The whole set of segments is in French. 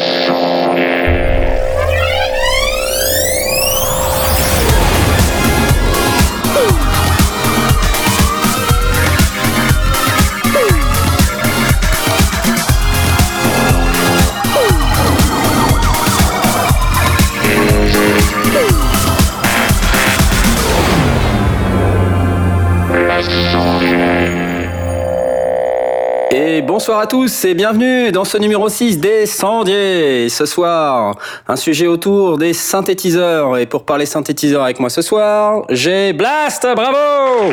Et bonsoir à tous et bienvenue dans ce numéro 6 des Sandiers. Ce soir, un sujet autour des synthétiseurs. Et pour parler synthétiseurs avec moi ce soir, j'ai Blast, bravo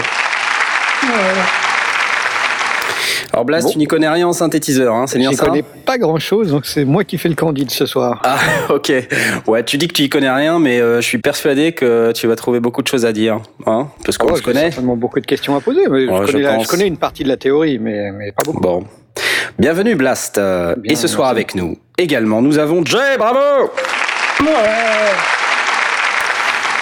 Alors Blast, Bon. tu n'y connais rien en synthétiseur, hein, c'est bien Je ça? connais pas grand chose, donc c'est moi qui fais le candide ce soir. Ah, ok. Ouais, tu dis que tu y connais rien, mais euh, je suis persuadé que tu vas trouver beaucoup de choses à dire. Hein parce qu'on ouais, se j'ai connaît. certainement beaucoup de questions à poser, mais Ouais, je, je connais la- pense. je connais une partie de la théorie, mais, mais pas beaucoup. Bon. Bienvenue Blast. Euh, Bien, et ce soir avec nous, également, nous avons Jay, bravo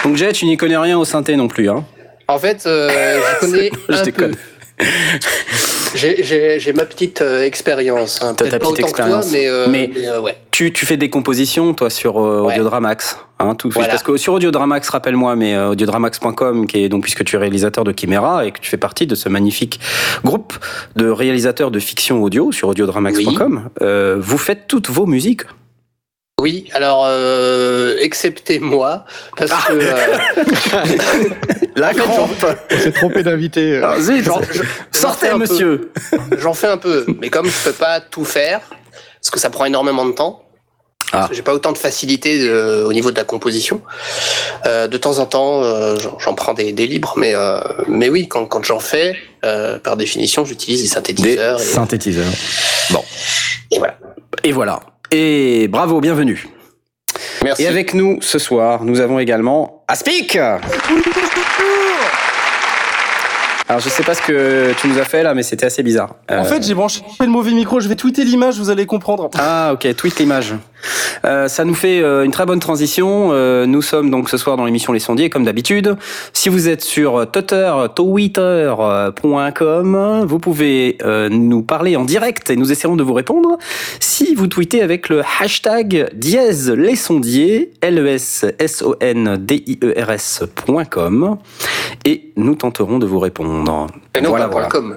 Donc Jay, tu n'y connais rien au synthé non plus, hein? En fait, euh, je connais Je un déconne. peu. J'ai- ma petite euh, expérience. Hein. T'as ta Peut-être pas petite autant que toi, expérience. mais, euh, Mais- mais, euh, ouais. tu, tu fais des compositions, toi, sur euh. Audiodramax. Hein, tout Voilà. Parce que sur Audiodramax, rappelle-moi, mais euh, audiodramax.com, qui est donc puisque tu es réalisateur de Chimera et que tu fais partie de ce magnifique groupe de réalisateurs de fiction audio sur audiodramax.com, euh, vous faites toutes vos musiques. Oui, alors, euh, excepté moi, parce Ah. que... euh, La crampe On s'est trompé d'invité. euh. Ah, Sortez, j'en fais un peu. monsieur J'en fais un peu, mais comme je peux pas tout faire, parce que ça prend énormément de temps, Ah. parce que j'ai pas autant de facilité euh, au niveau de la composition, euh, de temps en temps, euh, j'en- prends des, des libres, mais, euh, mais oui, quand, quand j'en fais, euh, par définition, j'utilise des Des synthétiseurs. et- synthétiseurs. Bon. et voilà. Et voilà. Et bravo, bienvenue. Merci. Et avec nous ce soir, nous avons également Aspic. Alors je sais pas ce que tu nous as fait là, mais c'était assez bizarre. Euh, En fait, j'ai branché le mauvais micro, je vais tweeter l'image, vous allez comprendre. Ah ok, tweet l'image. Euh, ça nous fait euh, une très bonne transition. Euh, nous sommes donc ce soir dans l'émission Les Sondiers, comme d'habitude. Si vous êtes sur Twitter, twitter.com, vous pouvez euh, nous parler en direct et nous essaierons de vous répondre. Si vous tweetez avec le hashtag dièse les sondiers, L-E-S-S-O-N-D-I-E-R-S.com, et nous tenterons de vous répondre. Et non, voilà, pas voilà. .com.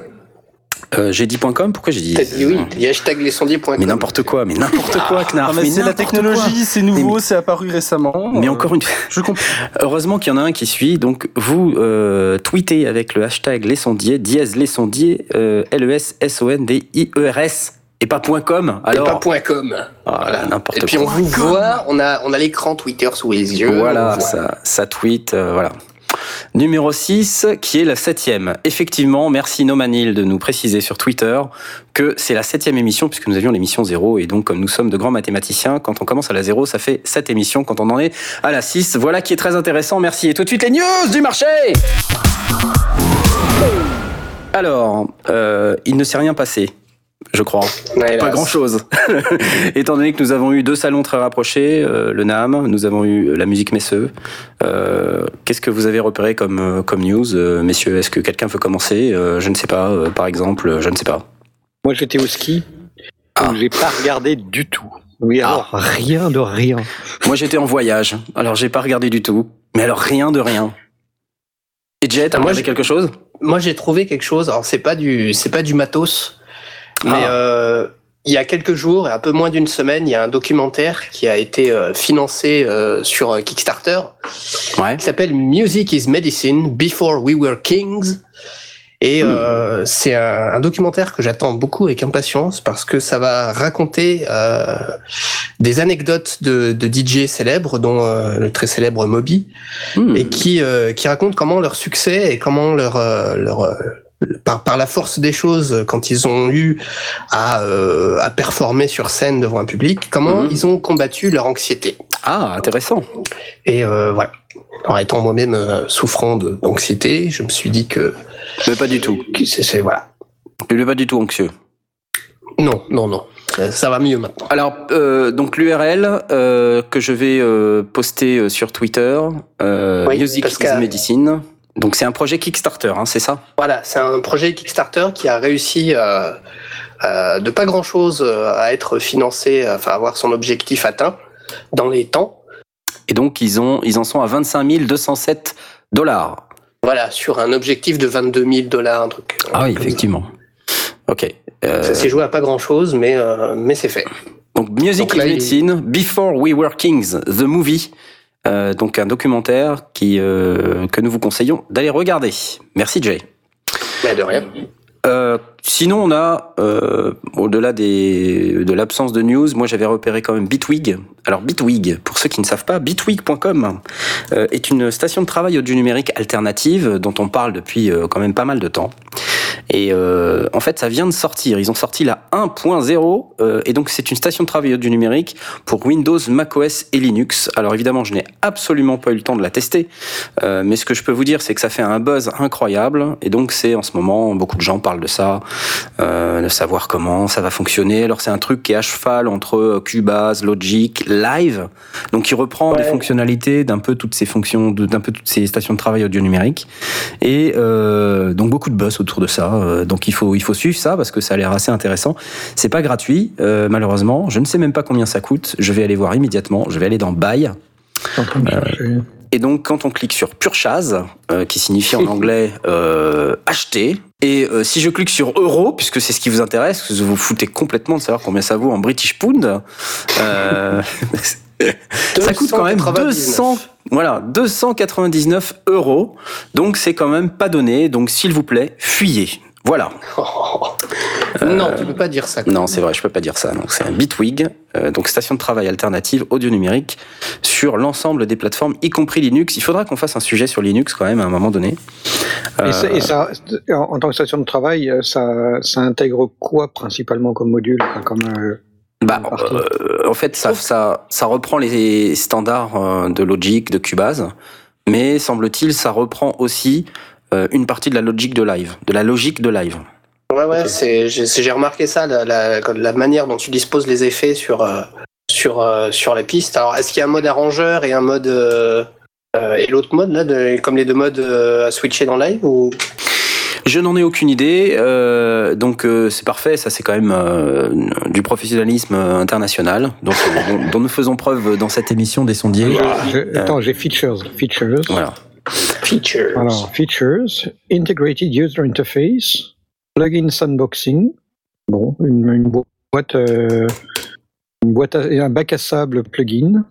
Euh, j'ai dit .com, pourquoi j'ai dit T'as dit oui, t'as dit hashtag lesondiers.com. Mais n'importe quoi, mais n'importe quoi, Knarf. Mais c'est la technologie, c'est nouveau, Mais- c'est apparu récemment. Mais Euh, encore une Je comprends. Heureusement qu'il y en a un qui suit. Donc, vous euh, tweetez avec le hashtag les sondiers, dièse les sondiers, euh, L-E-S-S-O-N-D-I-E-R-S. Et pas .com, Et alors pas .com. Ah, n'importe Et puis quoi. on vous voit, on a, on a l'écran Twitter sous les yeux. Voilà, ça, ça tweet, euh, voilà. Numéro 6, qui est la septième. Effectivement, merci Nomanil de nous préciser sur Twitter que c'est la septième émission, puisque nous avions l'émission 0, et donc comme nous sommes de grands mathématiciens, quand on commence à la 0, ça fait 7 émissions, quand on en est à la 6. Voilà qui est très intéressant, merci. Et tout de suite les news du marché Alors, euh, il ne s'est rien passé, je crois. Ouais, Pas là, grand chose. Étant donné que nous avons eu deux salons très rapprochés, euh, le NAM, nous avons eu la musique Messeux. Euh, Qu'est-ce que vous avez repéré comme, euh, comme news, euh, messieurs? Est-ce que quelqu'un veut commencer? Euh, Je ne sais pas, euh, par exemple, je ne sais pas. Moi, j'étais au ski, Ah. donc j'ai pas regardé du tout. Oui, alors, rien de rien. Moi j'étais en voyage, alors j'ai pas regardé du tout. Mais alors rien de rien. Et Jet, t'as Moi, regardé j'ai- quelque chose? Moi j'ai trouvé quelque chose. Alors c'est pas du, c'est pas du matos, mais Ah. euh, il y a quelques jours, et un peu moins d'une semaine, il y a un documentaire qui a été euh, financé euh, sur euh, Kickstarter Ouais. qui s'appelle Music is Medicine Before We Were Kings. Et euh, c'est un, un documentaire que j'attends beaucoup avec impatience parce que ça va raconter euh, des anecdotes de, de DJ célèbres, dont euh, le très célèbre Moby, Hmm. et qui euh, qui racontent comment leur succès et comment leur euh, leur euh, par, par la force des choses, quand ils ont eu à, euh, à performer sur scène devant un public, comment Mhm. ils ont combattu leur anxiété. Ah, intéressant. Et euh, voilà. Alors étant moi-même euh, souffrant d'anxiété, je me suis dit que, Mais pas du tout. c'est voilà. Tu n'es pas du tout anxieux. Non, non, non. Ça, ça va mieux maintenant. Alors, euh, donc l'URL euh, que je vais euh, poster sur Twitter, euh, Oui, Music is Medicine. Donc c'est un projet Kickstarter, hein, c'est ça? Voilà, c'est un projet Kickstarter qui a réussi euh, euh, de pas grand chose à être financé, enfin avoir son objectif atteint dans les temps. Et donc ils ont, ils en sont à 25 207 dollars. Voilà, sur un objectif de 22 000 dollars, un truc. Ah oui, effectivement. Ok. Ça s'est joué à pas grand chose, mais mais c'est fait. Donc Music is Medicine, Before We Were Kings, the movie. Euh, donc un documentaire euh, que nous vous conseillons d'aller regarder. Merci Jay. Bah, de rien. Euh, sinon, on a, euh, au-delà des, de l'absence de news, moi j'avais repéré quand même Bitwig. Alors Bitwig, pour ceux qui ne savent pas, bitwig.com euh, est une station de travail audio numérique alternative dont on parle depuis euh, quand même pas mal de temps. Et en fait, ça vient de sortir. Ils ont sorti la 1.0 euh, et donc c'est une station de travail du numérique pour Windows, macOS et Linux. Alors évidemment, je n'ai absolument pas eu le temps de la tester, mais ce que je peux vous dire, c'est que ça fait un buzz incroyable et donc c'est en ce moment beaucoup de gens parlent de ça, euh, de savoir comment ça va fonctionner. Alors c'est un truc qui est à cheval entre Cubase, Logic, Live, donc il reprend ouais. des fonctionnalités d'un peu toutes ces fonctions, d'un peu toutes ces stations de travail audio numérique et euh, donc beaucoup de buzz autour de ça. Euh, donc il faut il faut suivre ça parce que ça a l'air assez intéressant. C'est pas gratuit euh, malheureusement. Je ne sais même pas combien ça coûte. Je vais aller voir immédiatement. Je vais aller dans Buy. Euh, et donc quand on clique sur Purchase, euh, qui signifie en anglais euh, acheter, et si je clique sur euro, puisque c'est ce qui vous intéresse, que vous vous foutez complètement de savoir combien ça vaut en British Pound, ça coûte quand même 200, voilà, 299 euros. Donc c'est quand même pas donné. Donc s'il vous plaît, fuyez. Voilà. Oh. Euh, non, tu peux pas dire ça. Non, c'est vrai, je peux pas dire ça. Donc c'est un Bitwig, euh, donc station de travail alternative audio numérique sur l'ensemble des plateformes, y compris Linux. Il faudra qu'on fasse un sujet sur Linux quand même à un moment donné. Euh... Et, ça, et, ça, en tant que station de travail, ça, ça intègre quoi principalement comme module, comme euh, bah, euh, en fait, ça, ça, ça reprend les standards euh, de Logic, de Cubase, mais semble-t-il, ça reprend aussi euh, une partie de la logique de live, de la logique de live. Ouais, ouais, okay. j'ai remarqué ça, la, la, la, manière dont tu disposes les effets sur, euh, sur, euh, sur la piste. Alors, est-ce qu'il y a un mode arrangeur et un mode. Euh, et l'autre mode, là, de, comme les deux modes à switcher dans live ou... Je n'en ai aucune idée, euh, donc euh, c'est parfait. Ça, c'est quand même euh, du professionnalisme international, donc dont, dont, nous faisons preuve dans cette émission des sondiers. Je, attends, j'ai features, features. Voilà. Features. Alors, features, integrated user interface, plugin sandboxing. Bon, une, une boîte, une boîte, à, un bac à sable plugin.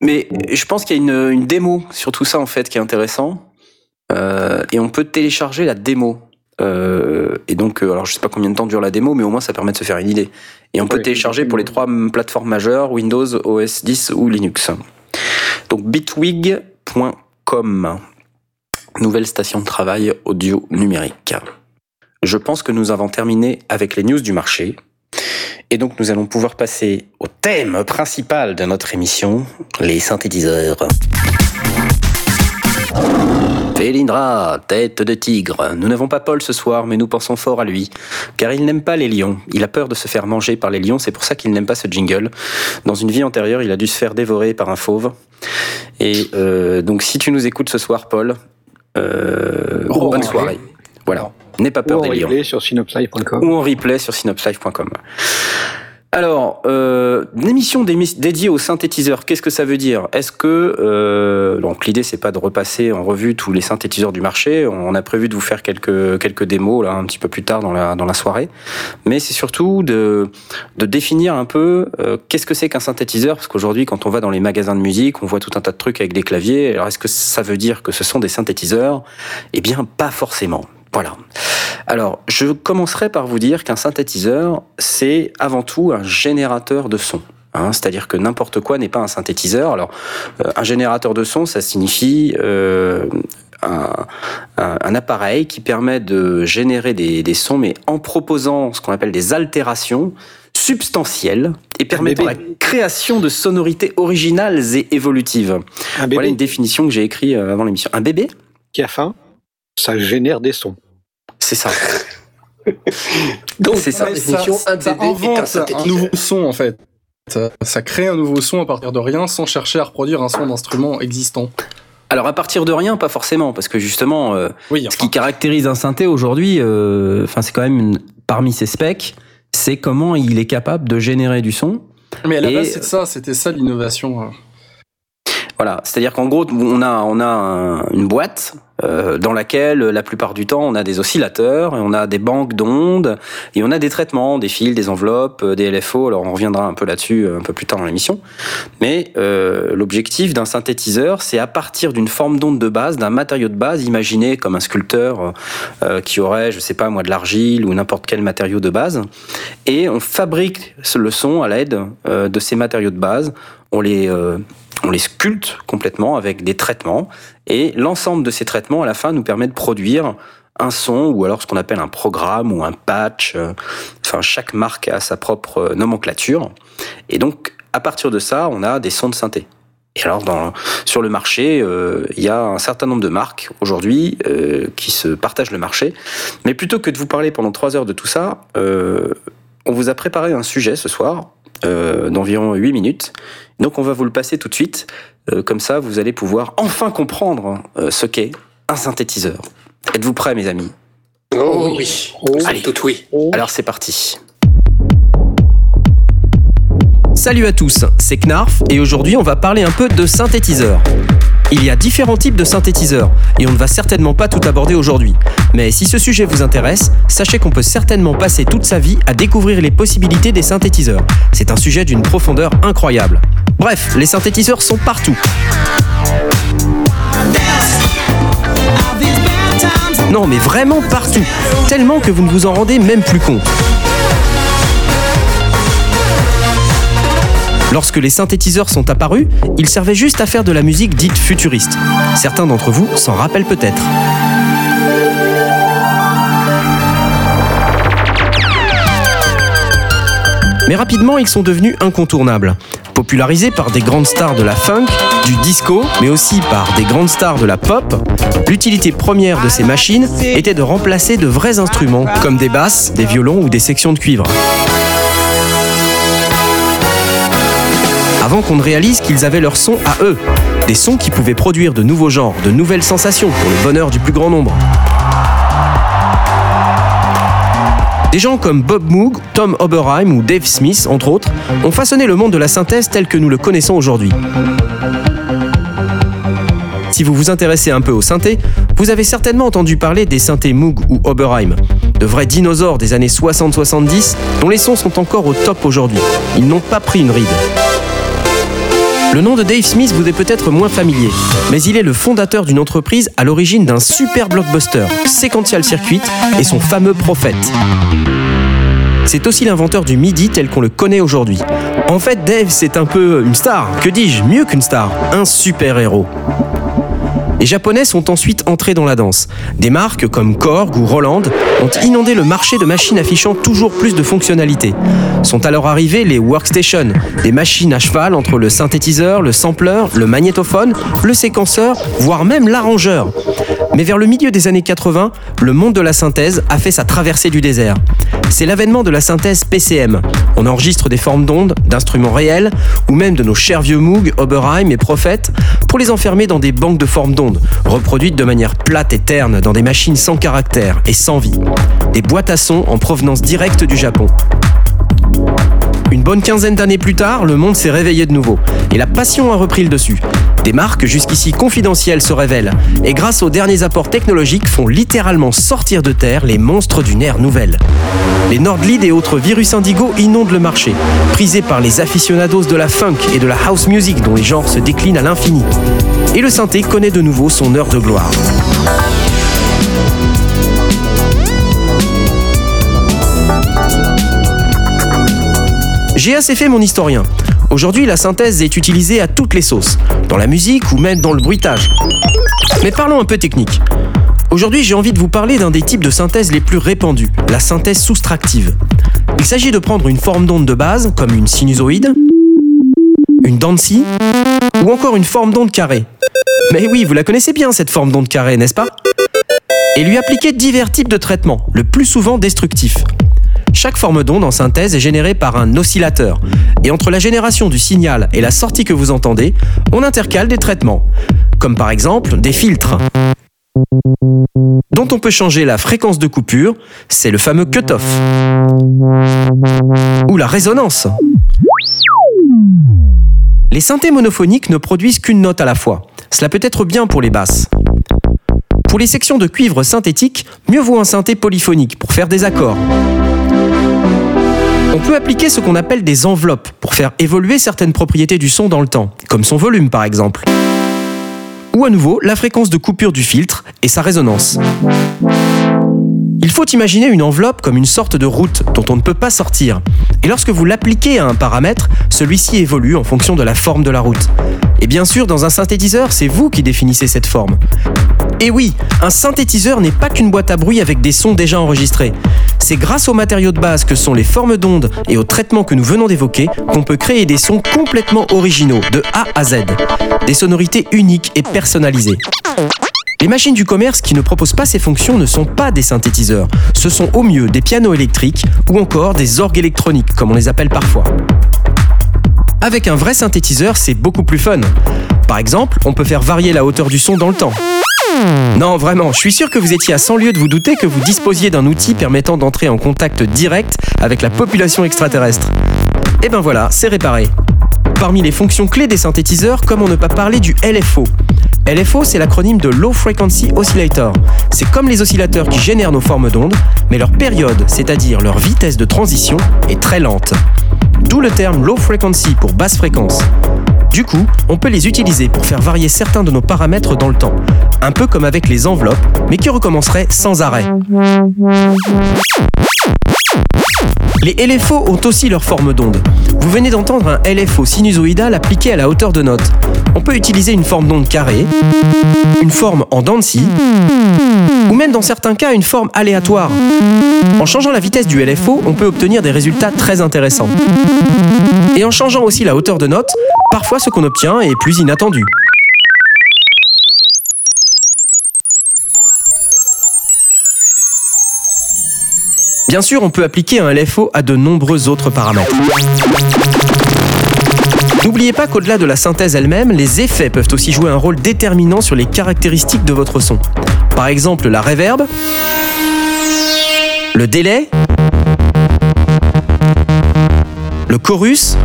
Mais je pense qu'il y a une, une démo sur tout ça en fait qui est intéressant. Euh, et on peut télécharger la démo. Euh, et donc, euh, alors je sais pas combien de temps dure la démo, mais au moins ça permet de se faire une idée. Et on peut télécharger pour les trois plateformes majeures, Windows, OS 10 ou Linux. Donc bitwig.com, nouvelle station de travail audio numérique. Je pense que nous avons terminé avec les news du marché. Et donc nous allons pouvoir passer au thème principal de notre émission, les synthétiseurs. Félindra, tête de tigre. Nous n'avons pas Paul ce soir, mais nous pensons fort à lui. Car il n'aime pas les lions. Il a peur de se faire manger par les lions, c'est pour ça qu'il n'aime pas ce jingle. Dans une vie antérieure, il a dû se faire dévorer par un fauve. Et euh, donc si tu nous écoutes ce soir, Paul, euh, oh, bonne soirée. Voilà. N'aie pas peur Ou des lions. replay sur synopslive.com. Ou en replay sur synopslive.com. Alors, euh, une émission dédiée aux synthétiseurs, qu'est-ce que ça veut dire? Est-ce que euh, donc l'idée c'est pas de repasser en revue tous les synthétiseurs du marché. On a prévu de vous faire quelques quelques démos là un petit peu plus tard dans la dans la soirée, mais c'est surtout de de définir un peu euh, qu'est-ce que c'est qu'un synthétiseur? Parce qu'aujourd'hui quand on va dans les magasins de musique, on voit tout un tas de trucs avec des claviers. Alors est-ce que ça veut dire que ce sont des synthétiseurs? Eh bien, pas forcément. Voilà. Alors, je commencerai par vous dire qu'un synthétiseur, c'est avant tout un générateur de son. Hein, C'est-à-dire que n'importe quoi n'est pas un synthétiseur. Alors, euh, un générateur de son, ça signifie euh, un, un, un, appareil qui permet de générer des, des sons, mais en proposant ce qu'on appelle des altérations substantielles et permettant la création de sonorités originales et évolutives. Voilà une définition que j'ai écrite euh, avant l'émission. Un bébé Qui a faim ça génère des sons. C'est ça. Donc c'est ça. Ça, ça, ça invente un, un nouveau son en fait. Ça, ça, crée un nouveau son à partir de rien sans chercher à reproduire un son d'instrument existant. Alors à partir de rien, pas forcément, parce que justement, euh, oui, enfin. ce qui caractérise un synthé aujourd'hui, enfin euh, c'est quand même une parmi ses specs, c'est comment il est capable de générer du son. Mais à la base, c'est ça, c'était ça l'innovation. Voilà, c'est-à-dire qu'en gros, on a, on a une boîte euh, dans laquelle la plupart du temps on a des oscillateurs, et on a des banques d'ondes, et on a des traitements, des fils, des enveloppes, euh, des LFO. Alors on reviendra un peu là-dessus euh, un peu plus tard dans l'émission. Mais euh, l'objectif d'un synthétiseur, c'est à partir d'une forme d'onde de base, d'un matériau de base, imaginé comme un sculpteur euh, qui aurait, je sais pas moi, de l'argile ou n'importe quel matériau de base, et on fabrique le son à l'aide de ces matériaux de base. On les on les sculpte complètement avec des traitements et l'ensemble de ces traitements à la fin nous permet de produire un son ou alors ce qu'on appelle un programme ou un patch. Enfin, chaque marque a sa propre nomenclature. Et donc, à partir de ça, on a des sons de synthé. Et alors, dans, sur le marché, euh, il y a un certain nombre de marques aujourd'hui euh, qui se partagent le marché. Mais plutôt que de vous parler pendant trois heures de tout ça, euh, on vous a préparé un sujet ce soir euh, d'environ 8 minutes. Donc on va vous le passer tout de suite. Euh, comme ça, vous allez pouvoir enfin comprendre euh, ce qu'est un synthétiseur. Êtes-vous prêts, mes amis? Oh oui, Oh. allez, tout oui. Alors c'est parti. Salut à tous, c'est Knarf et aujourd'hui on va parler un peu de synthétiseurs. Il y a différents types de synthétiseurs et on ne va certainement pas tout aborder aujourd'hui. Mais si ce sujet vous intéresse, sachez qu'on peut certainement passer toute sa vie à découvrir les possibilités des synthétiseurs. C'est un sujet d'une profondeur incroyable. Bref, les synthétiseurs sont partout. Non mais vraiment partout. Tellement que vous ne vous en rendez même plus compte. Lorsque les synthétiseurs sont apparus, ils servaient juste à faire de la musique dite futuriste. Certains d'entre vous s'en rappellent peut-être. Mais rapidement, ils sont devenus incontournables. Popularisés par des grandes stars de la funk, du disco, mais aussi par des grandes stars de la pop, l'utilité première de ces machines était de remplacer de vrais instruments, comme des basses, des violons ou des sections de cuivre. Avant qu'on ne réalise qu'ils avaient leur son à eux. Des sons qui pouvaient produire de nouveaux genres, de nouvelles sensations pour le bonheur du plus grand nombre. Des gens comme Bob Moog, Tom Oberheim ou Dave Smith, entre autres, ont façonné le monde de la synthèse tel que nous le connaissons aujourd'hui. Si vous vous intéressez un peu au synthé, vous avez certainement entendu parler des synthés Moog ou Oberheim, de vrais dinosaures des années 60-70 dont les sons sont encore au top aujourd'hui. Ils n'ont pas pris une ride. Le nom de Dave Smith vous est peut-être moins familier, mais il est le fondateur d'une entreprise à l'origine d'un super blockbuster, Sequential Circuit, et son fameux Prophète. C'est aussi l'inventeur du MIDI tel qu'on le connaît aujourd'hui. En fait, Dave, c'est un peu une star, que dis-je, mieux qu'une star, un super-héros. Les Japonais sont ensuite entrés dans la danse. Des marques comme Korg ou Roland ont inondé le marché de machines affichant toujours plus de fonctionnalités. Sont alors arrivés les workstations, des machines à cheval entre le synthétiseur, le sampler, le magnétophone, le séquenceur, voire même l'arrangeur. Mais vers le milieu des années 80, le monde de la synthèse a fait sa traversée du désert. C'est l'avènement de la synthèse PCM. On enregistre des formes d'ondes, d'instruments réels, ou même de nos chers vieux Moog, Oberheim et Prophet, pour les enfermer dans des banques de formes d'ondes, reproduites de manière plate et terne dans des machines sans caractère et sans vie. Des boîtes à sons en provenance directe du Japon. Une bonne quinzaine d'années plus tard, le monde s'est réveillé de nouveau, et la passion a repris le dessus. Des marques jusqu'ici confidentielles se révèlent, et grâce aux derniers apports technologiques font littéralement sortir de terre les monstres d'une ère nouvelle. Les Nordlead et autres virus indigo inondent le marché, prisés par les aficionados de la funk et de la house music dont les genres se déclinent à l'infini. Et le synthé connaît de nouveau son heure de gloire. J'ai assez fait mon historien. Aujourd'hui, la synthèse est utilisée à toutes les sauces, dans la musique ou même dans le bruitage. Mais parlons un peu technique. Aujourd'hui, j'ai envie de vous parler d'un des types de synthèse les plus répandus, la synthèse soustractive. Il s'agit de prendre une forme d'onde de base, comme une sinusoïde, une scie, ou encore une forme d'onde carrée. Mais oui, vous la connaissez bien cette forme d'onde carrée, n'est-ce pas? Et lui appliquer divers types de traitements, le plus souvent destructifs. Chaque forme d'onde en synthèse est générée par un oscillateur. Et entre la génération du signal et la sortie que vous entendez, on intercale des traitements. Comme par exemple des filtres. dont on peut changer la fréquence de coupure, c'est le fameux cut-off. Ou la résonance. Les synthés monophoniques ne produisent qu'une note à la fois. Cela peut être bien pour les basses. Pour les sections de cuivre synthétique, mieux vaut un synthé polyphonique pour faire des accords. On peut appliquer ce qu'on appelle des enveloppes pour faire évoluer certaines propriétés du son dans le temps, comme son volume par exemple. Ou à nouveau la fréquence de coupure du filtre et sa résonance. Il faut imaginer une enveloppe comme une sorte de route dont on ne peut pas sortir. Et lorsque vous l'appliquez à un paramètre, celui-ci évolue en fonction de la forme de la route. Et bien sûr, dans un synthétiseur, c'est vous qui définissez cette forme. Et oui, un synthétiseur n'est pas qu'une boîte à bruit avec des sons déjà enregistrés. C'est grâce aux matériaux de base que sont les formes d'ondes et aux traitements que nous venons d'évoquer qu'on peut créer des sons complètement originaux, de A à Z. Des sonorités uniques et personnalisées. Les machines du commerce qui ne proposent pas ces fonctions ne sont pas des synthétiseurs. Ce sont au mieux des pianos électriques ou encore des orgues électroniques, comme on les appelle parfois. Avec un vrai synthétiseur, c'est beaucoup plus fun. Par exemple, on peut faire varier la hauteur du son dans le temps. Non, vraiment, je suis sûr que vous étiez à 100 lieues de vous douter que vous disposiez d'un outil permettant d'entrer en contact direct avec la population extraterrestre. Et eh ben voilà, c'est réparé. Parmi les fonctions clés des synthétiseurs, comment ne pas parler du LFO LFO, c'est l'acronyme de Low Frequency Oscillator. C'est comme les oscillateurs qui génèrent nos formes d'ondes, mais leur période, c'est-à-dire leur vitesse de transition, est très lente. D'où le terme Low Frequency pour basse fréquence. Du coup, on peut les utiliser pour faire varier certains de nos paramètres dans le temps, un peu comme avec les enveloppes, mais qui recommenceraient sans arrêt. Les LFO ont aussi leur forme d'onde. Vous venez d'entendre un LFO sinusoïdal appliqué à la hauteur de note. On peut utiliser une forme d'onde carrée, une forme en dents ou même dans certains cas une forme aléatoire. En changeant la vitesse du LFO, on peut obtenir des résultats très intéressants. Et en changeant aussi la hauteur de note, parfois ce qu'on obtient est plus inattendu. Bien sûr, on peut appliquer un LFO à de nombreux autres paramètres. N'oubliez pas qu'au-delà de la synthèse elle-même, les effets peuvent aussi jouer un rôle déterminant sur les caractéristiques de votre son. Par exemple, la reverb, le délai, le chorus,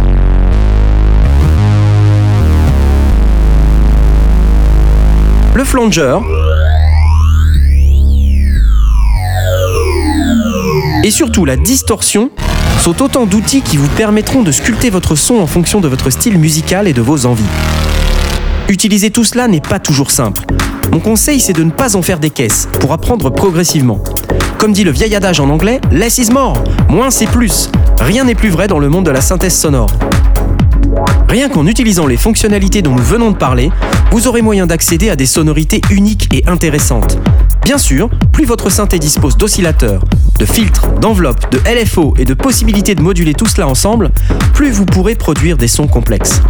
le flanger, et surtout la distorsion sont autant d'outils qui vous permettront de sculpter votre son en fonction de votre style musical et de vos envies. Utiliser tout cela n'est pas toujours simple. Mon conseil, c'est de ne pas en faire des caisses, pour apprendre progressivement. Comme dit le vieil adage en anglais, less is more, moins c'est plus. Rien n'est plus vrai dans le monde de la synthèse sonore. Rien qu'en utilisant les fonctionnalités dont nous venons de parler, vous aurez moyen d'accéder à des sonorités uniques et intéressantes. Bien sûr, plus votre synthé dispose d'oscillateurs, de filtres, d'enveloppes, de LFO et de possibilités de moduler tout cela ensemble, plus vous pourrez produire des sons complexes.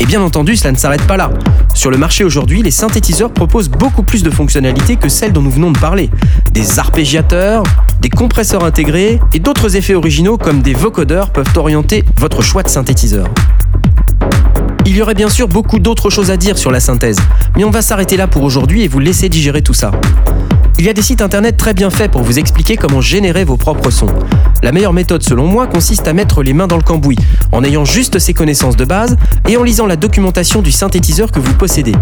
Et bien entendu, cela ne s'arrête pas là. Sur le marché aujourd'hui, les synthétiseurs proposent beaucoup plus de fonctionnalités que celles dont nous venons de parler. Des arpégiateurs, des compresseurs intégrés et d'autres effets originaux comme des vocodeurs peuvent orienter votre choix de synthétiseur. Il y aurait bien sûr beaucoup d'autres choses à dire sur la synthèse, mais on va s'arrêter là pour aujourd'hui et vous laisser digérer tout ça. Il y a des sites internet très bien faits pour vous expliquer comment générer vos propres sons. La meilleure méthode selon moi consiste à mettre les mains dans le cambouis, en ayant juste ces connaissances de base et en lisant la documentation du synthétiseur que vous possédez.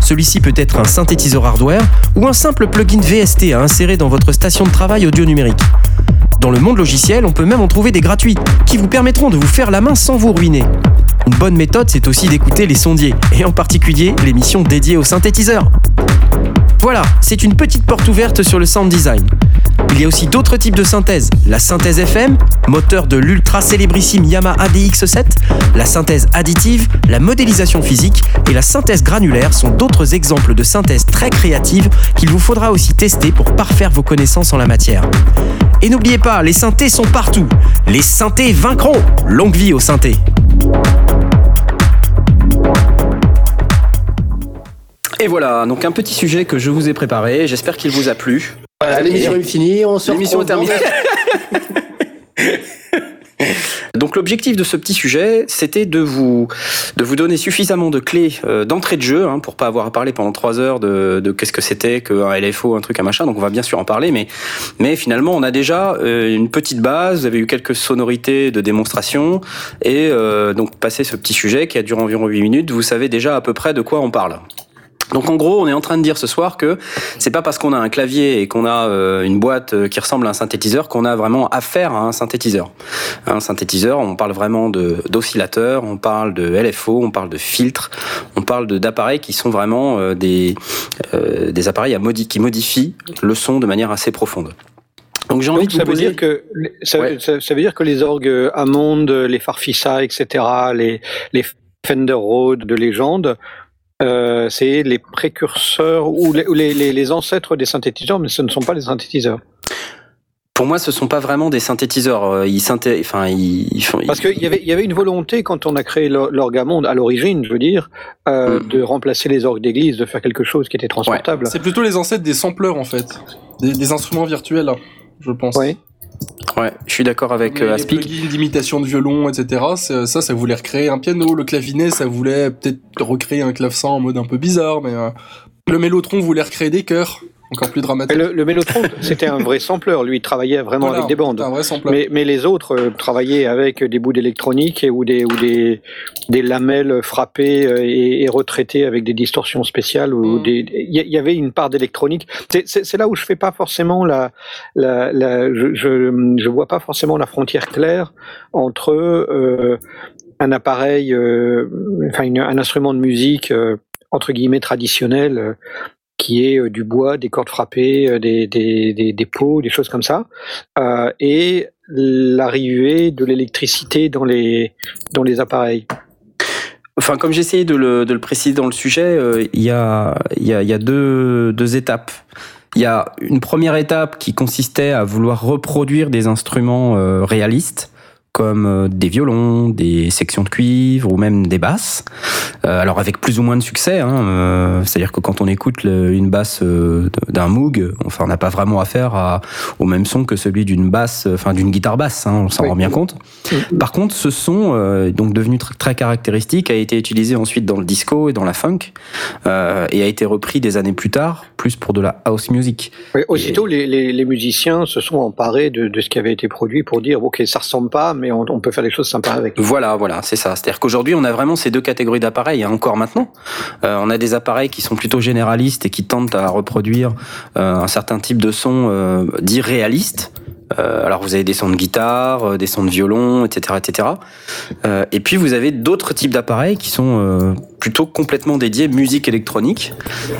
Celui-ci peut être un synthétiseur hardware ou un simple plugin VST à insérer dans votre station de travail audio numérique. Dans le monde logiciel, on peut même en trouver des gratuits qui vous permettront de vous faire la main sans vous ruiner. Une bonne méthode, c'est aussi d'écouter les sondiers, et en particulier l'émission dédiée aux synthétiseurs. Voilà, c'est une petite porte ouverte sur le sound design. Il y a aussi d'autres types de synthèse. La synthèse FM, moteur de l'ultra célébrissime Yamaha DX7, la synthèse additive, la modélisation physique et la synthèse granulaire sont d'autres exemples de synthèse très créatives qu'il vous faudra aussi tester pour parfaire vos connaissances en la matière. Et n'oubliez pas, les synthés sont partout. Les synthés vaincront. Longue vie aux synthés. Et voilà, donc un petit sujet que je vous ai préparé. J'espère qu'il vous a plu. Voilà, l'émission est finie, on se L'émission est terminée. Donc l'objectif de ce petit sujet, c'était de vous de vous donner suffisamment de clés euh, d'entrée de jeu hein, pour pas avoir à parler pendant trois heures de, de qu'est-ce que c'était qu'un LFO, un truc, un machin. Donc on va bien sûr en parler, mais mais finalement on a déjà euh, une petite base. Vous avez eu quelques sonorités de démonstration et euh, donc passé ce petit sujet qui a duré environ 8 minutes, vous savez déjà à peu près de quoi on parle. Donc en gros, on est en train de dire ce soir que c'est pas parce qu'on a un clavier et qu'on a euh, une boîte euh, qui ressemble à un synthétiseur qu'on a vraiment affaire à un synthétiseur. Un synthétiseur, on parle vraiment de d'oscillateurs, on parle de LFO, on parle de filtres, on parle d'appareils qui sont vraiment euh, des des appareils à modi qui modifient le son de manière assez profonde. Donc j'ai envie de vous ça poser... veut dire que ça, ça, ça, veut dire que les orgues Hammond, les Farfisa, etc., les les Fender Rhodes de légende euh, c'est les précurseurs ou, les, les, les, ancêtres des synthétiseurs, mais ce ne sont pas les synthétiseurs. Pour moi, ce sont pas vraiment des synthétiseurs. Euh, ils synthé... enfin, ils, font. Parce qu'il y avait, il y avait une volonté quand on a créé l'orgamonde à l'origine, je veux dire, euh, mm. de remplacer les orgues d'église, de faire quelque chose qui était transportable. C'est plutôt les ancêtres des sampleurs en fait, des, des instruments virtuels, je pense. Oui. Ouais, je suis d'accord avec euh, Aspic. Les d'imitation de violon, etc. Ça, ça voulait recréer un piano. Le clavinet, ça voulait peut-être recréer un clavecin en mode un peu bizarre, mais euh, le mélotron voulait recréer des chœurs encore plus dramatique. Le, le Mélotron, c'était un vrai sampleur. Lui, il travaillait vraiment avec des bandes. Un vrai mais, mais les autres euh, travaillaient avec des bouts d'électronique ou des ou des, des lamelles frappées euh, et, et, retraitées avec des distorsions spéciales. Ou mm. des. Il y, avait une part d'électronique. C'est là où je fais pas forcément la, la, la je, je, je vois pas forcément la frontière claire entre euh, un appareil, euh, enfin une, un instrument de musique entre guillemets traditionnel qui est euh, du bois, des cordes frappées, euh, des, des, des, des pots, des choses comme ça, euh, et l'arrivée de l'électricité dans les, dans les appareils. Enfin, comme j'essayais de le, de le préciser dans le sujet, il y a, y a, y a deux, deux étapes. Il y a une première étape qui consistait à vouloir reproduire des instruments réalistes comme euh, des violons, des sections de cuivre ou même des basses. Euh, alors avec plus ou moins de succès, hein, euh, c'est-à-dire que quand on écoute le, une basse euh, d'un Moog, enfin on n'a pas vraiment affaire à, au même son que celui d'une basse, enfin d'une guitare basse, hein, on s'en rend bien compte. Par contre, ce son, donc devenu tr très caractéristique, a été utilisé ensuite dans le disco et dans la funk et a été repris des années plus tard, plus pour de la house music. Oui, aussitôt, et... les, les, les, musiciens se sont emparés de, de, ce qui avait été produit pour dire ok, ça ressemble pas, mais on, peut faire des choses sympas avec. Voilà, voilà, c'est ça. C'est-à-dire qu'aujourd'hui, on a vraiment ces deux catégories d'appareils, hein, encore maintenant. Euh, on a des appareils qui sont plutôt généralistes et qui tentent à reproduire euh, un certain type de son euh, dit réaliste. Euh, alors vous avez des sons de guitare, euh, des sons de violon, etc., etc. Euh, et puis vous avez d'autres types d'appareils qui sont euh, plutôt complètement dédiés musique électronique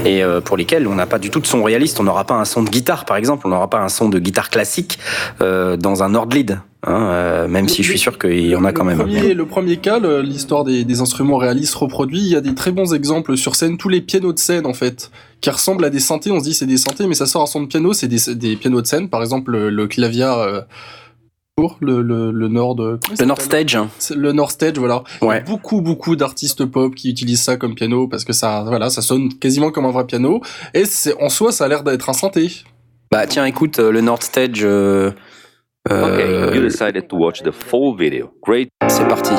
et euh, pour lesquels on n'a pas du tout de son réaliste. On n'aura pas un son de guitare, par exemple. On n'aura pas un son de guitare classique dans un Nord lead. Hein, même si je suis sûr qu'il y en a quand même. Premier, le premier cas, l'histoire des, des, instruments réalistes reproduits, il y a des très bons exemples sur scène. Tous les pianos de scène, en fait, qui ressemblent à des synthés. On se dit c'est des synthés, mais ça sort un son de piano, c'est des, des, pianos de scène. Par exemple, le, le clavier euh, pour le, le, le Nord. Le Nord Stage. Le Nord Stage, voilà. Ouais. Il y a beaucoup, beaucoup d'artistes pop qui utilisent ça comme piano parce que ça, voilà, ça sonne quasiment comme un vrai piano. Et c'est, en soi, ça a l'air d'être un synthé. Bah, tiens, écoute, euh, le Nord Stage. Euh, euh, okay, you decided to watch the full video. Great. C'est parti.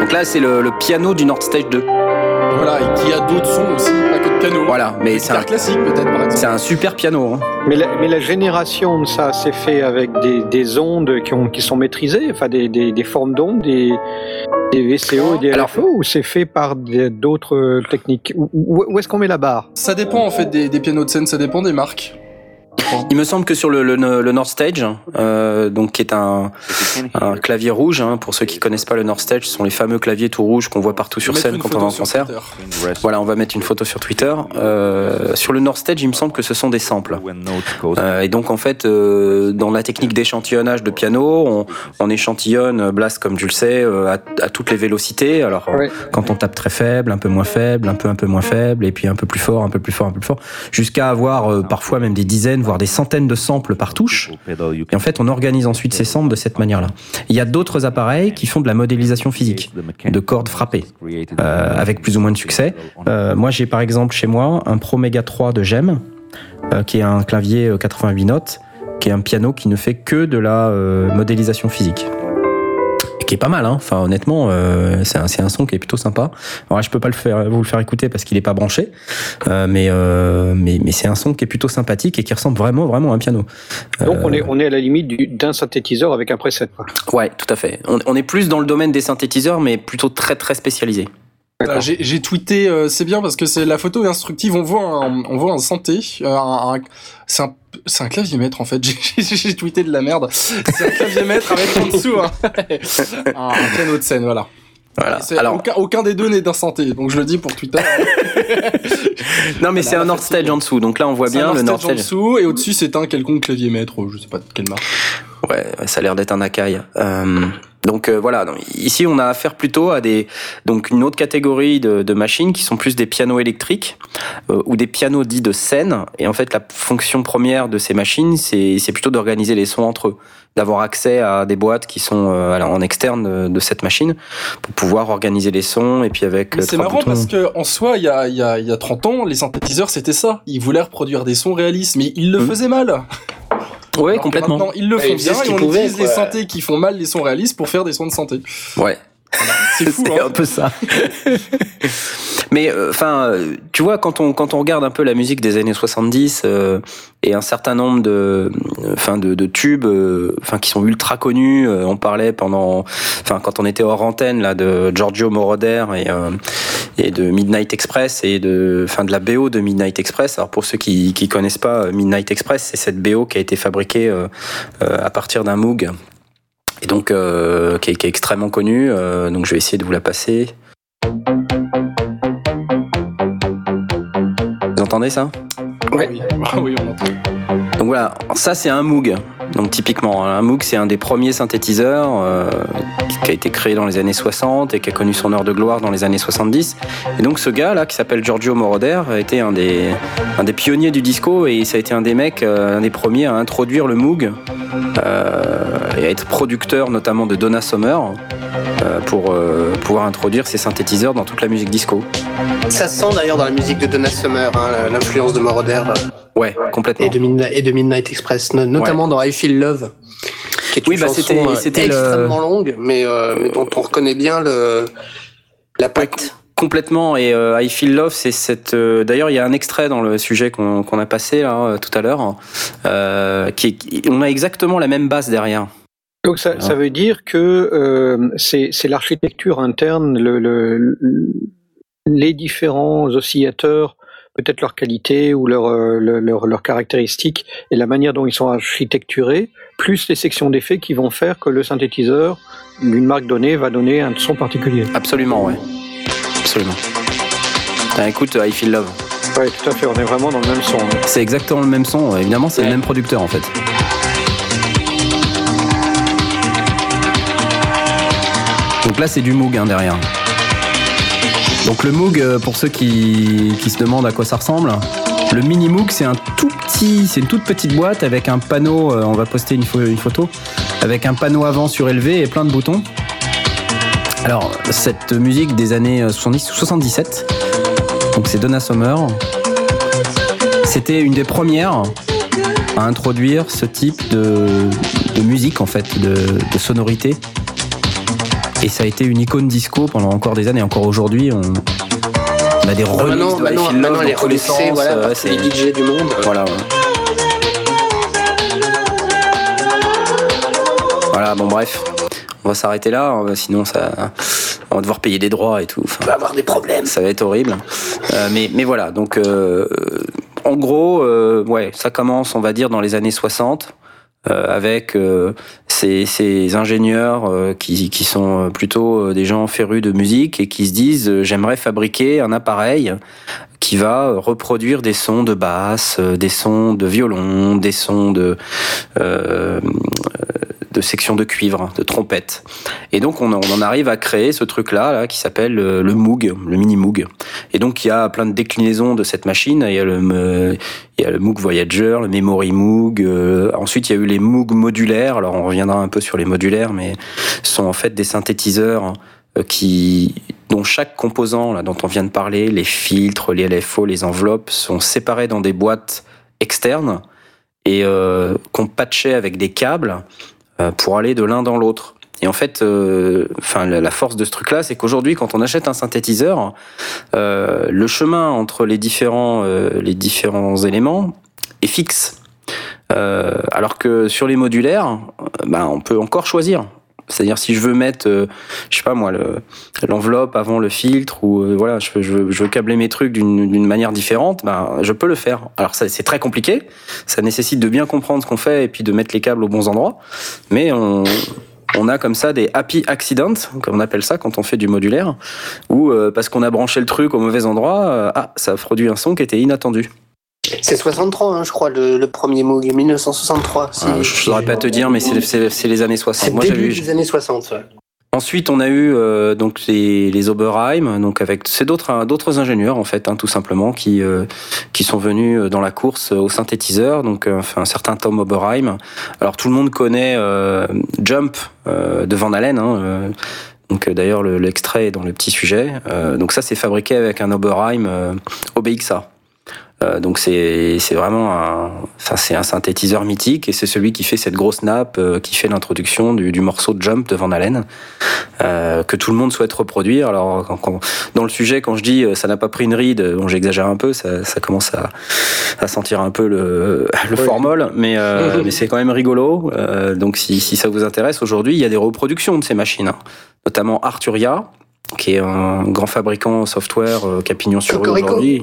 Donc là, c'est le, le piano du Nord Stage 2. Voilà, et qui a d'autres sons aussi, pas que de piano. Voilà, mais c'est un classique peut-être par exemple. C'est un super piano. Hein. Mais, la, mais la génération de ça, c'est fait avec des, des ondes qui, ont, qui sont maîtrisées, enfin des, des, des formes d'ondes, des, des VCO et des LFO, ou c'est fait par d'autres techniques? Où, où est-ce qu'on met la barre? Ça dépend en fait des, des pianos de scène, ça dépend des marques. Il me semble que sur le, le, le North Stage, euh, donc qui est un, un clavier rouge, hein, pour ceux qui connaissent pas le North Stage, ce sont les fameux claviers tout rouges qu'on voit partout sur scène quand on est en concert. Voilà, on va mettre une photo sur Twitter. Euh, sur le North Stage, il me semble que ce sont des samples. Euh, et donc en fait, euh, dans la technique d'échantillonnage de piano, on, on échantillonne Blast comme tu le sais euh, à, à, toutes les vélocités. Alors oui. quand on tape très faible, un peu moins faible, un peu un peu moins faible, et puis un peu plus fort, un peu plus fort, un peu plus fort, jusqu'à avoir euh, parfois même des dizaines voire des centaines de samples par touche. Et en fait, on organise ensuite ces samples de cette manière-là. Il y a d'autres appareils qui font de la modélisation physique, de cordes frappées, euh, avec plus ou moins de succès. Euh, moi, j'ai par exemple chez moi un Pro Mega 3 de GEM, euh, qui est un clavier 88 notes, qui est un piano qui ne fait que de la modélisation physique qui est pas mal. Hein. Enfin, honnêtement, euh, c'est un, un, son qui est plutôt sympa. Alors, je peux pas le faire, vous le faire écouter parce qu'il est pas branché, euh, mais, euh, mais, mais c'est un son qui est plutôt sympathique et qui ressemble vraiment, vraiment à un piano. Donc, on est, on est à la limite d'un synthétiseur avec un preset. Ouais, tout à fait. On, on est plus dans le domaine des synthétiseurs, mais plutôt très, très spécialisé. J'ai tweeté, euh, c'est bien parce que c'est la photo instructive. On voit un, on voit un santé. Euh, c'est un, un clavier maître en fait. J'ai tweeté de la merde. C'est un clavier maître avec en dessous hein. un, un, piano de scène, voilà. Voilà. Alors, aucun, aucun, des deux n'est d'un santé, donc je le dis pour Twitter. non, mais c'est un Nord Stage en dessous, donc là on voit bien le Nord Stage en dessous, et au-dessus c'est un quelconque clavier maître, je sais pas de quelle marque. Ouais, ça a l'air d'être un Akai. Euh, donc euh, voilà, ici on a affaire plutôt à des donc une autre catégorie de, de machines qui sont plus des pianos électriques euh, ou des pianos dits de scène. Et en fait, la fonction première de ces machines, c'est plutôt d'organiser les sons entre eux, d'avoir accès à des boîtes qui sont euh, en externe de, cette machine pour pouvoir organiser les sons et puis avec. C'est marrant parce que en soi, il y a, y, a, y a 30 ans, les synthétiseurs c'était ça. Ils voulaient reproduire des sons réalistes, mais ils le mmh. faisaient mal. Ouais, complètement. Maintenant, ils le font bien et on utilise les synthés qui font mal les sons réalistes pour faire des sons de santé. Ouais. C'est fou. C'est hein. un peu ça. Mais euh, enfin, euh, tu vois, quand on quand on regarde un peu la musique des années 70 euh, et un certain nombre de enfin de, de, tubes enfin qui sont ultra connus, on parlait pendant enfin quand on était hors antenne là de Giorgio Moroder et et de Midnight Express et de enfin de la BO de Midnight Express. Alors pour ceux qui qui connaissent pas Midnight Express, c'est cette BO qui a été fabriquée à partir d'un Moog et donc qui est, qui, est, extrêmement connu. donc je vais essayer de vous la passer. entendez ça? Oui. Ah oui, on entend. Donc voilà, ça c'est un Moog. Donc typiquement, un Moog c'est un des premiers synthétiseurs euh, qui a été créé dans les années 60 et qui a connu son heure de gloire dans les années 70. Et donc ce gars là qui s'appelle Giorgio Moroder a été un des, pionniers du disco et ça a été un des mecs, euh, un des premiers à introduire le Moog euh, et à être producteur notamment de Donna Summer. Pour pouvoir introduire ces synthétiseurs dans toute la musique disco. Ça sent d'ailleurs dans la musique de Donna Summer hein, l'influence de Moroder. Ouais, complètement. Et de, Midnight, Express, notamment dans I Feel Love. Qui est une oui, bah c'était c'était extrêmement longue, mais, mais, dont on reconnaît bien le la patte. Complètement et I Feel Love c'est cette d'ailleurs il y a un extrait dans le sujet qu'on a passé là tout à l'heure qui on a exactement la même basse derrière donc ça, ça, veut dire que euh, c'est l'architecture interne, le, le, les différents oscillateurs, peut-être leur qualité ou leur, euh, leur, leur, caractéristiques et la manière dont ils sont architecturés, plus les sections d'effets qui vont faire que le synthétiseur d'une marque donnée va donner un son particulier. Absolument, ouais. Absolument. Ben, écoute, I Feel Love. Ouais, tout à fait, on est vraiment dans le même son. C'est exactement le même son, évidemment, c'est le même producteur en fait. Donc là, c'est du Moog hein, derrière. Donc le Moog, euh, pour ceux qui, se demandent à quoi ça ressemble, le mini Moog, c'est un tout petit, c'est une toute petite boîte avec un panneau. Euh, on va poster une, photo avec un panneau avant surélevé et plein de boutons. Alors cette musique des années 70 ou 77, donc c'est Donna Summer. C'était une des premières à introduire ce type de, musique en fait, de sonorité et ça a été une icône disco pendant encore des années. Encore aujourd'hui, on, a des remixes de maintenant, maintenant, elle est voilà, c'est les DJ du monde. Voilà. Voilà, bon bref, on va s'arrêter là, hein, sinon ça, on va devoir payer des droits et tout. Enfin, on va avoir des problèmes. Ça va être horrible. Euh, mais, mais voilà, donc euh, en gros, euh, ouais, ça commence, on va dire, dans les années 60. Euh, avec euh, ces, ingénieurs euh, qui, qui, sont plutôt des gens férus de musique et qui se disent j'aimerais fabriquer un appareil qui va reproduire des sons de basse, des sons de violon, des sons de de section de cuivre, de trompette. Et donc on, en arrive à créer ce truc-là là, qui s'appelle euh, le Moog, le mini Moog. Et donc il y a plein de déclinaisons de cette machine. Il y a le, le Moog Voyager, le Memory Moog. Euh, ensuite il y a eu les Moog modulaires. Alors on reviendra un peu sur les modulaires, mais ce sont en fait des synthétiseurs euh, qui dont chaque composant dont on vient de parler, les filtres, les LFO, les enveloppes sont séparés dans des boîtes externes et qu'on patchait avec des câbles pour aller de l'un dans l'autre. Et en fait, enfin, la, force de ce truc-là, c'est qu'aujourd'hui, quand on achète un synthétiseur, le chemin entre les différents, les différents éléments est fixe. alors que sur les modulaires, ben, on peut encore choisir. C'est-à-dire si je veux mettre, euh, je sais pas moi, l'enveloppe avant le filtre ou euh, voilà, je, je, je, veux câbler mes trucs d'une manière différente, ben je peux le faire. Alors c'est très compliqué, ça nécessite de bien comprendre ce qu'on fait et puis de mettre les câbles aux bons endroits, mais on, on a comme ça des happy accidents, comme on appelle ça quand on fait du modulaire, ou euh, parce qu'on a branché le truc au mauvais endroit, ah ça produit un son qui était inattendu. C'est 63, hein, je crois, le, premier Moog, 1963. Ah, je ne saurais pas te dire, mais c'est les années 60. Moi, début des années 60, ouais. Ensuite, on a eu euh, donc les, les Oberheim, donc avec c'est d'autres d'autres ingénieurs en fait, hein, tout simplement, qui euh, qui sont venus euh, dans la course au synthétiseur. Donc, enfin, un certain Tom Oberheim. Alors tout le monde connaît Jump de Van Halen. Hein, donc d'ailleurs l'extrait est dans le petit sujet. donc ça c'est fabriqué avec un Oberheim OBXA. Euh, donc c'est vraiment un, enfin c'est un synthétiseur mythique et c'est celui qui fait cette grosse nappe euh, qui fait l'introduction du, du, morceau de Jump de Van Halen euh, que tout le monde souhaite reproduire. Alors quand, dans le sujet quand je dis ça n'a pas pris une ride, bon j'exagère un peu, ça, ça commence à, à, sentir un peu le, le formol, mais, mais c'est quand même rigolo. donc si, si ça vous intéresse aujourd'hui, il y a des reproductions de ces machines, hein. notamment Arturia qui est un grand fabricant software euh, Capignon sur rue aujourd'hui,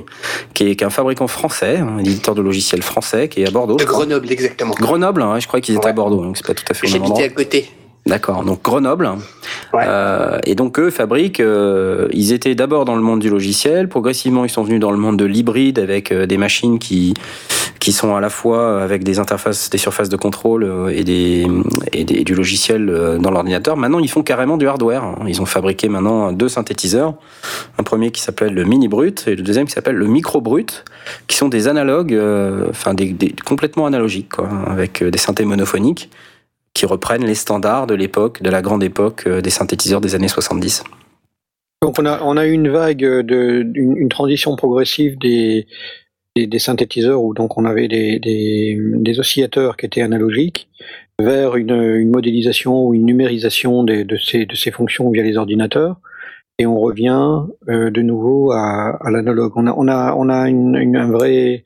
qui est, qui est, un fabricant français, un éditeur de logiciels français, qui est à Bordeaux. De Grenoble, exactement. Grenoble, hein, je crois qu'ils étaient à Bordeaux, donc c'est pas tout à fait J'habitais à côté. D'accord, donc Grenoble. Euh, et donc eux fabriquent, euh, ils étaient d'abord dans le monde du logiciel, progressivement ils sont venus dans le monde de l'hybride avec euh, des machines qui qui sont à la fois avec des interfaces, des surfaces de contrôle euh, et des et des, du logiciel euh, dans l'ordinateur. Maintenant ils font carrément du hardware. Ils ont fabriqué maintenant deux synthétiseurs, un premier qui s'appelle le mini brut et le deuxième qui s'appelle le micro brut, qui sont des analogues, enfin des, des, complètement analogiques quoi, avec des synthés monophoniques qui reprennent les standards de l'époque, de la grande époque euh, des synthétiseurs des années 70. Donc on a, on a eu une vague, de, une, transition progressive des, des, synthétiseurs où donc on avait des, des, oscillateurs qui étaient analogiques vers une, modélisation ou une numérisation de, ces, de ces fonctions via les ordinateurs. Et on revient euh, de nouveau à, à l'analogue. On a, on a, on a une, un vrai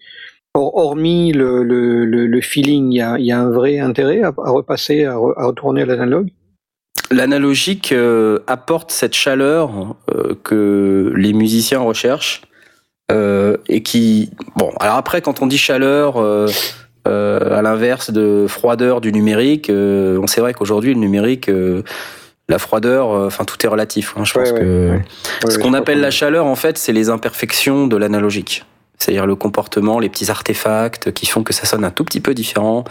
hormis le, le, le, feeling, il y a, y a, un vrai intérêt à, repasser, à, retourner à l'analogue? L'analogique euh, apporte cette chaleur euh, que les musiciens recherchent euh, et qui... Bon, alors après, quand on dit chaleur, à l'inverse de froideur du numérique, on sait vrai qu'aujourd'hui, le numérique la froideur, enfin tout est relatif. Hein, je pense que ce qu'on appelle la chaleur, en fait, c'est les imperfections de l'analogique c'est-à-dire le comportement, les petits artefacts qui font que ça sonne un tout petit peu différent,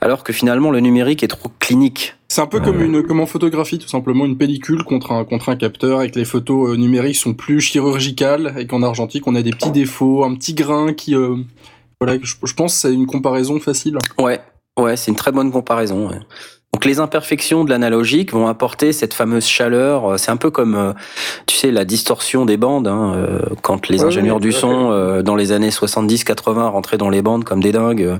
alors que finalement le numérique est trop clinique. C'est un peu comme une comme en photographie tout simplement une pellicule contre un contre un capteur et que les photos euh, numériques sont plus chirurgicales et qu'en argentique on a des petits défauts, un petit grain qui euh, voilà, je, je pense c'est une comparaison facile. Ouais, ouais, c'est une très bonne comparaison. Ouais. Donc les imperfections de l'analogique vont apporter cette fameuse chaleur. C'est un peu comme, euh, tu sais, la distorsion des bandes. Hein, euh, quand les ingénieurs du son, euh, dans les années 70-80, rentraient dans les bandes comme des dingues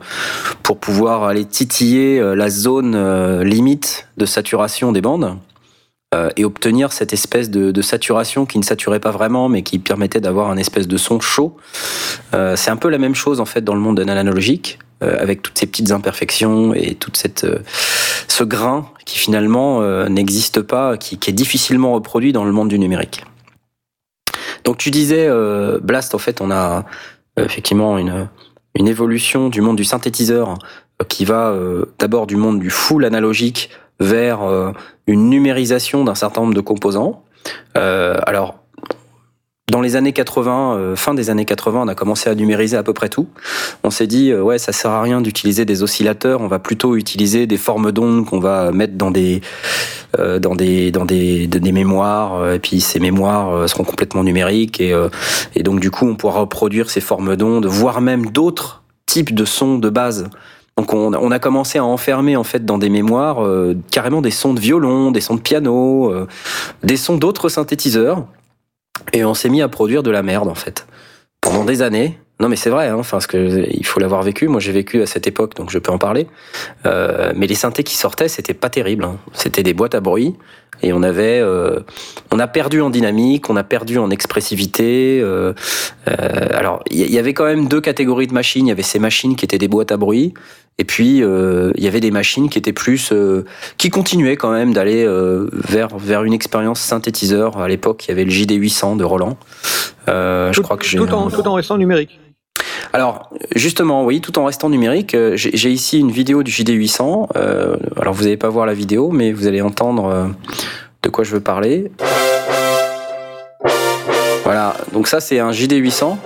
pour pouvoir aller titiller la zone limite de saturation des bandes et obtenir cette espèce de, saturation qui ne saturait pas vraiment, mais qui permettait d'avoir un espèce de son chaud. c'est un peu la même chose en fait dans le monde de l'analogique. Euh, avec toutes ces petites imperfections et toute cette euh, ce grain qui finalement euh, n'existe pas, qui, qui, est difficilement reproduit dans le monde du numérique. Donc tu disais Blast, en fait, on a effectivement une une évolution du monde du synthétiseur qui va d'abord du monde du full analogique vers une numérisation d'un certain nombre de composants. alors dans les années 80, euh, fin des années 80, on a commencé à numériser à peu près tout. On s'est dit, euh, ouais, ça sert à rien d'utiliser des oscillateurs, on va plutôt utiliser des formes d'ondes qu'on va mettre dans des, euh, dans des, dans des, des mémoires, et puis ces mémoires seront complètement numériques, et, et donc du coup, on pourra reproduire ces formes d'ondes, voire même d'autres types de sons de base. Donc on, on, a commencé à enfermer en fait dans des mémoires carrément des sons de violon, des sons de piano, des sons d'autres synthétiseurs et on s'est mis à produire de la merde en fait. Pendant des années, Non, mais c'est vrai. Hein, enfin, ce que il faut l'avoir vécu. Moi, j'ai vécu à cette époque, donc je peux en parler. Euh, mais les synthés qui sortaient, c'était pas terrible. Hein. C'était des boîtes à bruit et on avait, euh, on a perdu en dynamique, on a perdu en expressivité. Euh, euh alors, il y, avait quand même deux catégories de machines. Il y avait ces machines qui étaient des boîtes à bruit, et puis euh, il y avait des machines qui étaient plus, qui continuaient quand même d'aller vers vers une expérience synthétiseur. À l'époque, il y avait le JD 800 de Roland. je crois que tout en tout en restant numérique. Alors, justement, oui, tout en restant numérique, j'ai ici une vidéo du JD800. Euh, alors, vous n'allez pas voir la vidéo, mais vous allez entendre euh, de quoi je veux parler. Voilà, donc ça, c'est un JD800.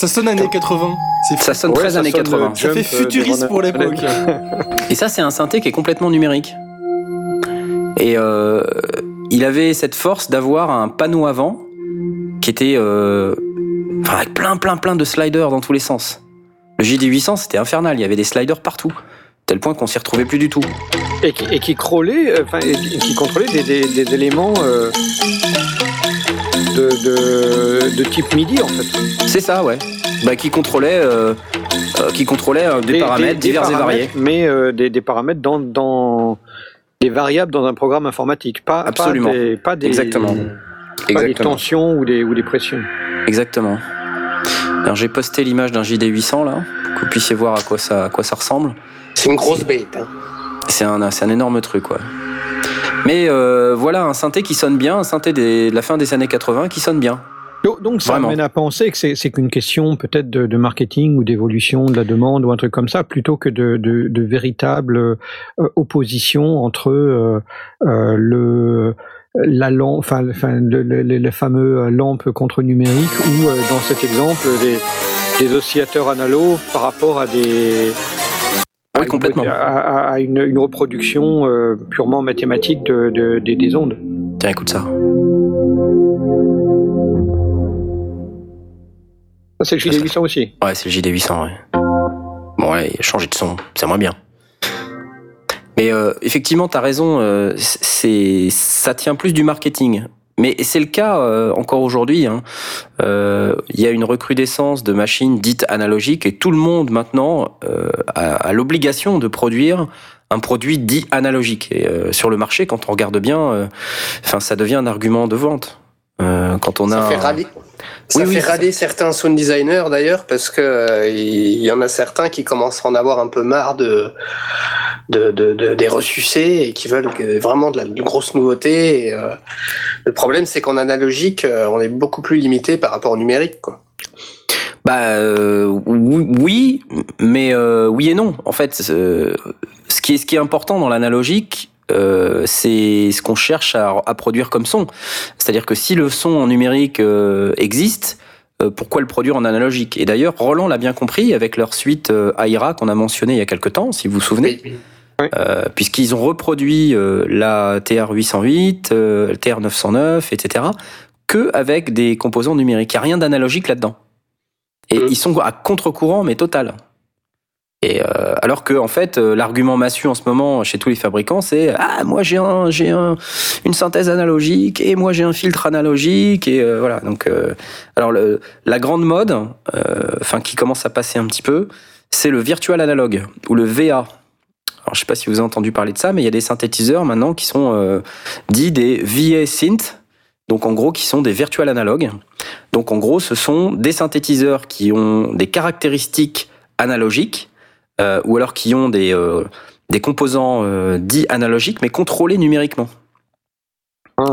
Ça sonne années 80. Ça sonne très années 80. Ça fait futuriste pour l'époque. Et ça, c'est un synthé qui est complètement numérique. Et euh, il avait cette force d'avoir un panneau avant qui était euh, avec plein, plein, plein de sliders dans tous les sens. Le JD800, c'était infernal, il y avait des sliders partout, tel point qu'on s'y retrouvait plus du tout. Et qui, et qui crawlait, euh, enfin, qui contrôlait des, des, éléments euh, de, de, de, type MIDI, en fait. C'est ça, ouais. Bah, qui contrôlait, euh, qui contrôlait des, paramètres divers et variés. Mais des, des, paramètres dans, dans des variables dans un programme informatique, pas, Absolument. pas des, pas des Exactement. Pas des tensions ou des, ou des pressions. Exactement. Alors j'ai posté l'image d'un JD800 là, pour que vous puissiez voir à quoi ça, à quoi ça ressemble. C'est une grosse bête. Hein. C'est un, un énorme truc, ouais. Mais euh, voilà, un synthé qui sonne bien, un synthé de la fin des années 80 qui sonne bien. Donc ça m'amène à penser que c'est qu'une question peut-être de, de, marketing ou d'évolution de la demande ou un truc comme ça, plutôt que de, de, de véritable euh, opposition entre euh, euh le la lampe, enfin, le, fameux lampe contre numérique ou dans cet exemple des, oscillateurs analogues par rapport à des oui, complètement. À, une, reproduction euh, purement mathématique de, des ondes. Tiens, écoute ça. c'est le JD800 aussi. Ouais, c'est le JD800, ouais. Bon, ouais, changer de son, c'est moins bien. Mais euh, effectivement, tu as raison, euh, c'est ça tient plus du marketing. Mais c'est le cas euh, encore aujourd'hui. Hein. Il y a une recrudescence de machines dites analogiques et tout le monde maintenant a, l'obligation de produire un produit dit analogique. Et sur le marché, quand on regarde bien, enfin, ça devient un argument de vente. quand on a fait ça fait râler certains sound designers d'ailleurs parce que il y en a certains qui commencent à en avoir un peu marre de de, de, des ressucés et qui veulent vraiment de la grosse nouveauté. Euh, le problème, c'est qu'en analogique, euh, on est beaucoup plus limité par rapport au numérique. Quoi. Bah euh, oui, mais oui et non. En fait, ce qui est ce qui est important dans l'analogique, c'est ce qu'on cherche à, à, produire comme son. C'est-à-dire que si le son en numérique existe, pourquoi le produire en analogique? Et d'ailleurs, Roland l'a bien compris avec leur suite Aira qu'on a mentionné il y a quelque temps, si vous vous souvenez. Euh, puisqu'ils ont reproduit euh, la TR-808, euh, la TR-909, etc., que avec des composants numériques. Il n'y a rien d'analogique là-dedans. Et ils sont à contre-courant, mais total. Et alors que en fait, l'argument massu en ce moment chez tous les fabricants, c'est ah moi j'ai un j'ai un, une synthèse analogique et moi j'ai un filtre analogique et voilà. Donc alors la grande mode, enfin qui commence à passer un petit peu, c'est le virtual analogue ou le VA. Alors, je sais pas si vous avez entendu parler de ça, mais il y a des synthétiseurs maintenant qui sont euh, dits des VA synth, donc en gros qui sont des virtual analogues. Donc en gros, ce sont des synthétiseurs qui ont des caractéristiques analogiques euh, ou alors qui ont des euh, des composants dits analogiques mais contrôlés numériquement. Ah.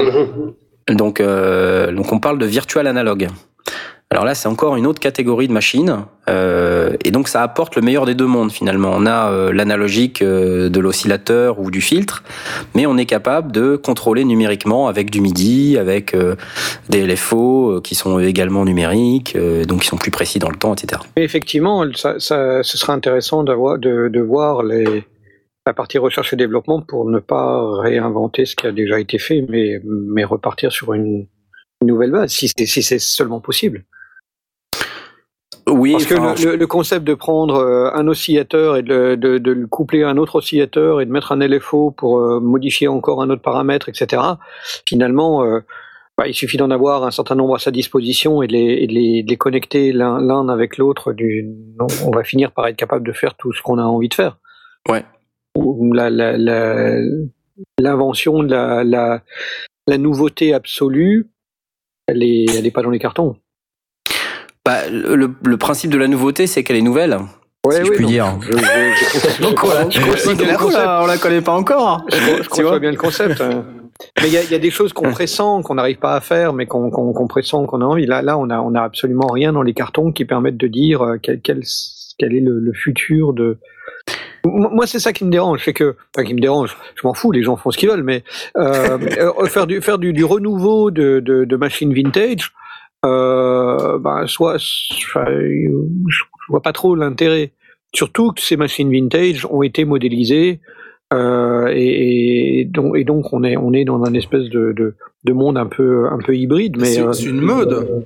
Donc donc on parle de virtual analogue. Alors là, c'est encore une autre catégorie de machines, euh, et donc ça apporte le meilleur des deux mondes finalement. On a euh, l'analogique euh, de l'oscillateur ou du filtre, mais on est capable de contrôler numériquement avec du MIDI, avec des LFO qui sont également numériques, donc qui sont plus précis dans le temps, etc. effectivement, ça, ce sera intéressant de, de voir les, la partie recherche et développement pour ne pas réinventer ce qui a déjà été fait, mais repartir sur une nouvelle base, si c'est seulement possible. Oui, parce que le, concept de prendre euh, un oscillateur et de, de, de, le coupler à un autre oscillateur et de mettre un LFO pour euh, modifier encore un autre paramètre, etc. Finalement, euh, bah, il suffit d'en avoir un certain nombre à sa disposition et de les, les, de les connecter l'un avec l'autre. On va finir par être capable de faire tout ce qu'on a envie de faire. Ouais. L'invention, la, la, la, nouveauté absolue, elle n'est elle est pas dans les cartons. Bah, le, le principe de la nouveauté, c'est qu'elle est nouvelle. Ouais, si je puis dire. donc voilà, on la connaît pas encore. Je, conçois bien le concept. Hein. Mais il y, y a, des choses qu'on pressent, qu'on n'arrive pas à faire, mais qu'on qu pressent, qu'on a envie. Là, là, on a, on a absolument rien dans les cartons qui permettent de dire euh, quel, quel, quel est le, le, futur de. Moi, c'est ça qui me dérange, c'est que, enfin, qui me dérange. Je m'en fous, les gens font ce qu'ils veulent, mais euh, euh, faire du faire du, du renouveau de, de, de machines vintage, euh, ben, soit, je vois pas trop l'intérêt. Surtout que ces machines vintage ont été modélisées euh, et, et, donc, et, donc, on est on est dans un espèce de, de, de monde un peu un peu hybride. Mais c'est euh, une mode.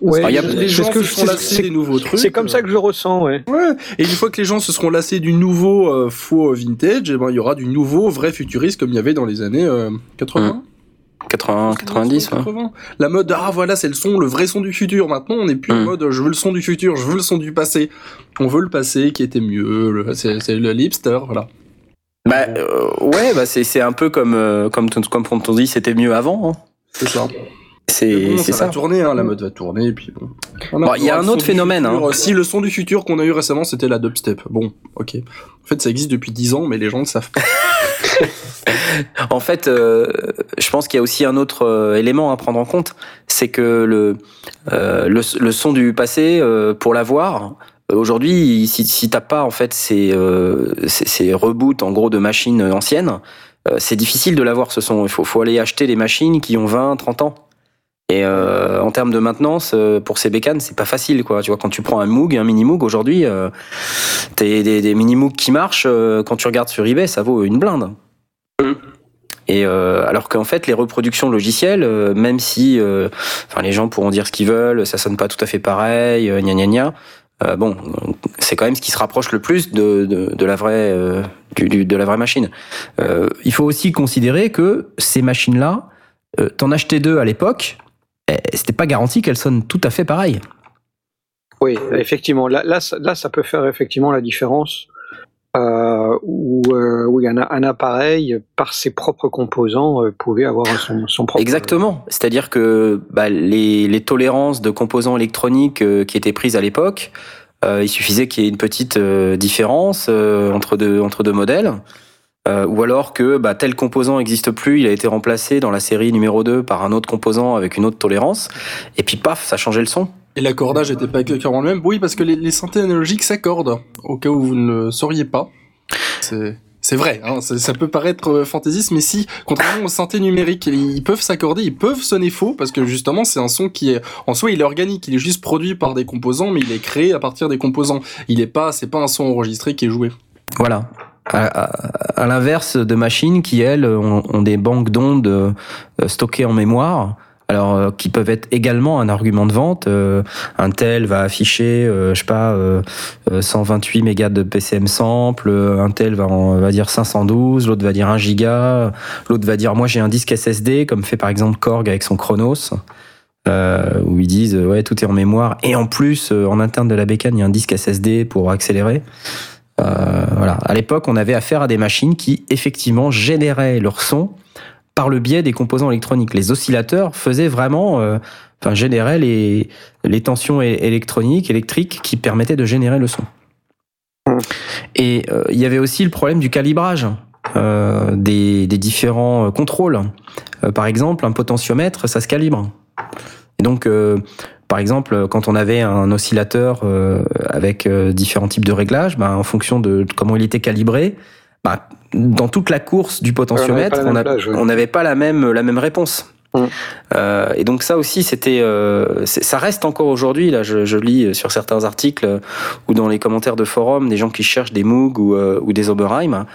Ouais, y a, les gens se sont lassés des nouveaux trucs. C'est comme ça que je le ressens, ouais. ouais. Et une fois que les gens se seront lassés du nouveau euh, faux vintage, et eh ben il y aura du nouveau vrai futuriste comme il y avait dans les années 80. 80, 90, 80. La mode, ah voilà, c'est le son, le vrai son du futur. Maintenant, on n'est plus en mm. mode, je veux le son du futur, je veux le son du passé. On veut le passé qui était mieux, c'est le hipster, voilà. Bah euh, ouais, bah c'est un peu comme euh, comme comme on dit, c'était mieux avant. Hein. C'est ça. C'est ça, ça. va tourner, hein, la mode va tourner, et puis bon. Il y a un autre phénomène. Hein. Si le son du futur qu'on a eu récemment, c'était la dubstep. Bon, ok. En fait, ça existe depuis 10 ans, mais les gens le savent pas. en fait, euh, je pense qu'il y a aussi un autre euh, élément à prendre en compte, c'est que le, euh, le, le son du passé, euh, pour l'avoir, aujourd'hui, si, si t'as pas en fait ces, euh, ces, ces, reboots en gros de machines anciennes, c'est difficile de l'avoir ce son. Il faut, faut aller acheter des machines qui ont 20, 30 ans. Et euh, en termes de maintenance, euh, pour ces bécanes, c'est pas facile, quoi. Tu vois, quand tu prends un Moog, un mini Moog aujourd'hui, euh, des, des mini Moog qui marchent, euh, quand tu regardes sur eBay, ça vaut une blinde. Et euh, alors qu'en fait, les reproductions logicielles, euh, même si, enfin, les gens pourront dire ce qu'ils veulent, ça sonne pas tout à fait pareil, gna gna gna. bon, c'est quand même ce qui se rapproche le plus de, de, de la vraie, du, du, de la vraie machine. il faut aussi considérer que ces machines-là, t'en achetais deux à l'époque, c'était pas garanti qu'elle sonne tout à fait pareil. Oui, effectivement. Là, là, là ça peut faire effectivement la différence. Euh, où, euh, où un, un, appareil, par ses propres composants, euh, pouvait avoir son, son propre. Exactement. C'est-à-dire que bah, les, les, tolérances de composants électroniques euh, qui étaient prises à l'époque, euh, il suffisait qu'il y ait une petite euh, différence entre, deux, entre deux modèles. Euh, ou alors que bah, tel composant n'existe plus, il a été remplacé dans la série numéro 2 par un autre composant avec une autre tolérance, et puis paf, ça changeait le son. Et l'accordage n'était pas exactement le même Oui, parce que les, les synthés analogiques s'accordent, au cas où vous ne le sauriez pas. C'est vrai, hein, ça peut paraître euh, fantaisiste, mais si, contrairement aux synthés numériques, ils peuvent s'accorder, ils peuvent sonner faux, parce que justement, c'est un son qui est, en soi, il est organique, il est juste produit par des composants, mais il est créé à partir des composants. Il est pas, c'est pas un son enregistré qui est joué. Voilà à, l'inverse de machines qui, elles, ont, des banques d'ondes euh, stockées en mémoire, alors euh, qui peuvent être également un argument de vente. Euh, un tel va afficher, je sais pas, 128 mégas de PCM sample, un tel va, va dire 512, l'autre va dire 1 giga, l'autre va dire moi j'ai un disque SSD, comme fait par exemple Korg avec son Chronos. où ils disent ouais tout est en mémoire et en plus en interne de la bécane il y a un disque SSD pour accélérer euh, voilà. À l'époque, on avait affaire à des machines qui effectivement généraient leur son par le biais des composants électroniques. Les oscillateurs faisaient vraiment, euh, enfin généraient les, tensions électroniques, électriques qui permettaient de générer le son. Et euh, il y avait aussi le problème du calibrage euh, des, des, différents contrôles. Euh, par exemple, un potentiomètre, ça se calibre. Et donc, par exemple, quand on avait un oscillateur euh, avec euh, différents types de réglages, bah, en fonction de comment il était calibré, bah, dans toute la course du potentiomètre, on n'avait pas, la même la même réponse. Hum. Euh, et donc ça aussi, c'était, euh, ça reste encore aujourd'hui. Là, je, je, lis sur certains articles ou dans les commentaires de forums des gens qui cherchent des Moog ou, ou des Oberheim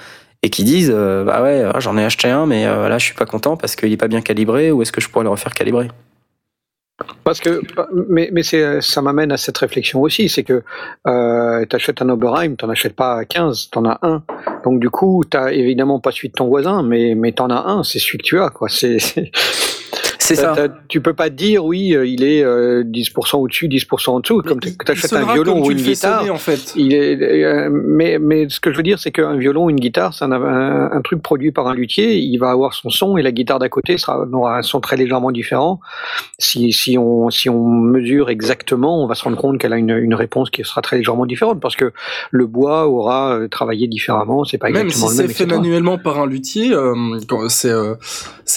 et qui disent, bah ouais, ah, j'en ai acheté un, mais là, je suis pas content parce qu'il est pas bien calibré. Ou est-ce que je pourrais le refaire calibrer? Parce que, mais, mais ça m'amène à cette réflexion aussi, c'est que euh, tu achètes un Oberheim, tu n'en achètes pas 15, tu en as un. Donc du coup, tu évidemment pas celui de ton voisin, mais, mais tu en as un, c'est celui que tu as. quoi. C'est ça. Tu peux pas dire oui, euh, il est 10% euh, au-dessus, 10% en dessous. Comme tu achètes un violon ou une guitare, en fait. Il est, euh, mais mais ce que je veux dire, c'est qu'un violon, une guitare, c'est un, un, truc produit par un luthier. Il va avoir son son et la guitare d'à côté sera aura un son très légèrement différent. Si si on si on mesure exactement, on va se rendre compte qu'elle a une, une réponse qui sera très légèrement différente parce que le bois aura travaillé différemment. C'est pas exactement le même. Même si c'est fait manuellement par un luthier, c'est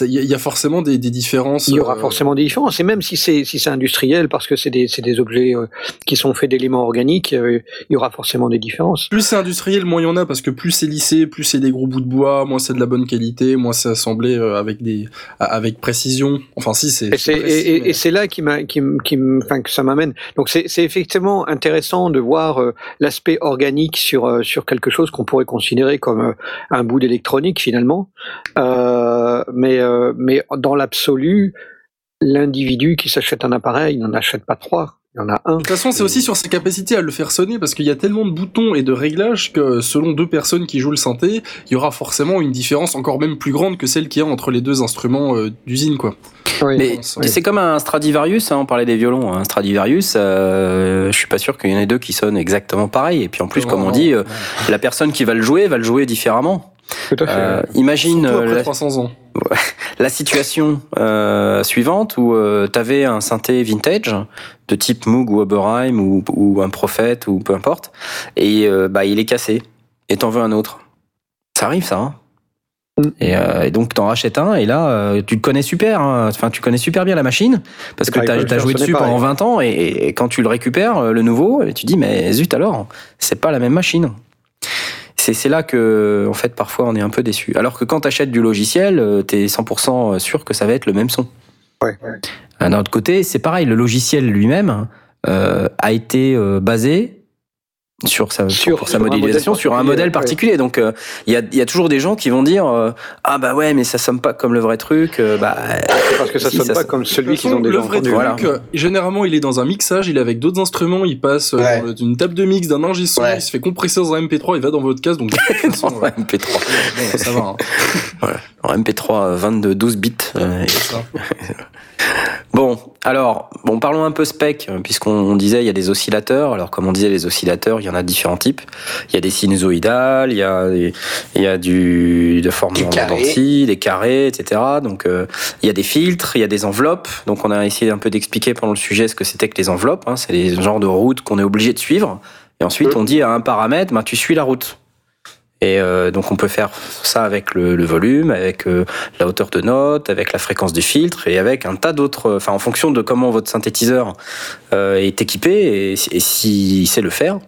il y, a forcément des, des différences il y aura euh, forcément des différences. Et même si c'est si c'est industriel, parce que c'est des, des objets euh, qui sont faits d'éléments organiques, euh, il y aura forcément des différences. Plus c'est industriel, moins il y en a, parce que plus c'est lissé, plus c'est des gros bouts de bois, moins c'est de la bonne qualité, moins c'est assemblé avec des avec précision. Enfin, si c'est. Et c'est là qui m'a qui, qui enfin que ça m'amène. Donc c'est c'est effectivement intéressant de voir l'aspect organique sur sur quelque chose qu'on pourrait considérer comme un bout d'électronique finalement. Mais mais dans l'absolu l'individu qui s'achète un appareil n'en achète pas trois. Il y en a un. De toute façon, c'est aussi sur sa capacité à le faire sonner parce qu'il y a tellement de boutons et de réglages que selon deux personnes qui jouent le synthé, il y aura forcément une différence encore même plus grande que celle qu'il y a entre les deux instruments euh, d'usine, quoi. mais c'est comme un Stradivarius, hein, on parlait des violons. Un Stradivarius, euh, je suis pas sûr qu'il y en ait deux qui sonnent exactement pareil. Et puis en plus, comme on dit, euh, la personne qui va le jouer va le jouer différemment. Euh, imagine après 300 ans la situation euh, suivante où euh, tu avais un synthé vintage de type Moog ou Oberheim ou, ou un Prophète ou peu importe, et euh, bah il est cassé, et t'en veux un autre. Ça arrive ça. Hein mm. et, euh, et, donc t'en rachètes un et là euh, tu te connais super, hein. enfin tu connais super bien la machine parce que t'as as joué dessus pendant 20 ans et, et, quand tu le récupères le nouveau, tu dis mais zut alors c'est pas la même machine c'est là que, en fait, parfois on est un peu déçu. Alors que quand tu achètes du logiciel, tu es 100% sûr que ça va être le même son. Ouais. D'un autre côté, c'est pareil, le logiciel lui-même euh, a été euh, basé sur sa, sur, sa modélisation, sur un modèle particulier. Donc euh, il y, a, y, a, toujours des gens qui vont dire euh, ah bah ouais mais ça sonne pas comme le vrai truc. Euh, bah parce que ça sonne pas comme celui qu'ils ont déjà le vrai Truc, voilà. généralement il est dans un mixage, il est avec d'autres instruments, il passe d'une table de mix d'un ingé son, il se fait compresser dans un MP3, il va dans votre case donc dans un MP3. ça va. Hein. voilà. En MP3 22 12 bits. Bon, alors, bon, parlons un peu spec, puisqu'on disait il y a des oscillateurs. Alors, comme on disait, les oscillateurs, il y en a différents types. Il y a des sinusoïdales, il y a, il y a du de forme de des carrés, etc. Donc, euh, il y a des filtres, il y a des enveloppes. Donc, on a essayé un peu d'expliquer pendant le sujet ce que c'était que les enveloppes. Hein. C'est les genres de routes qu'on est obligé de suivre. Et ensuite, on dit à un paramètre, ben, tu suis la route. Et euh, donc on peut faire ça avec le, le volume, avec euh, la hauteur de note, avec la fréquence du filtre et avec un tas d'autres. Enfin, en fonction de comment votre synthétiseur euh, est équipé et, et s'il sait le faire,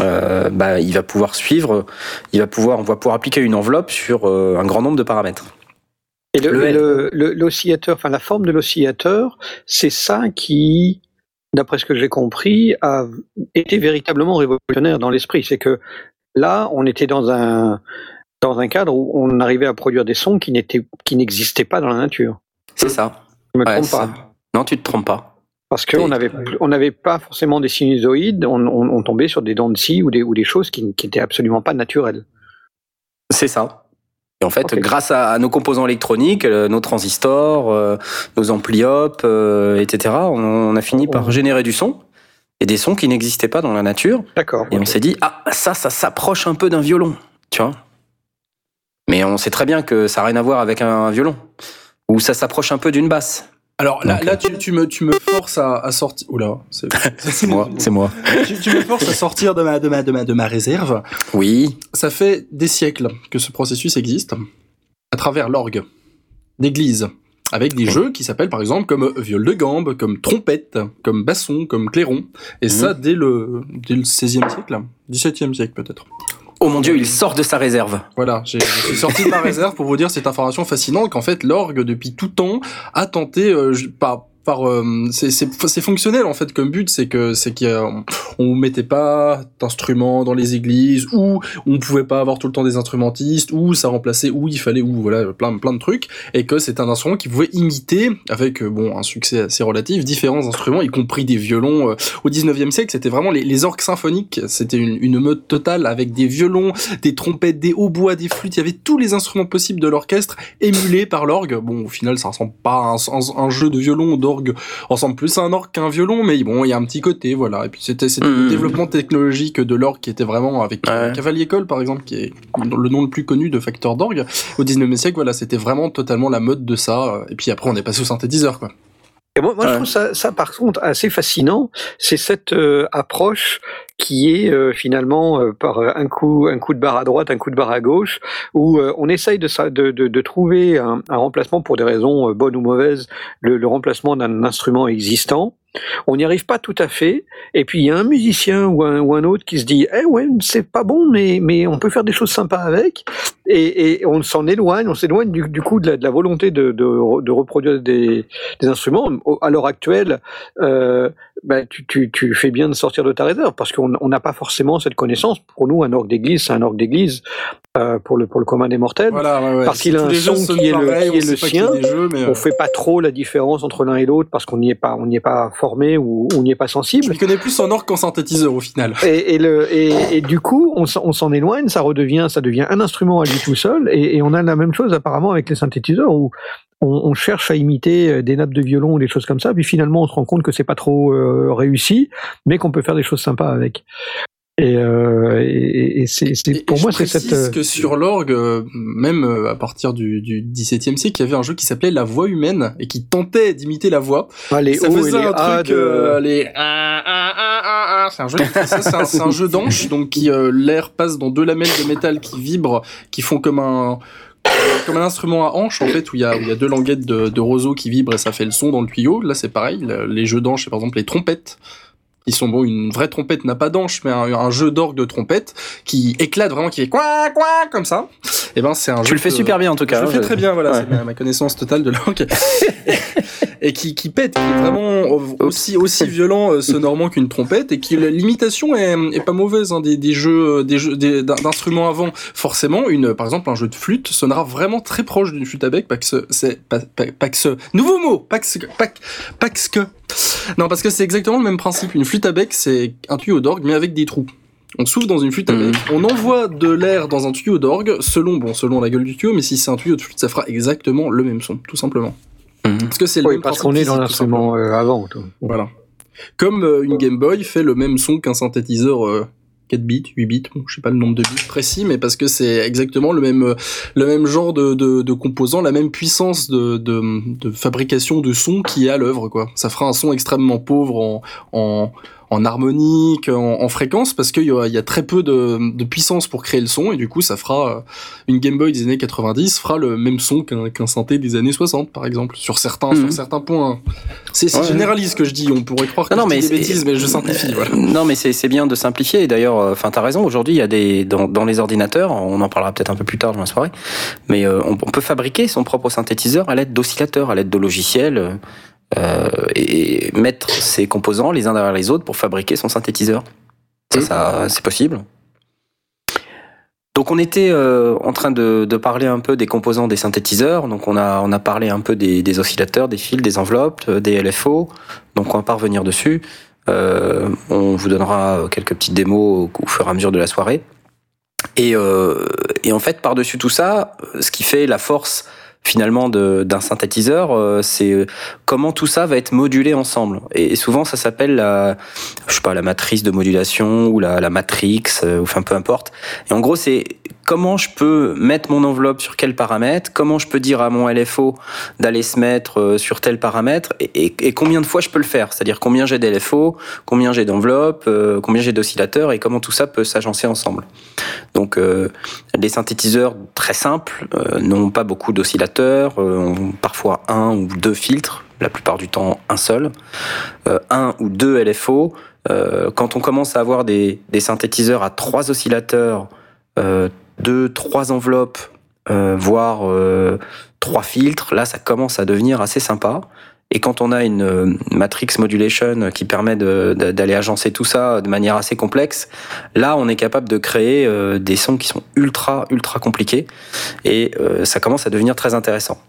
euh, bah, il va pouvoir suivre. Il va pouvoir, on va pouvoir appliquer une enveloppe sur un grand nombre de paramètres. Et l'oscillateur, enfin la forme de l'oscillateur, c'est ça qui, d'après ce que j'ai compris, a été véritablement révolutionnaire dans l'esprit. C'est que Là, on était dans un, dans un cadre où on arrivait à produire des sons qui n'étaient, qui n'existaient pas dans la nature. C'est ça. Je me trompe pas. Non, tu te trompes pas. Parce qu'on n'avait on n'avait pas forcément des sinusoïdes, on, on, tombait sur des dents de scie ou des, ou des choses qui n'étaient absolument pas naturelles. C'est ça. Et en fait, grâce à, nos composants électroniques, euh, nos transistors, euh, nos ampliopes, euh, etc., on, a fini par générer du son et des sons qui n'existaient pas dans la nature. D'accord. Et on s'est dit, ah, ça, ça s'approche un peu d'un violon, tu vois. Mais on sait très bien que ça n'a rien à voir avec un violon. Ou ça s'approche un peu d'une basse. Alors là, là tu, tu, me, tu me forces à, à sortir. Oula, c'est moi, c'est moi. tu, tu, me forces à sortir de ma, de ma, de ma, de ma réserve. Oui. Ça fait des siècles que ce processus existe à travers l'orgue d'église avec des jeux qui s'appellent par exemple comme viol de gambe, comme trompette, comme basson, comme clairon. Et mhm. ça dès le, dès le 16e siècle, 17e siècle peut-être. Oh mon dieu, il sort de sa réserve. Voilà, je suis sorti de ma réserve pour vous dire cette information fascinante qu'en fait l'orgue depuis tout temps a tenté, euh, pas par c'est fonctionnel en fait comme but, c'est que c'est qu'on mettait pas d'instruments dans les églises ou on pouvait pas avoir tout le temps des instrumentistes ou ça remplaçait où il fallait ou voilà plein plein de trucs et que c'est un instrument qui pouvait imiter avec bon un succès assez relatif différents instruments y compris des violons au 19e siècle, c'était vraiment les, les orques symphoniques, c'était une, une mode totale avec des violons, des trompettes, des hautbois, des flûtes, il y avait tous les instruments possibles de l'orchestre émulés par l'orgue. Bon, au final, ça ressemble pas à un, jeu de violon ou d'orgue, ressemble plus à un orgue qu'un violon, mais bon, il y a un petit côté, voilà. Et puis c'était le mmh. développement technologique de l'orgue qui était vraiment avec Cavalier Cole, par exemple, qui est le nom le plus connu de facteur d'orgue. Au 19e siècle, voilà, c'était vraiment totalement la mode de ça. Et puis après, on est passé au synthétiseur, quoi. Et moi, moi je trouve ça, ça, par contre, assez fascinant. C'est cette euh, approche qui est euh, finalement euh, par un coup, un coup de barre à droite, un coup de barre à gauche, où on essaye de, de, de, de trouver un, un, remplacement pour des raisons bonnes ou mauvaises, le, le remplacement d'un instrument existant. On n'y arrive pas tout à fait. Et puis il y a un musicien ou un, ou un autre qui se dit Eh ouais, c'est pas bon, mais, mais on peut faire des choses sympas avec. Et, et on s'en éloigne, on s'éloigne du, du, coup de la, de la volonté de, de, de reproduire des, des, instruments. À l'heure actuelle, euh, bah, tu, tu, tu, fais bien de sortir de ta réserve parce qu'on n'a pas forcément cette connaissance. Pour nous, un orgue d'église, c'est un orgue d'église. Euh, pour le pour le commun des mortels voilà, ouais, ouais. parce qu'il a un son qui est le, qui est le sien jeux, mais euh... on fait pas trop la différence entre l'un et l'autre parce qu'on n'y est pas on n'y est pas formé ou on n'y est pas sensible je connais plus en orgue qu'en synthétiseur au final et, et le et, et, du coup on, on s'en éloigne ça redevient ça devient un instrument à lui tout seul et, et on a la même chose apparemment avec les synthétiseurs où on, on, cherche à imiter euh, des nappes de violon ou des choses comme ça, puis finalement on se rend compte que c'est pas trop euh, réussi, mais qu'on peut faire des choses sympas avec. Et, euh, et, et c'est, pour moi, c'est cette. Que sur l'orgue, même à partir du, du XVIIe siècle, il y avait un jeu qui s'appelait La Voix humaine et qui tentait d'imiter la voix. Ah, les ça faisait un truc, de... euh, les. C'est un jeu, c'est un, jeu d'anche, donc qui l'air passe dans deux lamelles de métal qui vibrent, qui font comme un comme un instrument à hanche en fait où il y a, deux languettes de, de roseau qui vibrent et ça fait le son dans le tuyau. Là c'est pareil, les jeux d'anche, c'est par exemple les trompettes ils sont bon, une vraie trompette n'a pas d'anche, mais un, jeu d'orgue de trompette qui éclate vraiment, qui fait quoi quoi comme ça. Et eh ben c'est un. Tu le fais super bien en tout cas. Je le fais très bien, voilà, c'est ma, connaissance totale de l'orgue. et qui, qui pète, qui est vraiment aussi aussi violent euh, sonorement qu'une trompette et qui l'imitation est, est pas mauvaise hein, des, des jeux des jeux d'instruments avant forcément une par exemple un jeu de flûte sonnera vraiment très proche d'une flûte à bec parce que c'est pas, que ce nouveau mot pas que pas que non, parce que c'est exactement le même principe. Une flûte à bec, c'est un tuyau d'orgue, mais avec des trous. On souffle dans une flûte à bec, mmh. on envoie de l'air dans un tuyau d'orgue, selon, bon, selon la gueule du tuyau, mais si c'est un tuyau de flûte, ça fera exactement le même son, tout simplement. Mmh. Parce que c'est le oui, parce qu'on est dans l'instrument euh, avant. Tout. Voilà. Comme euh, une Game Boy fait le même son qu'un synthétiseur euh, 4 bits, 8 bits, bon, je sais pas le nombre de bits précis, mais parce que c'est exactement le même, le même genre de, de, de composants, la même puissance de, de, fabrication de son qui est à l'œuvre, quoi. Ça fera un son extrêmement pauvre en, en, en harmonique, en, en, fréquence, parce qu'il y, y, a très peu de, de, puissance pour créer le son, et du coup, ça fera euh, une Game Boy des années 90 fera le même son qu'un synthé des années 60, par exemple, sur certains, sur mhm. certains points. C'est ouais. généraliste ce que je dis. On pourrait croire que non, je mais des bêtises, mais je simplifie. Voilà. Non, mais c'est bien de simplifier. Et d'ailleurs, euh, enfin, t'as raison. Aujourd'hui, il y a des dans, dans, les ordinateurs, on en parlera peut-être un peu plus tard dans la soirée, mais euh, on, on, peut fabriquer son propre synthétiseur à l'aide d'oscillateurs, à l'aide de logiciels euh, et mettre ces composants les uns derrière les autres pour fabriquer son synthétiseur. Ça, ça c'est possible. Donc on était euh, en train de, de, parler un peu des composants des synthétiseurs. Donc on a on a parlé un peu des, des oscillateurs, des fils, des enveloppes, euh, des LFO. Donc on va pas revenir dessus. Euh, on vous donnera quelques petites démos au, au, fur et à mesure de la soirée. Et, euh, et en fait par dessus tout ça, ce qui fait la force finalement d'un synthétiseur, euh, c'est euh, comment tout ça va être modulé ensemble. Et, souvent, ça s'appelle la, je sais pas, la matrice de modulation ou la, la matrix, euh, enfin peu importe. Et en gros, c'est comment je peux mettre mon enveloppe sur quel paramètre, comment je peux dire à mon LFO d'aller se mettre sur tel paramètre, et, combien de fois je peux le faire. C'est-à-dire combien j'ai d'LFO, combien j'ai d'enveloppes, euh, combien j'ai d'oscillateurs, et comment tout ça peut s'agencer ensemble. Donc, euh, les synthétiseurs très simples euh, n'ont pas beaucoup d'oscillateurs, ont parfois un ou deux filtres, la plupart du temps un seul, un ou deux LFO. quand on commence à avoir des, des synthétiseurs à trois oscillateurs, deux, trois enveloppes, euh, voire euh, trois filtres, là ça commence à devenir assez sympa. Et quand on a une matrix modulation qui permet d'aller agencer tout ça de manière assez complexe, là, on est capable de créer des sons qui sont ultra, ultra compliqués. Et ça commence à devenir très intéressant.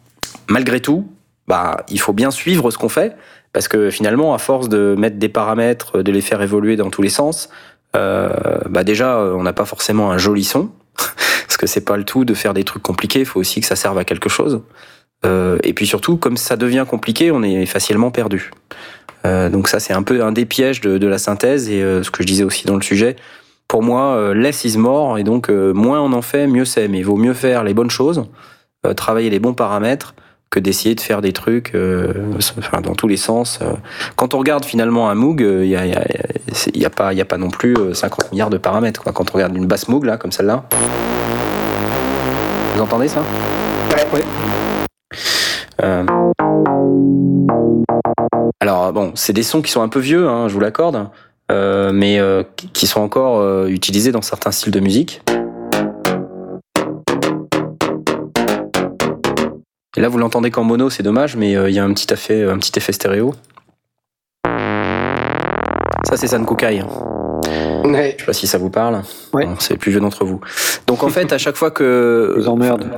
Malgré tout, bah, il faut bien suivre ce qu'on fait, parce que finalement, à force de mettre des paramètres, de les faire évoluer dans tous les sens, euh, bah déjà, on n'a pas forcément un joli son, parce que c'est pas le tout de faire des trucs compliqués, il faut aussi que ça serve à quelque chose. Euh, et puis surtout, comme ça devient compliqué, on est facilement perdu. Euh, donc ça, c'est un peu un des pièges de, de la synthèse, et euh, ce que je disais aussi dans le sujet, pour moi, euh, less is more, et donc moins on en fait, mieux c'est. Mais il vaut mieux faire les bonnes choses, travailler les bons paramètres, que d'essayer de faire des trucs euh, enfin, dans tous les sens. Euh. Quand on regarde finalement un Moog, il euh, n'y a, y a, y a, pas, y a pas non plus 50 milliards de paramètres. Quoi. Quand on regarde une basse Moog, là, comme celle-là. Vous entendez ça? Euh... Alors bon, c'est des sons qui sont un peu vieux, hein, je vous l'accorde, euh, mais qui sont encore utilisés dans certains styles de musique. Et là, vous l'entendez qu'en mono, c'est dommage, mais euh, il y a un petit effet, un petit effet stéréo. Ça, c'est San Kukai. Ouais. Je sais pas si ça vous parle. Ouais. c'est le plus vieux d'entre vous. Donc en fait, à chaque fois que vous emmerde.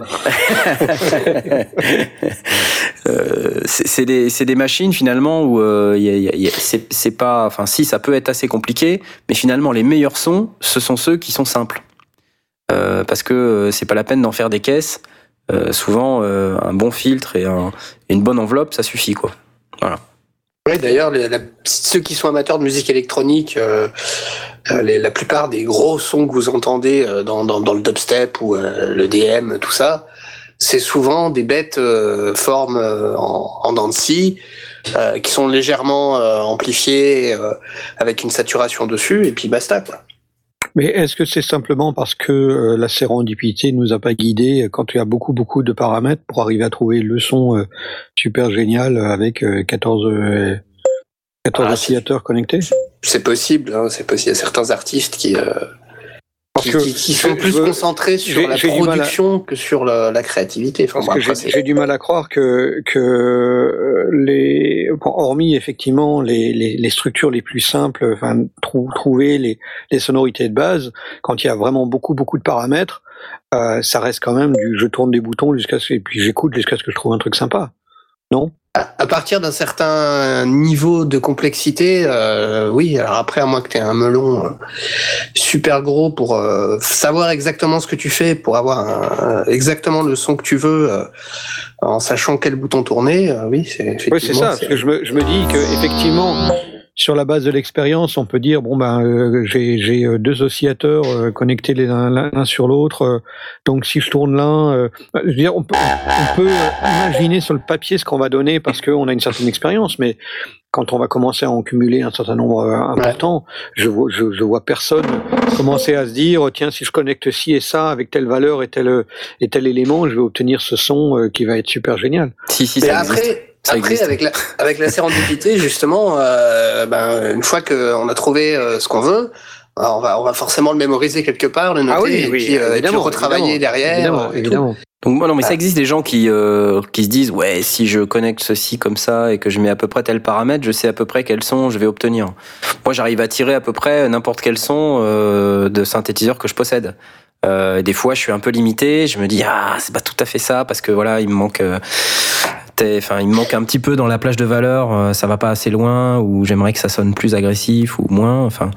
euh, c'est des machines finalement où euh, c'est pas enfin si ça peut être assez compliqué, mais finalement les meilleurs sons, ce sont ceux qui sont simples. Euh, parce que c'est pas la peine d'en faire des caisses. Euh, souvent euh, un bon filtre et, un, et, une bonne enveloppe, ça suffit quoi. D'ailleurs, ceux qui sont amateurs de musique électronique, euh, la plupart des gros sons que vous entendez dans, le dubstep ou le DM, tout ça, c'est souvent des bêtes formes en, en qui sont légèrement amplifiées avec une saturation dessus, et puis basta. Quoi. Mais est-ce que c'est simplement parce que euh, la sérendipité nous a pas guidés quand il y a beaucoup beaucoup de paramètres pour arriver à trouver le son euh, super génial avec 14 euh, 14 ah, oscillateurs connectés? C'est possible, hein, c'est possible. Il y a certains artistes qui qui, qui, qui, sont plus concentrés sur la production que sur la, la créativité. Enfin, j'ai du mal à croire que, que les, bon, hormis effectivement les, les, les, structures les plus simples, enfin, trou, trouver les, les sonorités de base, quand il y a vraiment beaucoup beaucoup de paramètres, euh, ça reste quand même du je tourne des boutons jusqu'à ce et puis j'écoute jusqu'à ce que je trouve un truc sympa. Non? À partir d'un certain niveau de complexité, euh, oui. Alors après, à moins que tu aies un melon euh, super gros pour euh, savoir exactement ce que tu fais, pour avoir un, exactement le son que tu veux, euh, en sachant quel bouton tourner, euh, oui, c'est effectivement. Oui, c'est ça. Parce que je me, je me dis que effectivement, sur la base de l'expérience, on peut dire bon ben euh, j'ai euh, deux oscillateurs euh, connectés l'un sur l'autre, donc si je tourne l'un, je veux dire on peut, on peut imaginer sur le papier ce qu'on va donner parce qu'on a une certaine expérience, mais quand on va commencer à en cumuler un certain nombre important, je vois, je, je, vois personne commencer à se dire tiens si je connecte ci et ça avec telle valeur et tel et tel élément, je vais obtenir ce son qui va être super génial. Si si. Mais après. Après, avec la, avec la sérendipité, justement, euh, ben, une fois qu'on a trouvé euh, ce qu'on veut, on va, on va forcément le mémoriser quelque part, le noter, ah oui, et, puis, euh, et, puis, retravailler derrière. Évidemment, évidemment. Donc non, mais ça existe des gens qui euh, qui se disent ouais si je connecte ceci comme ça et que je mets à peu près tel paramètre, je sais à peu près quel son je vais obtenir. Moi, j'arrive à tirer à peu près n'importe quel son euh, de synthétiseur que je possède. Euh, des fois, je suis un peu limité. Je me dis ah c'est pas tout à fait ça parce que voilà il me manque enfin, il me manque un petit peu dans la plage de valeur, euh, ça va pas assez loin, ou j'aimerais que ça sonne plus agressif ou moins. Enfin,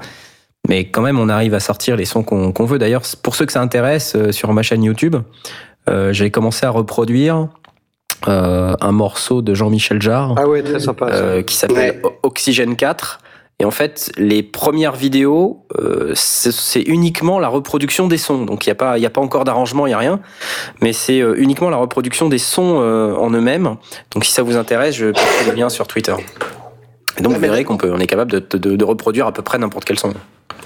mais quand même, on arrive à sortir les sons qu'on veut. D'ailleurs, pour ceux que ça intéresse, euh, sur ma chaîne YouTube, euh, j'ai commencé à reproduire euh, un morceau de Jean-Michel Jarre, ah ouais, très sympa, euh, qui s'appelle ouais. Oxygène 4. Et en fait, les premières vidéos, euh, c'est uniquement la reproduction des sons. Donc il n'y a pas, il a pas encore d'arrangement, il y a rien, mais c'est euh, uniquement la reproduction des sons euh, en eux-mêmes. Donc si ça vous intéresse, je posterai le lien sur Twitter. Et donc vous verrez qu'on peut, on est capable de, de, de reproduire à peu près n'importe quel son.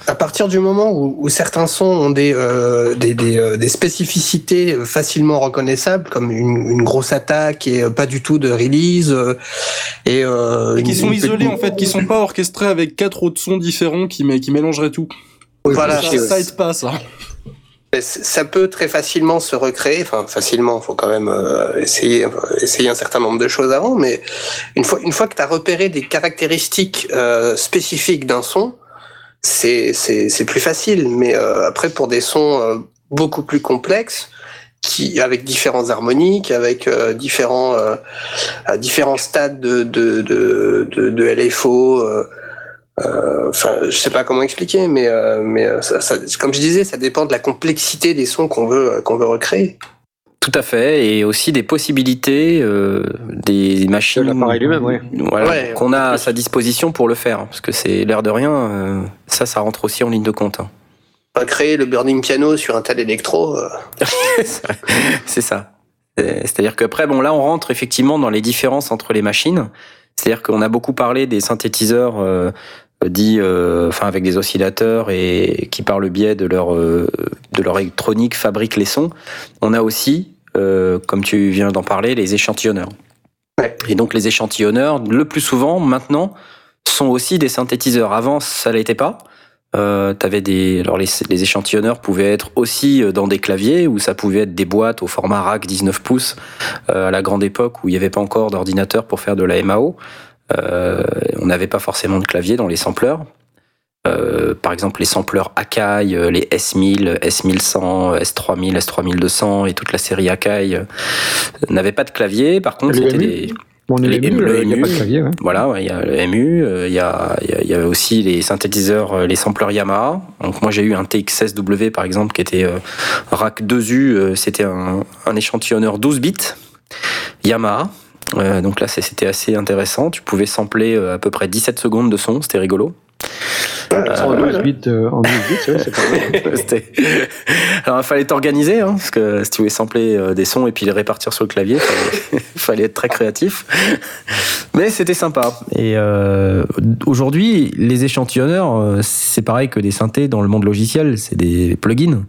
À partir du moment où, où certains sons ont des, euh, des, des, euh, des, spécificités facilement reconnaissables, comme une, une, grosse attaque et pas du tout de release, euh, et, euh, et qui sont isolés en fait, qui sont pas orchestrés avec quatre autres sons différents qui, qui mélangeraient tout. Oui, voilà, ça, ça aide pas ça. Ça peut très facilement se recréer. Enfin, facilement, il faut quand même euh, essayer, essayer un certain nombre de choses avant. Mais une fois, une fois que tu as repéré des caractéristiques euh, spécifiques d'un son, c'est c'est plus facile. Mais euh, après, pour des sons beaucoup plus complexes, qui avec différents harmoniques, avec différents différents stades de de de, de, de LFO. Euh, enfin, je sais pas comment expliquer, mais euh, mais euh, ça, ça, comme je disais, ça dépend de la complexité des sons qu'on veut qu'on veut recréer. Tout à fait, et aussi des possibilités euh, des machines. L'appareil lui-même, oui. Voilà, qu'on a à sa disposition pour le faire, parce que c'est l'air de rien. Euh, ça, ça rentre aussi en ligne de compte. Hein. Pas créer le burning piano sur un tel électro. c'est ça. C'est-à-dire qu'après, bon, là, on rentre effectivement dans les différences entre les machines. C'est-à-dire qu'on a beaucoup parlé des synthétiseurs euh, dit, euh, enfin avec des oscillateurs et qui par le biais de leur euh, de leur électronique fabriquent les sons. On a aussi, euh, comme tu viens d'en parler, les échantillonneurs. Et donc les échantillonneurs, le plus souvent maintenant, sont aussi des synthétiseurs. Avant, ça l'était pas. Euh, avais des, alors les, les, échantillonneurs pouvaient être aussi dans des claviers ou ça pouvait être des boîtes au format rack 19 pouces à la grande époque où il n'y avait pas encore d'ordinateur pour faire de la MAO. Euh, on n'avait pas forcément de clavier dans les sampleurs. Euh, par exemple, les sampleurs Akai, euh, les S1000, S1100, S3000, S3200 et toute la série Akai n'avaient pas de clavier. Par contre, c'était des les MU, le, il n'y a pas de clavier. Voilà, il y a le MU, il y a, y aussi les synthétiseurs, les sampleurs Yamaha. Donc moi j'ai eu un TX16W par exemple qui était rack 2U, c'était un, un échantillonneur 12 bits Yamaha. Euh, donc là, c'était assez intéressant. Tu pouvais sampler euh, à peu près 17 secondes de son, c'était rigolo. en 12 bits, en 12 bits c'est pas Alors il fallait t'organiser, hein, parce que si tu voulais sampler des sons et puis les répartir sur le clavier, il fallait, être très créatif. Mais c'était sympa. Et euh, aujourd'hui, les échantillonneurs, c'est pareil que des synthés dans le monde logiciel, c'est des plugins.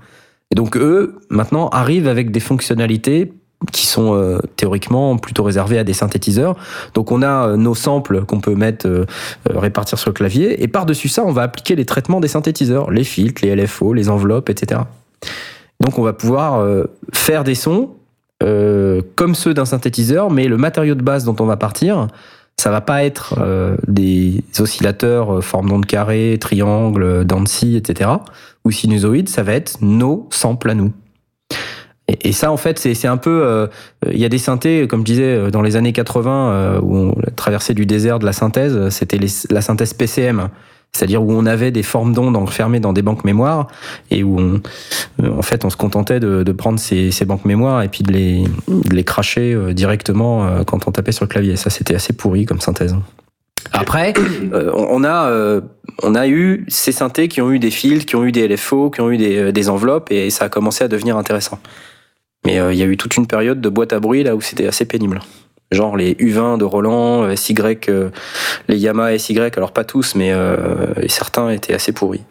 Et donc eux, maintenant, arrivent avec des fonctionnalités qui sont euh, théoriquement plutôt réservés à des synthétiseurs. Donc on a euh, nos samples qu'on peut mettre euh, répartir sur le clavier et par-dessus ça, on va appliquer les traitements des synthétiseurs, les filtres, les LFO, les enveloppes, etc. Donc on va pouvoir faire des sons comme ceux d'un synthétiseur, mais le matériau de base dont on va partir, ça va pas être des oscillateurs forme d'onde carré, triangle, Dancy, etc. ou sinusoïde, ça va être nos samples à nous. Et, ça, en fait, c'est un peu. Euh, il y a des synthés, comme je disais, euh, dans les années 80, euh, où on traversait du désert de la synthèse, c'était la synthèse PCM. C'est-à-dire où on avait des formes d'ondes enfermées dans des banques mémoire et où on, en fait, on se contentait de, prendre ces, banques mémoire et puis de les, de les cracher directement quand on tapait sur le clavier. Ça, c'était assez pourri comme synthèse. Après, on a on a eu ces synthés qui ont eu des fils, qui ont eu des LFO, qui ont eu des enveloppes et ça a commencé à devenir intéressant. Mais euh, il y a eu toute une période de boîte à bruit là où c'était assez pénible. Genre les U20 de Roland, euh, SY, euh, les Yamaha SY, alors pas tous, mais certains étaient assez pourris.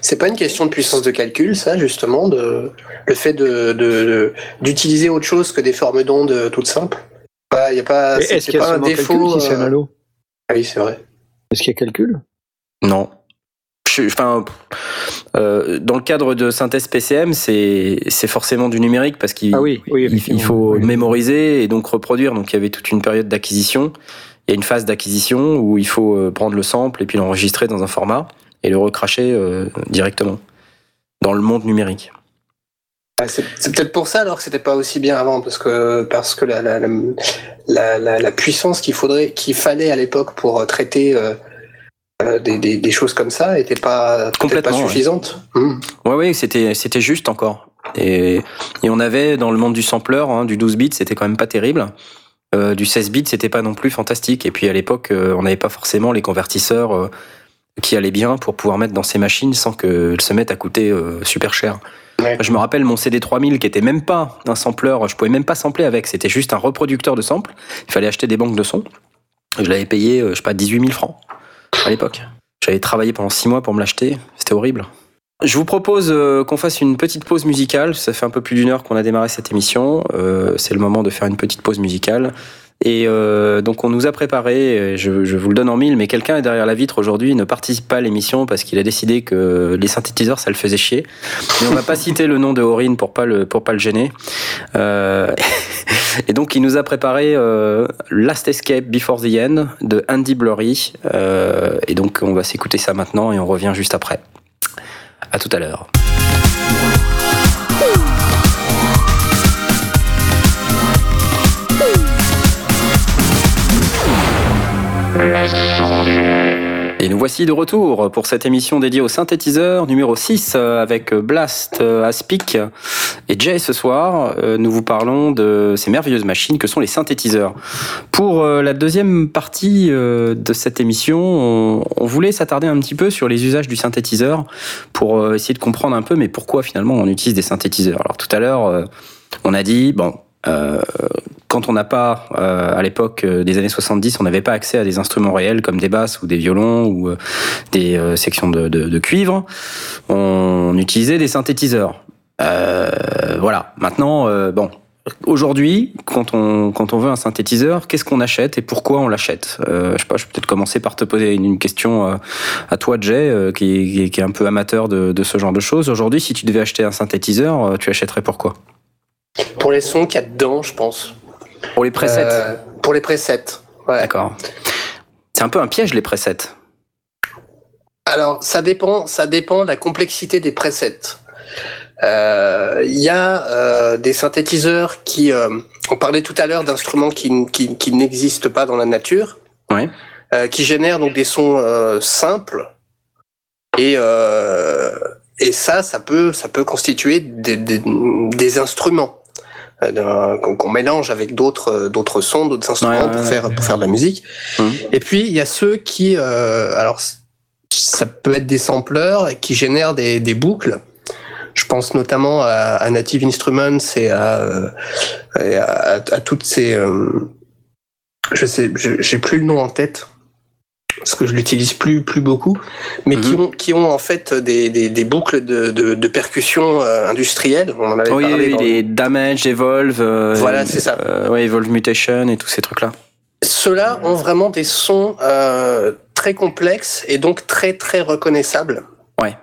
C'est pas une question de puissance de calcul, ça, justement, de, le fait de, d'utiliser autre chose que des formes d'ondes toutes simples? Il n'y a pas, est-ce qu'il y a pas un défaut. Si c'est Ah oui, c'est vrai. Est-ce qu'il y a calcul? Non enfin, euh, dans le cadre de synthèse PCM, c'est forcément du numérique parce qu'il ah oui, il, faut mémoriser et donc reproduire. Donc il y avait toute une période d'acquisition. Il y a une phase d'acquisition où il faut euh, prendre le sample et puis l'enregistrer dans un format et le recracher euh, directement dans le monde numérique. C'est peut-être pour ça alors que c'était pas aussi bien avant parce que parce que la la, la, la, puissance qu'il faudrait qu'il fallait à l'époque pour traiter euh, des, des, des, choses comme ça n'étaient pas complètement pas suffisantes. Ouais, hmm. ouais, c'était c'était juste encore. Et, et on avait dans le monde du sampler, hein, du 12 bits, c'était quand même pas terrible. Euh, du 16 bits, c'était pas non plus fantastique. Et puis à l'époque, euh, on n'avait pas forcément les convertisseurs euh, qui allaient bien pour pouvoir mettre dans ces machines sans qu'elles se mettent à coûter super cher. Je me rappelle mon CD3000 qui était même pas un sampler, je pouvais même pas sampler avec, c'était juste un reproducteur de samples. Il fallait acheter des banques de sons. Je l'avais payé, je sais pas, 18 000 francs à l'époque. J'avais travaillé pendant six mois pour me l'acheter, c'était horrible. Je vous propose euh, qu'on fasse une petite pause musicale. Ça fait un peu plus d'une heure qu'on a démarré cette émission. Euh, c'est le moment de faire une petite pause musicale. Et euh, donc on nous a préparé, je, je, vous le donne en mille, mais quelqu'un est derrière la vitre aujourd'hui, ne participe pas à l'émission parce qu'il a décidé que les synthétiseurs ça le faisait chier. Mais on va pas citer le nom de Aurine pour pas le pour pas le gêner. Euh, et donc il nous a préparé euh, Last Escape Before the End de Andy Blurry. Euh, et donc on va s'écouter ça maintenant et on revient juste après. À tout à l'heure. Et nous voici de retour pour cette émission dédiée au synthétiseur numéro 6 euh, avec Blast, euh, Aspic et Jay ce soir. Euh, nous vous parlons de ces merveilleuses machines que sont les synthétiseurs. Pour la deuxième partie de cette émission, on voulait s'attarder un petit peu sur les usages du synthétiseur pour essayer de comprendre un peu mais pourquoi finalement on utilise des synthétiseurs. Alors tout à l'heure, on a dit, bon, euh, quand on n'a pas, euh, à l'époque euh, des années 70, on n'avait pas accès à des instruments réels comme des basses ou des violons ou des sections de, cuivre, on utilisait des synthétiseurs. voilà. Maintenant, bon, Aujourd'hui, quand on, quand on veut un synthétiseur, qu'est-ce qu'on achète et pourquoi on l'achète? Euh, Je sais pas, je peux peut-être commencer par te poser une, question à toi, Jay, qui, qui, est un peu amateur de, de ce genre de choses. Aujourd'hui, si tu devais acheter un synthétiseur, tu achèterais pourquoi? Pour les sons qu'il y a dedans, je pense. Pour les presets euh, Pour les presets, ouais. D'accord. C'est un peu un piège, les presets. Alors, ça dépend, ça dépend de la complexité des presets. Euh, il y a euh, des synthétiseurs qui, on parlait tout à l'heure d'instruments qui, qui, qui n'existent pas dans la nature, ouais. qui génèrent donc des sons simples et et ça, ça peut, ça peut constituer des, des, des instruments. Euh, qu'on mélange avec d'autres euh, d'autres sons, d'autres instruments pour faire pour faire de la musique. Hum. Et puis il y a ceux qui, euh, alors ça peut être des sampleurs qui génèrent des, des boucles. Je pense notamment à, à Native Instruments et à, à, à, toutes ces, je sais, j'ai plus le nom en tête parce que je l'utilise plus plus beaucoup, mais qui mhm. ont qui ont en fait des, des, des boucles de, de, de percussion euh, industrielles. On en avait oui, parlé. Oui, les Damage, Evolve. Euh, voilà, c'est ça. Euh, ouais, Evolve Mutation et tous ces trucs là. Ceux-là ont vraiment des sons euh, très complexes et donc très très reconnaissables. Ouais.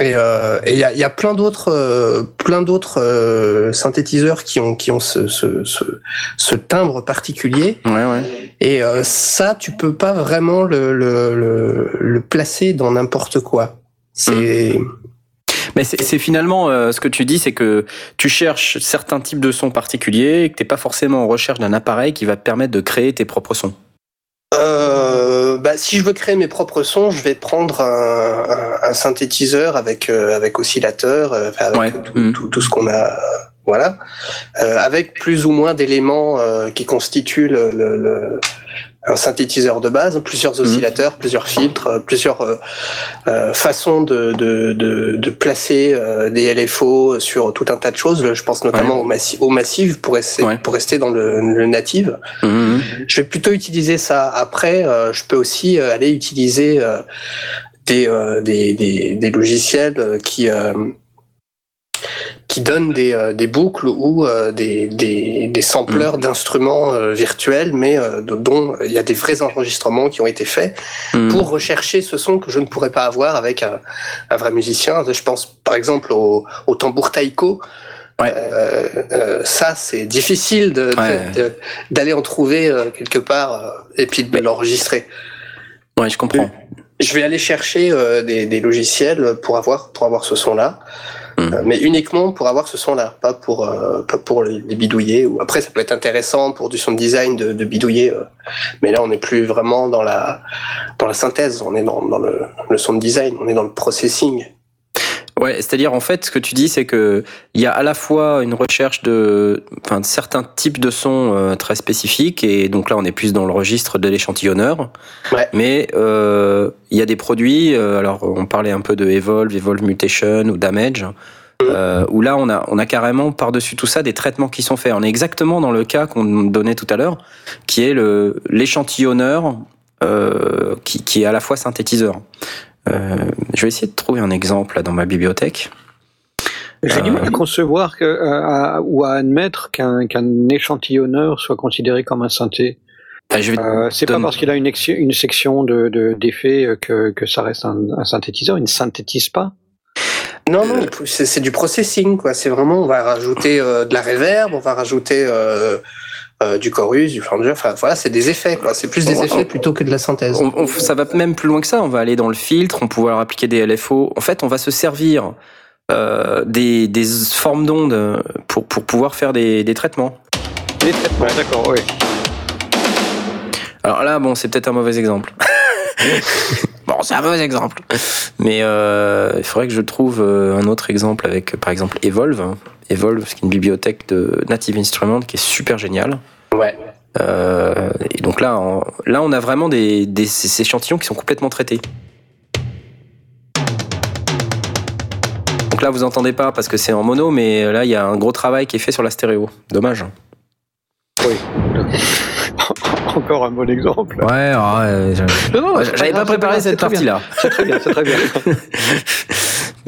Et euh, il y, a, y, a, plein d'autres, euh, plein d'autres euh, synthétiseurs qui ont qui ont ce, ce, ce, ce timbre particulier. Ouais, ouais. Et ça, tu peux pas vraiment le le, le, le placer dans n'importe quoi. C'est mmh. Mais c'est finalement ce que tu dis, c'est que tu cherches certains types de sons particuliers et que t'es pas forcément en recherche d'un appareil qui va te permettre de créer tes propres sons. Euh, bah, si je veux créer mes propres sons, je vais prendre un, un, un synthétiseur avec euh, avec oscillateur, euh, avec tout, mmh. tout, tout, ce qu'on a, voilà, euh, avec plus ou moins d'éléments qui constituent le, le, un synthétiseur de base, plusieurs mhm. oscillateurs, plusieurs filtres, euh, plusieurs euh, euh, façons de, de, de, de placer euh, des LFO sur tout un tas de choses. Je pense notamment au, massi au massif pour rester, pour rester dans le, le native. Mhm. Je vais plutôt utiliser ça. Après, je peux aussi aller utiliser des, des, des, des, logiciels qui qui donnent des, euh, des boucles ou euh, des, des, des sampleurs mm. d'instruments euh, virtuels, mais dont il y a des vrais enregistrements qui ont été faits mm. pour rechercher ce son que je ne pourrais pas avoir avec un, un vrai musicien. Je pense par exemple au, au tambour taiko. Ouais. Ça, c'est difficile d'aller en trouver quelque part et puis de l'enregistrer. Ouais, je comprends. Je vais aller chercher des, des, logiciels pour avoir pour avoir ce son-là. Mm. Euh, mais uniquement pour avoir ce son-là, pas pour euh, pas pour les, bidouiller. Ou après, ça peut être intéressant pour du son design de, de bidouiller, euh, mais là, on n'est plus vraiment dans la dans la synthèse. On est dans, dans le, le son design, on est dans le processing. Ouais, c'est-à-dire en fait, ce que tu dis, c'est que il y a à la fois une recherche de, enfin, de certains types de sons euh, très spécifiques, et donc là, on est plus dans le registre de l'échantillonneur. Ouais. Mais euh, il y a des produits. Euh, alors, on parlait un peu de Evolve, Evolve Mutation ou Damage. Euh, où là on a on a carrément par-dessus tout ça des traitements qui sont faits. On est exactement dans le cas qu'on donnait tout à l'heure, qui est le l'échantillonneur euh, qui, qui est à la fois synthétiseur. Euh, je vais essayer de trouver un exemple là, dans ma bibliothèque. J'ai du mal à concevoir que, ou à admettre qu'un qu'un échantillonneur soit considéré comme un synthé. Bah, c'est pas parce qu'il a une, une section de d'effets que, que ça reste un, un synthétiseur. Il ne synthétise pas. Non, non, c'est du processing, quoi. C'est vraiment, on va rajouter euh, de la reverb, on va rajouter euh, euh, du chorus, du flanger. Enfin, voilà, c'est des effets, quoi. C'est plus des effets plutôt que de la synthèse. ça va même plus loin que ça. On va aller dans le filtre, on pouvoir appliquer des LFO. En fait, on va se servir des, des formes d'ondes pour, pour pouvoir faire des, des traitements. Des traitements, d'accord, oui. Alors là, bon, c'est peut-être un mauvais exemple. bon, c'est un mauvais exemple. Mais euh, il faudrait que je trouve euh, un autre exemple avec, par exemple, Evolve. Evolve, qui est une bibliothèque de Native Instruments qui est super géniale. Ouais. Euh, et donc là, on, là, on a vraiment des, des ces échantillons qui sont complètement traités. Donc là, vous entendez pas parce que c'est en mono, mais là, il y a un gros travail qui est fait sur la stéréo. Dommage. Oui. Encore un bon exemple. Ouais, j'avais pas préparé cette partie-là. C'est très bien, c'est très bien.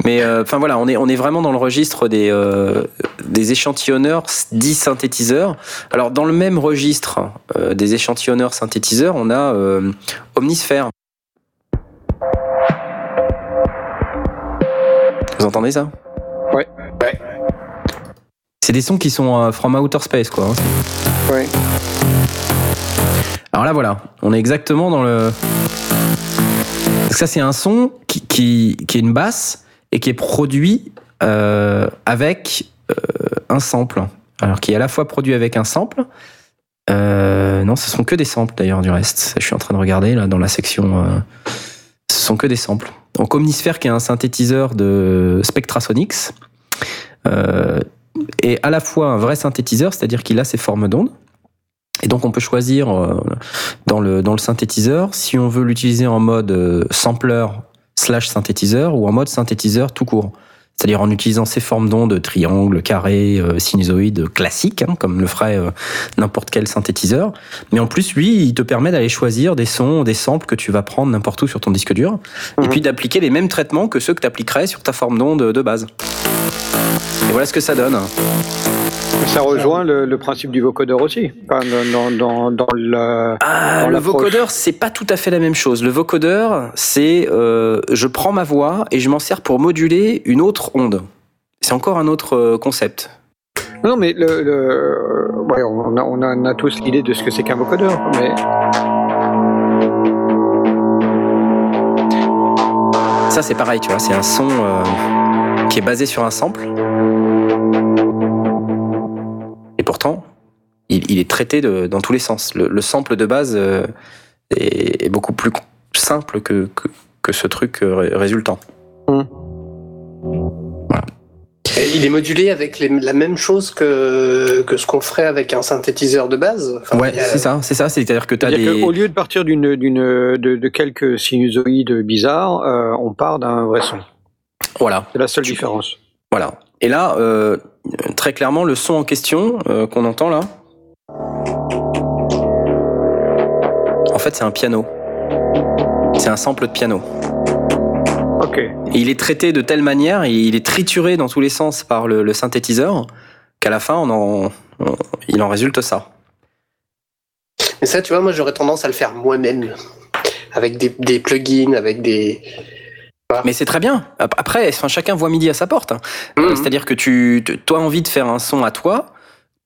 Mais euh, enfin voilà, on est on est vraiment dans le registre des euh, des échantillonneurs dits synthétiseurs. Alors dans le même registre euh, des échantillonneurs synthétiseurs, on a Omnisphere. Vous entendez ça? Ouais. Ouais. C'est des sons qui sont from outer space quoi. Hein. Ouais. Alors là, voilà, on est exactement dans le. ça, c'est un son qui, est une basse et qui est produit euh, avec euh, un sample. Alors, qui est à la fois produit avec un sample. Euh, non, ce sont que des samples d'ailleurs du reste. Je suis en train de regarder là dans la section. ce sont que des samples. Donc Omnisphere, qui est un synthétiseur de Spectrasonics, est à la fois un vrai synthétiseur, c'est-à-dire qu'il a ses formes d'ondes et donc on peut choisir euh, dans le, dans le synthétiseur si on veut l'utiliser en mode euh, sampler slash synthétiseur ou en mode synthétiseur tout court. C'est-à-dire en utilisant ces formes d'ondes triangle, carré, euh, sinusoïde classiques, hein, comme le ferait n'importe quel synthétiseur. Mais en plus, lui, il te permet d'aller choisir des sons, des samples que tu vas prendre n'importe où sur ton disque dur, et mhm. puis d'appliquer les mêmes traitements que ceux que tu appliquerais sur ta forme d'onde de base. Et voilà ce que ça donne. Ça rejoint le, principe du vocodeur aussi. Dans, dans, le, ah, le vocodeur, c'est pas tout à fait la même chose. Le vocodeur, c'est euh, je prends ma voix et je m'en sers pour moduler une autre onde. C'est encore un autre euh, concept. Non, mais le, on, a, on, a, tous l'idée de ce que c'est qu'un vocodeur, mais. Ça, c'est pareil, tu vois, c'est un son euh, qui est basé sur un sample pourtant, il, est traité dans tous les sens. Le, sample de base euh, est, beaucoup plus simple que, que, ce truc euh, résultant. Mmh. il est modulé avec la même chose que, que ce qu'on ferait avec un synthétiseur de base? ouais, c'est ça, c'est ça. C'est-à-dire que tu as des... au lieu de partir d'une, d'une, de, quelques sinusoïdes bizarres, euh, on part d'un vrai son. Voilà. C'est la seule différence. Voilà. Et là, euh, très clairement, le son en question euh, qu'on entend là, en fait, c'est un piano. C'est un sample de piano. Ok. il est traité de telle manière, il est trituré dans tous les sens par le, synthétiseur, qu'à la fin, on il en résulte ça. Mais ça, tu vois, moi, j'aurais tendance à le faire moi-même, avec des plugins, avec des, mais c'est très bien. Après, enfin, chacun voit midi à sa porte. Hein. Mhm. C'est-à-dire que tu, toi, envie de faire un son à toi,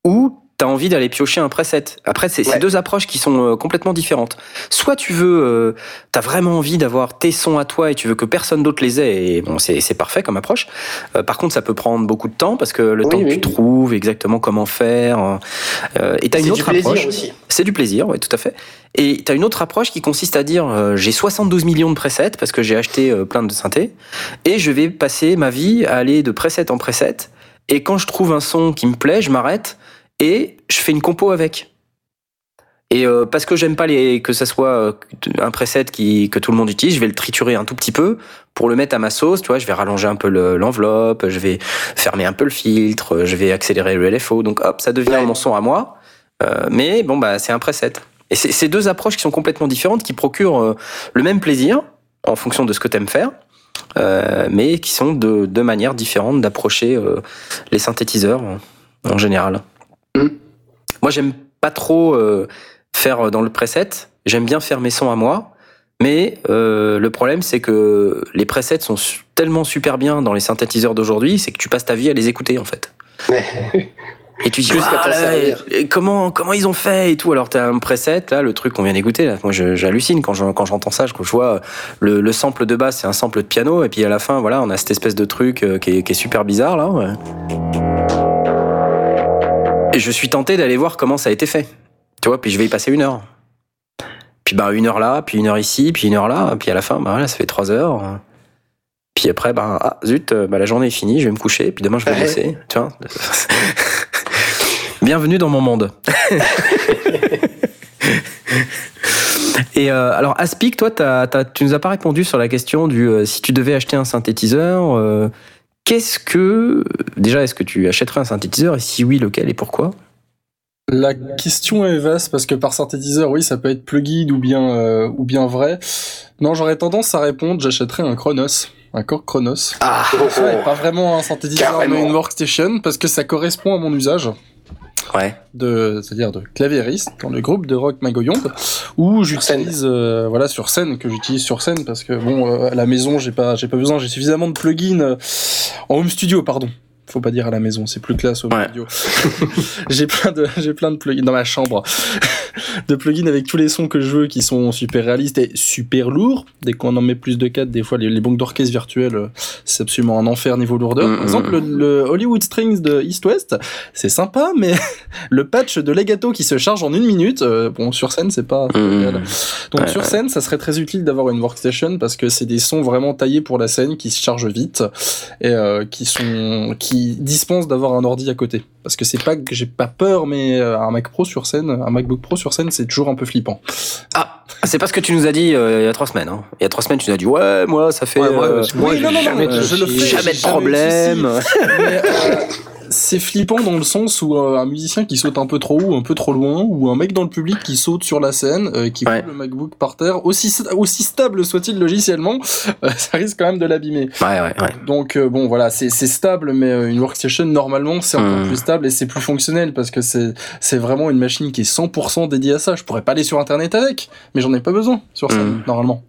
ou t'as envie d'aller piocher un preset. Après, c'est deux approches qui sont euh, complètement différentes. Soit tu veux, euh, t'as vraiment envie d'avoir tes sons à toi et tu veux que personne d'autre les ait, et bon, c'est parfait comme approche. Euh, par contre, ça peut prendre beaucoup de temps parce que le temps que tu trouves exactement comment faire. Euh, et t'as une autre approche. C'est du plaisir, oui, tout à fait. Et t'as une autre approche qui consiste à dire j'ai 72 millions de presets parce que j'ai acheté plein de synthés et je vais passer ma vie à aller de preset en preset. Et quand je trouve un son qui me plaît, je m'arrête et je fais une compo avec. Et euh, parce que j'aime pas les que ça soit euh, un preset qui que tout le monde utilise, je vais le triturer un tout petit peu pour le mettre à ma sauce. Tu vois, je vais rallonger un peu l'enveloppe, je vais fermer un peu le filtre, je vais accélérer le LFO. Donc hop, ça devient mon son à moi. Euh, mais bon bah c'est un preset. Et c'est ces deux approches qui sont complètement différentes, qui procurent le même plaisir en fonction de ce que t'aimes faire. mais qui sont de deux manières différentes d'approcher les synthétiseurs en général. Moi, j'aime pas trop faire dans le preset. J'aime bien faire mes sons à moi. Mais le problème, c'est que les presets sont tellement super bien dans les synthétiseurs d'aujourd'hui, c'est que tu passes ta vie à les écouter en fait. Et tu dis ah, comment comment ils ont fait et tout. Alors t'as un preset là, le truc qu'on vient d'écouter là. Moi j'hallucine quand quand j'entends ça, quand je vois le, le sample de basse, c'est un sample de piano et puis à la fin voilà, on a cette espèce de truc euh, qui est, qui est super bizarre là. Et je suis tenté d'aller voir comment ça a été fait. Tu vois, puis je vais y passer une heure. Puis bah une heure là, puis une heure ici, puis une heure là, puis à la fin bah voilà, ça fait trois heures. Puis après, bah, ah, zut, bah, la journée est finie, je vais me coucher, puis demain je vais bosser. Tu vois Bienvenue dans mon monde. Et euh, alors, Aspic, toi, tu nous as pas répondu sur la question du euh, si tu devais acheter un synthétiseur, euh, qu'est-ce que. Déjà, est-ce que tu achèterais un synthétiseur et si oui, lequel et pourquoi? La question est vaste parce que par synthétiseur, oui, ça peut être plugin ou bien, ou bien vrai. Non, j'aurais tendance à répondre, j'achèterais un Chronos. Un Korg Chronos. Ah, pas vraiment un synthétiseur, mais une workstation parce que ça correspond à mon usage ouais. de, c'est-à-dire de clavieriste dans le groupe de rock Magoyonde, où j'utilise, euh, voilà, sur scène, que j'utilise sur scène parce que bon, euh, à la maison, j'ai pas, j'ai pas besoin, j'ai suffisamment de plugins euh, en home studio, pardon, faut pas dire à la maison, c'est plus classe au studio. j'ai plein de j'ai plein de plugins dans ma chambre de plugins avec tous les sons que je veux qui sont super réalistes et super lourds. Dès qu'on en met plus de 4, des fois les, les banques d'orchestre virtuelles, euh, c'est absolument un enfer niveau lourdeur. Par mm, exemple, mm. le, Hollywood Strings de East West, c'est sympa, mais le patch de Legato qui se charge en une minute, euh, bon sur scène c'est pas mmh. Donc sur scène, ça serait très utile d'avoir une workstation parce que c'est des sons vraiment taillés pour la scène qui se chargent vite et euh, qui sont qui dispense d'avoir un ordi à côté. Parce que c'est pas que j'ai pas peur, mais euh, un Mac Pro sur scène, un MacBook Pro sur scène, c'est toujours un peu flippant. Ah, c'est pas ce que tu nous as dit euh, il y a trois semaines. Hein. Il y a trois semaines, tu nous as dit ouais, moi ça fait. Euh, moi, jamais, de problème c'est flippant dans le sens où euh, un musicien qui saute un peu trop haut, un peu trop loin, ou un mec dans le public qui saute sur la scène, euh, qui ouais. le MacBook par terre, aussi aussi stable soit-il logiciellement, euh, ça risque quand même de l'abîmer. Ouais, ouais, Donc bon voilà, c'est stable, mais une workstation normalement c'est encore hmm. plus stable et c'est plus fonctionnel parce que c'est vraiment une machine qui est 100% dédiée à ça. Je pourrais pas aller sur internet avec, mais j'en ai pas besoin sur scène hmm. normalement.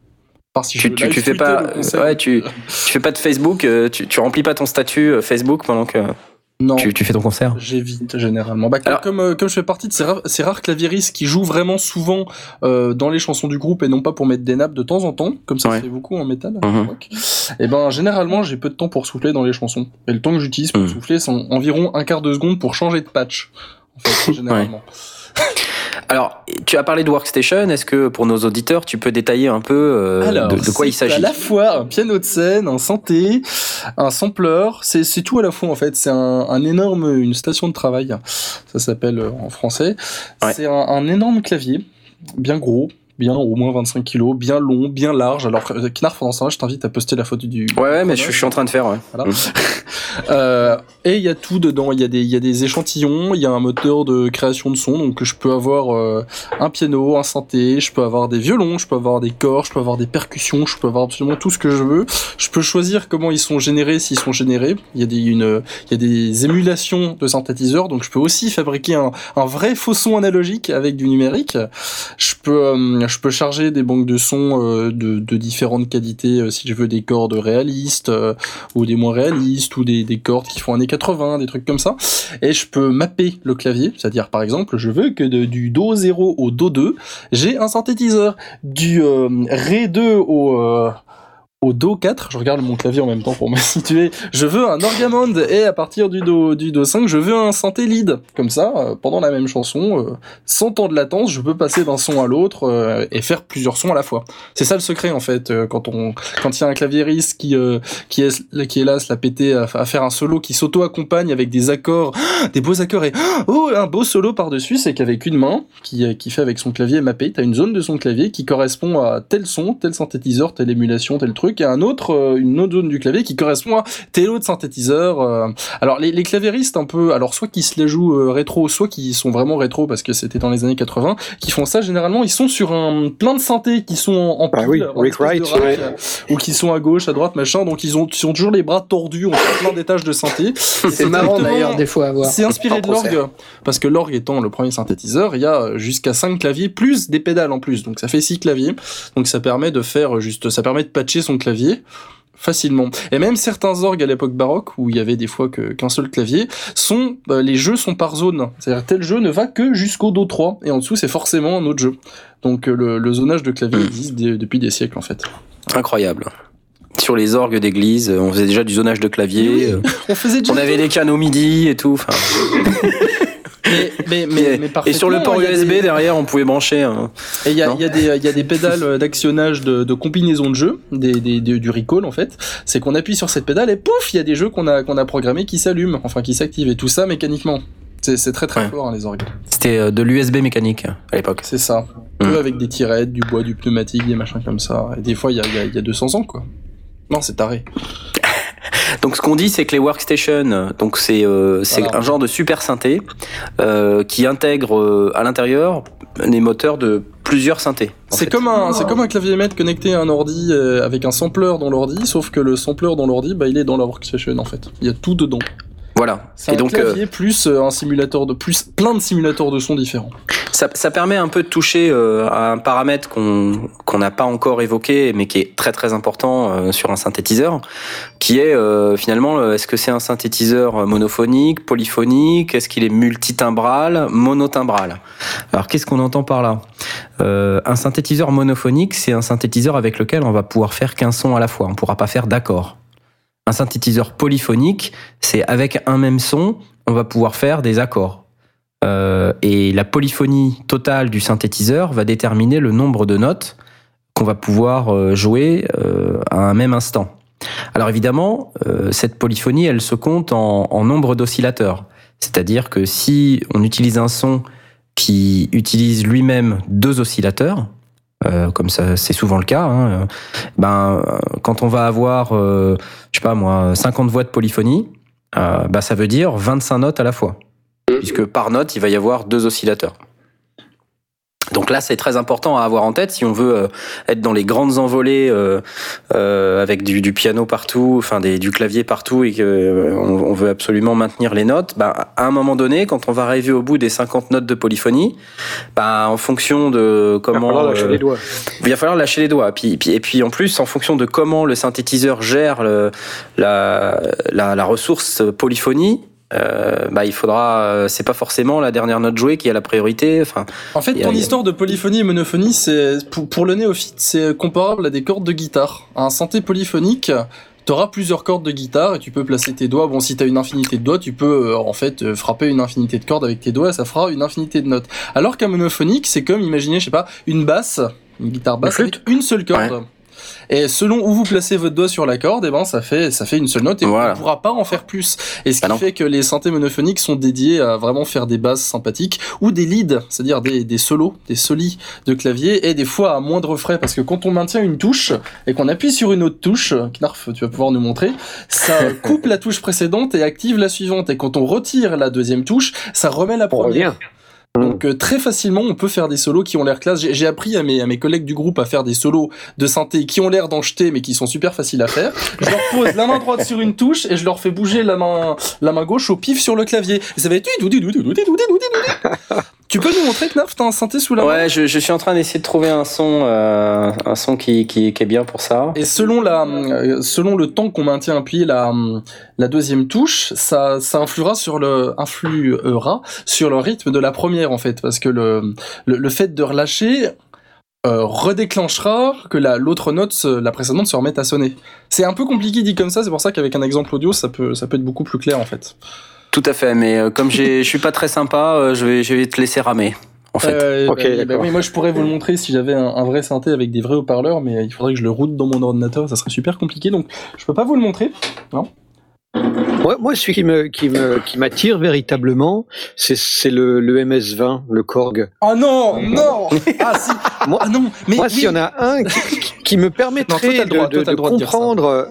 Si tu, tu, tu fais pas, ouais, tu, tu fais pas de Facebook, tu, tu remplis pas ton statut Facebook pendant que. Non. Tu, tu, fais ton concert J'évite généralement. Bah, comme, euh, comme je fais partie de ces, rares, ces rares claviéristes qui jouent vraiment souvent euh, dans les chansons du groupe et non pas pour mettre des nappes de temps en temps, comme ça se fait beaucoup en métal mhm. et ben généralement j'ai peu de temps pour souffler dans les chansons. Et le temps que j'utilise pour mhm. souffler, c'est environ un quart de seconde pour changer de patch. En fait, généralement. Alors, tu as parlé de workstation. Est-ce que pour nos auditeurs, tu peux détailler un peu euh, de, quoi il s'agit À la fois un piano de scène, un synthé, un sampler. C'est, tout à la fois en fait. C'est un, énorme, une station de travail. Ça s'appelle euh, en français. C'est un, un énorme clavier, bien gros, bien au moins 25 kilos, bien long, bien large. Alors Knarf pendant ça, je t'invite à poster la photo du. Ouais, ouais mais je, suis en train de faire. Ouais. Voilà. Mm. euh, et il y a tout dedans. Il y a des, y a des échantillons. Il y a un moteur de création de son, donc je peux avoir euh, un piano, un synthé, je peux avoir des violons, je peux avoir des corps, je peux avoir des percussions, je peux avoir absolument tout ce que je veux. Je peux choisir comment ils sont générés, s'ils sont générés. Il y a des, une, y a des émulations de synthétiseurs, donc je peux aussi fabriquer un, un vrai faux son analogique avec du numérique. Je peux euh, je peux charger des banques de sons euh, de, différentes qualités euh, si je veux des cordes réalistes euh, ou des moins réalistes ou des, des cordes qui font années 80, des trucs comme ça. Et je peux mapper le clavier, c'est-à-dire par exemple, je veux que de, du Do 0 au Do 2, j'ai un synthétiseur. Du Ré 2 au au Do 4, je regarde mon clavier en même temps pour me situer, je veux un Orgamond et à partir du Do, du do 5, je veux un synthé lead. Comme ça, euh, pendant la même chanson, euh, sans temps de latence, je peux passer d'un son à l'autre euh, et faire plusieurs sons à la fois. C'est ça le secret en fait, quand on quand il y a un claviériste qui qui est qui est là, se la à, faire un solo qui s'auto-accompagne avec des accords, des beaux accords et oh un beau solo par-dessus, c'est qu'avec une main qui qui fait avec son clavier mappé, t'as une zone de son clavier qui correspond à tel son, tel synthétiseur, telle émulation, tel truc truc et un autre, une autre zone du clavier qui correspond à tel autre synthétiseur. Alors les, les clavéristes un peu, alors soit qui se les jouent rétro, soit qui sont vraiment rétro parce que c'était dans les années 80, qui font ça généralement, ils sont sur un plein de synthés qui sont en, ah oui, Rick Wright, ou qui sont à gauche, à droite, machin. Donc ils ont, ils ont toujours les bras tordus, on fait plein d'étages de synthé. C'est marrant d'ailleurs des fois à voir. C'est inspiré de l'orgue parce que l'orgue étant le premier synthétiseur, il y a jusqu'à 5 claviers plus des pédales en plus. Donc ça fait 6 claviers. Donc ça permet de faire juste, ça permet de patcher son clavier facilement. Et même certains orgues à l'époque baroque, où il y avait des fois qu'un seul clavier, sont bah, les jeux sont par zone. C'est-à-dire tel jeu ne va que jusqu'au Do 3, et en dessous c'est forcément un autre jeu. Donc euh, le, zonage de clavier existe depuis des siècles en fait. Incroyable. Sur les orgues d'église, on faisait déjà du zonage de clavier. on faisait On avait des canaux MIDI et tout. Mais, mais, mais, et sur le port USB derrière, on pouvait brancher. Et il y a, y, a des, y a des pédales d'actionnage de, de, combinaison de jeux, des, des, du recall en fait. C'est qu'on appuie sur cette pédale et pouf, il y a des jeux qu'on a, qu'on a programmés qui s'allument, enfin qui s'activent et tout ça mécaniquement. C'est très très fort hein, les orgues. C'était euh, de l'USB mécanique à l'époque. C'est ça. Mmh. avec des tirettes, du bois, du pneumatique, des machins comme ça. Et des fois, il y a, y a 200 ans quoi. Non, c'est taré. Donc ce qu'on dit, c'est que les workstations, donc c'est euh, un genre de super synthé euh, qui intègre euh, à l'intérieur des moteurs de plusieurs synthés. C'est comme un c'est comme un clavier maître connecté à un ordi euh, avec un sampler dans l'ordi, sauf que le sampler dans l'ordi, bah, il est dans la workstation en fait. Il y a tout dedans. Voilà. C'est un donc, clavier plus un simulateur de plus plein de simulateurs de son différents. Ça, ça, permet un peu de toucher euh, à un paramètre qu'on qu'on n'a pas encore évoqué, mais qui est très très important euh, sur un synthétiseur, qui est euh, finalement est-ce que c'est un synthétiseur monophonique, polyphonique, est-ce qu'il est multitimbral, monotimbral? Alors qu'est-ce qu'on entend par là? Un synthétiseur monophonique, c'est un synthétiseur avec lequel on va pouvoir faire qu'un son à la fois, on pourra pas faire d'accord. Un synthétiseur polyphonique, c'est avec un même son, on va pouvoir faire des accords. Euh, et la polyphonie totale du synthétiseur va déterminer le nombre de notes qu'on va pouvoir euh, jouer euh, à un même instant. Alors évidemment, cette polyphonie, elle se compte en, nombre d'oscillateurs. C'est-à-dire que si on utilise un son qui utilise lui-même deux oscillateurs, comme ça c'est souvent le cas, hein, ben quand on va avoir, je sais pas moi, 50 voix de polyphonie, bah ça veut dire 25 notes à la fois. Puisque par note, il va y avoir deux oscillateurs. Donc là, c'est très important à avoir en tête si on veut euh, être dans les grandes envolées euh, euh, avec du, piano partout, enfin des, du clavier partout et qu'on on veut absolument maintenir les notes. Bah, à un moment donné, quand on va arriver au bout des 50 notes de polyphonie, bah, en fonction de comment, il va falloir lâcher les doigts. Il va falloir lâcher les doigts. Puis, puis, et puis en plus, en fonction de comment le synthétiseur gère le, la, la, la ressource polyphonie, euh, bah il faudra euh, c'est pas forcément la dernière note jouée qui a la priorité enfin en fait ton histoire de polyphonie et monophonie c'est pour, pour, le néophyte c'est comparable à des cordes de guitare un synthé polyphonique tu auras plusieurs cordes de guitare et tu peux placer tes doigts. Bon, si tu as une infinité de doigts, tu peux euh, en fait frapper une infinité de cordes avec tes doigts et ça fera une infinité de notes. Alors qu'un monophonique, c'est comme, imaginez, je sais pas, une basse, une guitare basse avec une seule corde. Et selon où vous placez votre doigt sur la corde, et eh ben ça fait ça fait une seule note et on ne pourra pas en faire plus. Et ce bah qui fait que les synthés monophoniques sont dédiés à vraiment faire des basses sympathiques ou des leads, c'est-à-dire des, des solos, des solis de clavier et des fois à moindre frais parce que quand on maintient une touche et qu'on appuie sur une autre touche, Knarf, tu vas pouvoir nous montrer, ça coupe la touche précédente et active la suivante. Et quand on retire la deuxième touche, ça remet la première. Donc euh, très facilement, on peut faire des solos qui ont l'air classe. J'ai appris à mes, à mes collègues du groupe à faire des solos de synthé qui ont l'air d'en jeter, mais qui sont super faciles à faire. Je leur pose la main droite sur une touche et je leur fais bouger la main, la main gauche au pif sur le clavier. Et ça va être tu peux nous montrer, Knarf, t'as un synthé sous la main Ouais, je, je, suis en train d'essayer de trouver un son, euh, un son qui, qui, qui, est bien pour ça. Et selon la, euh, selon le temps qu'on maintient appuyé la, la deuxième touche, ça, ça influera sur le, influera sur le rythme de la première en fait, parce que le, le, le fait de relâcher, euh, redéclenchera que la l'autre note, la précédente, se remette à sonner. C'est un peu compliqué dit comme ça, c'est pour ça qu'avec un exemple audio, ça peut, ça peut être beaucoup plus clair en fait. Tout à fait, mais euh, comme je suis pas très sympa, euh, je vais, je vais te laisser ramer. En fait. Euh, ok. Bah, bah, oui, moi je pourrais vous le montrer si j'avais un, vrai synthé avec des vrais haut-parleurs, mais il faudrait que je le route dans mon ordinateur, ça serait super compliqué, donc je peux pas vous le montrer. Non? Moi, moi, celui qui me qui me qui m'attire véritablement, c'est le, le MS20, le Korg. Oh non, non. Ah si. Moi, ah non. Mais moi, s'il y en a un qui, qui me permettrait de, comprendre.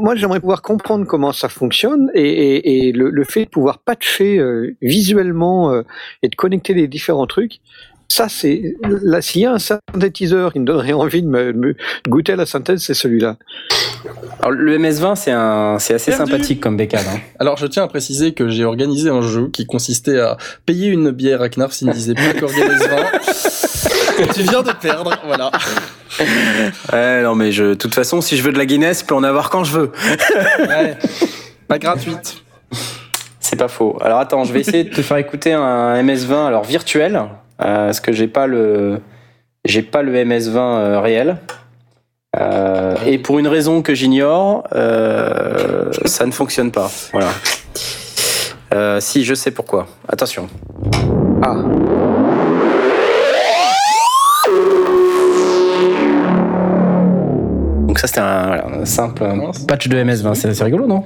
Moi, j'aimerais pouvoir comprendre comment ça fonctionne et, le, fait de pouvoir patcher visuellement et de connecter les différents trucs ça, c'est là s'il y a un synthétiseur qui me donnerait envie de me, goûter à la synthèse, c'est celui-là. Alors, le MS-20, c'est un, c'est assez sympathique comme bécane. Hein. Alors, je tiens à préciser que j'ai organisé un jeu qui consistait à payer une bière à Knarf s'il ne disait pas qu'Organise 20. tu viens de perdre, voilà. Ouais, non, mais je, de toute façon, si je veux de la Guinness, je peux en avoir quand je veux. ouais. Pas gratuite. C'est pas faux. Alors attends, je vais essayer de te faire écouter un MS-20 alors virtuel euh, parce que j'ai pas le j'ai pas le MS20 euh, réel. Euh, et pour une raison que j'ignore, ça ne fonctionne pas. Voilà. si, je sais pourquoi. Attention. Ah. Donc ça c'était un, simple patch de MS20. C'est rigolo, non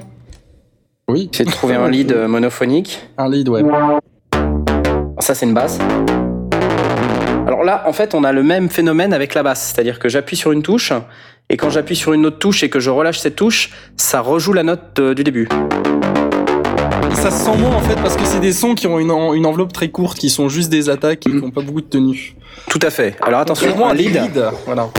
Oui. J'ai trouvé un lead monophonique. Un lead, ouais. Ça c'est une basse. Alors là, en fait, on a le même phénomène avec la basse, c'est-à-dire que j'appuie sur une touche, et quand j'appuie sur une autre touche et que je relâche cette touche, ça rejoue la note du début. Ça se sent moins en fait parce que c'est des sons qui ont une, enveloppe très courte, qui sont juste des attaques et qui n'ont pas beaucoup de tenue. Tout à fait. Alors attention, un lead. lead. Voilà.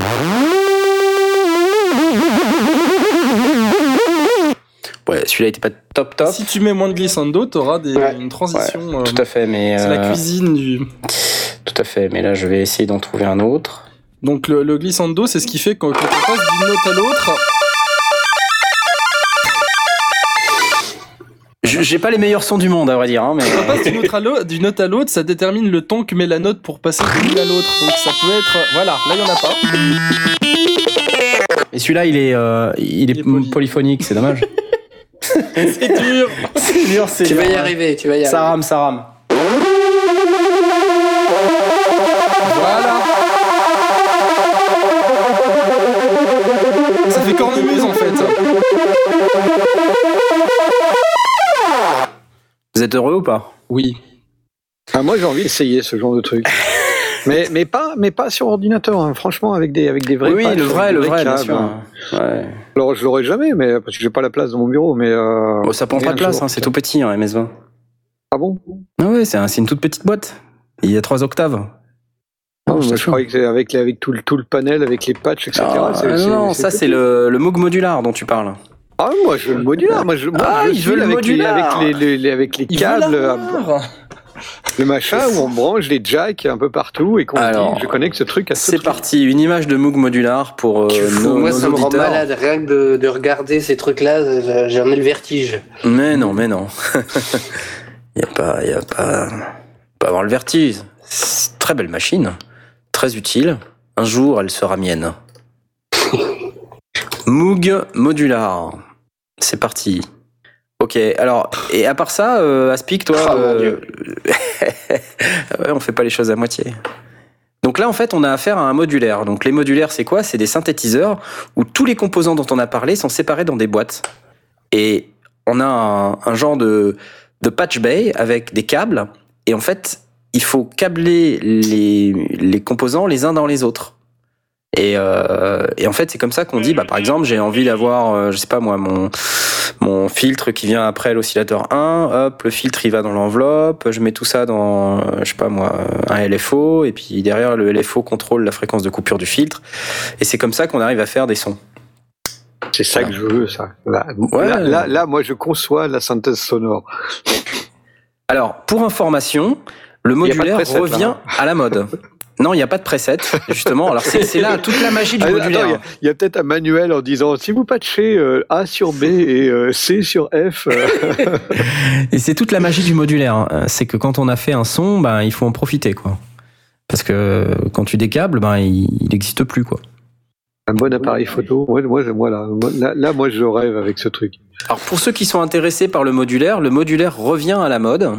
Ouais, celui-là était pas top top. Si tu mets moins de glissando, t'auras des, une transition. tout à fait, mais. C'est la euh, cuisine du. Tout à fait, mais là je vais essayer d'en trouver un autre. Donc le, le glissando, c'est ce qui fait quand, quand on passe d'une note à l'autre. J'ai pas les meilleurs sons du monde, à vrai dire. Hein, mais... Quand on passe d'une note à l'autre, ça détermine le ton que met la note pour passer d'une à l'autre. Donc ça peut être. Voilà, là il y en a pas. Et celui-là, il est, euh, il, est, polyphonique, c'est dommage. c'est dur. c'est dur, c'est Tu vas y arriver, tu vas y arriver. Ça rame, ça rame. Voilà. Ça fait cornemuse en fait. Vous êtes heureux ou pas? Oui. Ah, moi j'ai envie d'essayer ce genre de truc. mais, mais, pas, mais pas sur ordinateur, hein. franchement, avec des, avec des vrais. Oui, le vrai, le vrai, bien sûr. Ouais. Alors je l'aurai jamais, mais parce que j'ai pas la place dans mon bureau. Mais euh, oh, ça prend pas de place, hein, c'est tout petit, hein, MS20. Ah bon? Ah ouais, c'est un, une toute petite boîte. Il y a trois octaves. Non, je croyais que avec, avec tout, le, tout le panel, avec les patchs, etc. Ah, non, ça c'est le, le Moog modular dont tu parles. Ah, moi je veux le modular. Moi je, moi, ah, je veux le avec modular. Les, avec les, les, avec les câbles. Le machin où on branche les jacks un peu partout et qu'on dit je connecte ce truc à ce C'est parti, une image de Moog modular pour euh, nos, Moi ça me rend malade, rien que de, de regarder ces trucs-là, j'en ai le vertige. Mais non, mais non. Il y a pas, il y a pas, pas avoir le vertige. Très belle machine très utile. Un jour, elle sera mienne. Moog modular. C'est parti. Ok, alors, et à part ça, euh, Aspic, toi, oh, euh... ouais, on fait pas les choses à moitié. Donc là, en fait, on a affaire à un modulaire. Donc les modulaires, c'est quoi? C'est des synthétiseurs où tous les composants dont on a parlé sont séparés dans des boîtes. Et on a un, un genre de, de patch bay avec des câbles. Et en fait, il faut câbler les, les composants les uns dans les autres. Et, euh, et en fait, c'est comme ça qu'on dit, bah, par exemple, j'ai envie d'avoir, euh, je sais pas moi, mon, mon filtre qui vient après l'oscillateur 1, hop, le filtre il va dans l'enveloppe, je mets tout ça dans, euh, je sais pas moi, un LFO, et puis derrière le LFO contrôle la fréquence de coupure du filtre, et c'est comme ça qu'on arrive à faire des sons. C'est ça que je veux, ça. Là, ouais. là, là, moi, je conçois la synthèse sonore. Alors, pour information, le modulaire revient à la mode. Non, il n'y a pas de preset, justement. Alors c'est là toute la magie du ah, modulaire. Il y a, peut-être un manuel en disant si vous patchez euh, A sur B et euh, C sur F. Euh. et c'est toute la magie du modulaire. Hein. C'est que quand on a fait un son, ben, il faut en profiter, quoi. Parce que quand tu décables, ben, il n'existe plus, quoi. Un bon appareil photo. moi, moi, là, là, moi, je rêve avec ce truc. Alors pour ceux qui sont intéressés par le modulaire, le modulaire revient à la mode.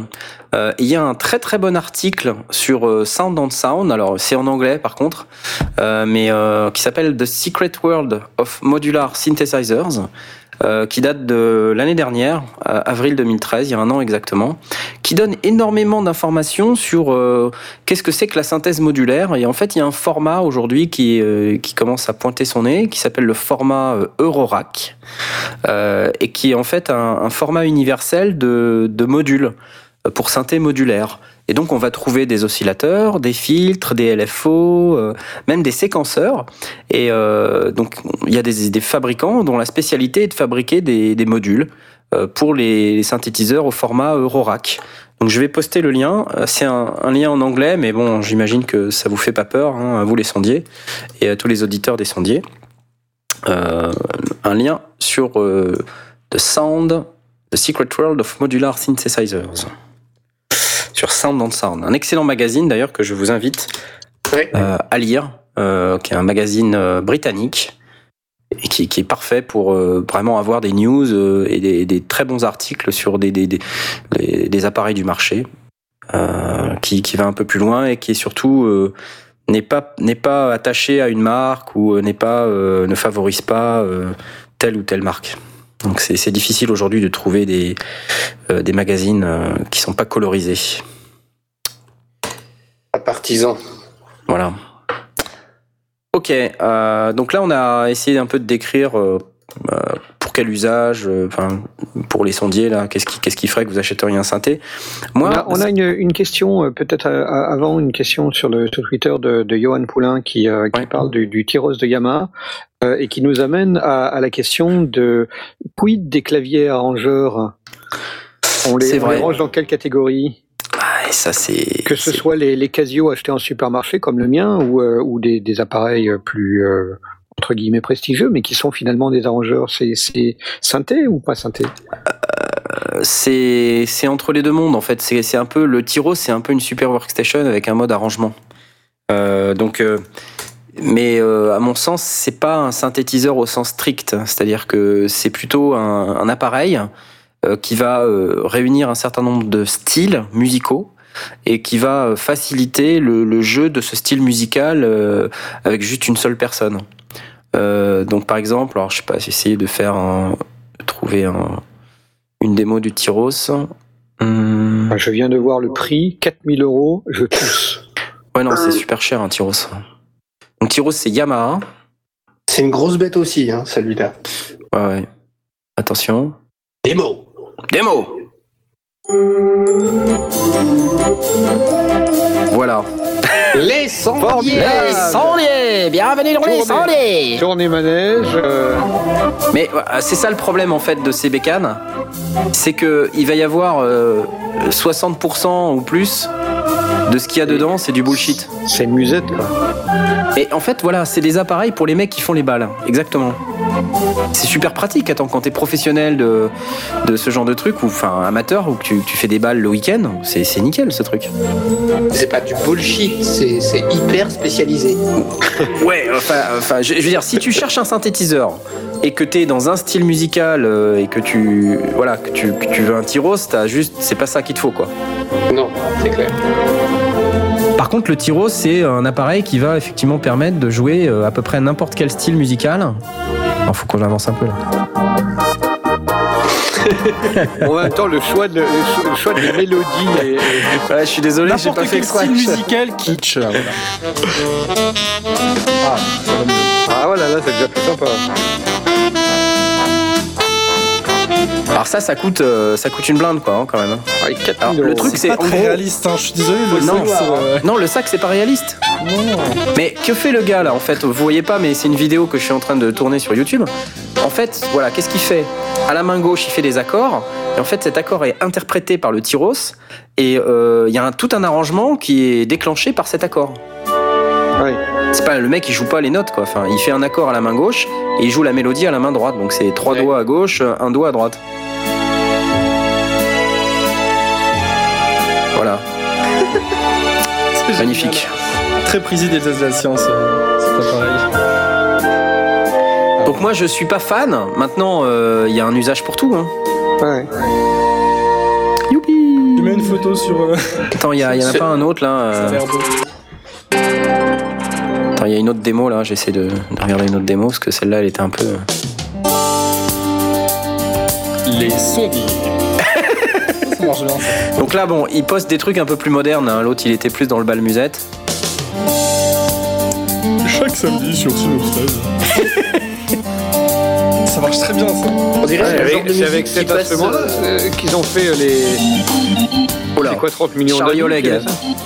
Euh, il y a un très très bon article sur euh, Sound on Sound. Alors c'est en anglais par contre, euh, mais qui s'appelle The Secret World of Modular Synthesizers. Euh, qui date de l'année dernière, avril 2013, il y a un an exactement, qui donne énormément d'informations sur euh, qu'est-ce que c'est que la synthèse modulaire. Et en fait, il y a un format aujourd'hui qui, euh, qui commence à pointer son nez, qui s'appelle le format Eurorack, et qui est en fait un, un format universel de, de modules pour synthé modulaire. Et donc on va trouver des oscillateurs, des filtres, des LFO, euh, même des séquenceurs. Et euh, donc il y a des, fabricants dont la spécialité est de fabriquer des, modules euh, pour les, synthétiseurs au format Eurorack. Donc je vais poster le lien. C'est un, lien en anglais, mais bon, j'imagine que ça vous fait pas peur, hein, à vous les sondiers et à tous les auditeurs des sondiers. un lien sur The Sound, The Secret World of Modular Synthesizers sur Sound on Sound. Un excellent magazine d'ailleurs que je vous invite euh, à lire, euh, qui est un magazine euh, britannique et qui, qui, est parfait pour vraiment avoir des news et des, des, très bons articles sur des, des, des appareils du marché, qui, qui, va un peu plus loin et qui est surtout n'est pas n'est pas attaché à une marque ou n'est pas ne favorise pas telle ou telle marque. Donc c'est difficile aujourd'hui de trouver des, euh, des magazines qui sont pas colorisés. Partisan. Voilà. Ok, euh, donc là on a essayé un peu de décrire euh, euh pour quel usage, enfin pour les sondiers là, qu'est-ce qui qu'est-ce qui ferait que vous achèteriez un synthé? Moi, on a, on a une, une, question peut-être avant une question sur le sur Twitter de, de Johan Poulain qui, qui parle du, du Tyros de Yamaha. Euh, et qui nous amène à, la question de quid des claviers arrangeurs on les, range dans quelle catégorie? Ça c'est que ce soit les, les, Casio achetés en supermarché comme le mien ou, euh, ou des, des, appareils plus euh, entre guillemets prestigieux mais qui sont finalement des arrangeurs. C'est synthé ou pas synthé? C'est c'est entre les deux mondes en fait. C'est un peu le Tyro c'est un peu une super workstation avec un mode arrangement. Donc mais euh, à mon sens, c'est pas un synthétiseur au sens strict. C'est-à-dire que c'est plutôt un, un appareil euh, qui va euh, réunir un certain nombre de styles musicaux et qui va faciliter le, le jeu de ce style musical avec juste une seule personne. donc par exemple, alors je sais pas, j'ai essayé de faire un, trouver un, une démo du Tyros. Hum... Je viens de voir le prix, 4000 euros, je tousse. Ouais non, c'est super cher un Tyros. Donc Tyros, c'est Yamaha. C'est une grosse bête aussi, hein, celui-là. Ouais, ouais. Attention. Démo. Démo. Voilà. Les sondiers Les sondiers Bienvenue dans les sondiers Tournée manège. Euh. Mais c'est ça le problème en fait de ces bécanes. C'est que il va y avoir 60% euh, ou plus de ce qu'il y a dedans, c'est du bullshit. C'est une musette, quoi. Et en fait, voilà, c'est des appareils pour les mecs qui font les balles. Exactement. C'est super pratique, attends, quand t'es professionnel de, de ce genre de truc, ou enfin amateur, ou que tu, tu fais des balles le week-end, c'est nickel ce truc. C'est pas du bullshit, c'est hyper spécialisé. ouais, enfin, enfin je, veux dire, si tu cherches un synthétiseur et que t'es dans un style musical euh, et que tu voilà que tu, que tu veux un tyros, t'as juste c'est pas ça qu'il te faut quoi. Non, c'est clair. Par contre, le Tyro, c'est un appareil qui va effectivement permettre de jouer euh, à peu près n'importe quel style musical. Il faut qu'on avance un peu là. en même temps, le choix de, le choix des mélodies. Et... Ouais, je suis désolé, j'ai pas fait quel style musical kitsch. Voilà. Ah, ah voilà, là, c'est déjà plus sympa. Alors ça, ça coûte, euh, ça coûte une blinde quoi, hein, quand même. Alors, le truc, c'est pas très réaliste. Hein, je suis désolé. Le non, sac, euh... non, le sac, c'est pas réaliste. Non. Mais que fait le gars là En fait, vous voyez pas, mais c'est une vidéo que je suis en train de tourner sur YouTube. En fait, voilà, qu'est-ce qu'il fait? À la main gauche, il fait des accords. Et en fait, cet accord est interprété par le tyros. Et euh, il y a un, tout un arrangement qui est déclenché par cet accord. Oui. C'est pas le mec il joue pas les notes quoi. Enfin, il fait un accord à la main gauche et il joue la mélodie à la main droite. Donc c'est trois ouais. doigts à gauche, un doigt à droite. Voilà. Magnifique. Génial. Très prisé des tests de la science. Euh, c'est pas pareil. Donc moi je suis pas fan. Maintenant il euh, y a un usage pour tout. Hein. Ouais. Youpi. Tu mets une photo sur. Euh... Attends, il y, y, en a pas un autre là. Euh... Attends, il y a une autre démo là. J'essaie de, de, regarder une autre démo parce que celle-là elle était un peu. les sondiers. Donc là, bon, il poste des trucs un peu plus modernes. Hein. L'autre, il était plus dans le bal musette. Chaque samedi sur Synopstase. ça marche très bien, ça. On dirait que c'est avec, cet instrument-là euh, qu'ils ont fait euh, les. Oh là. quoi 30 millions Charlie Oleg.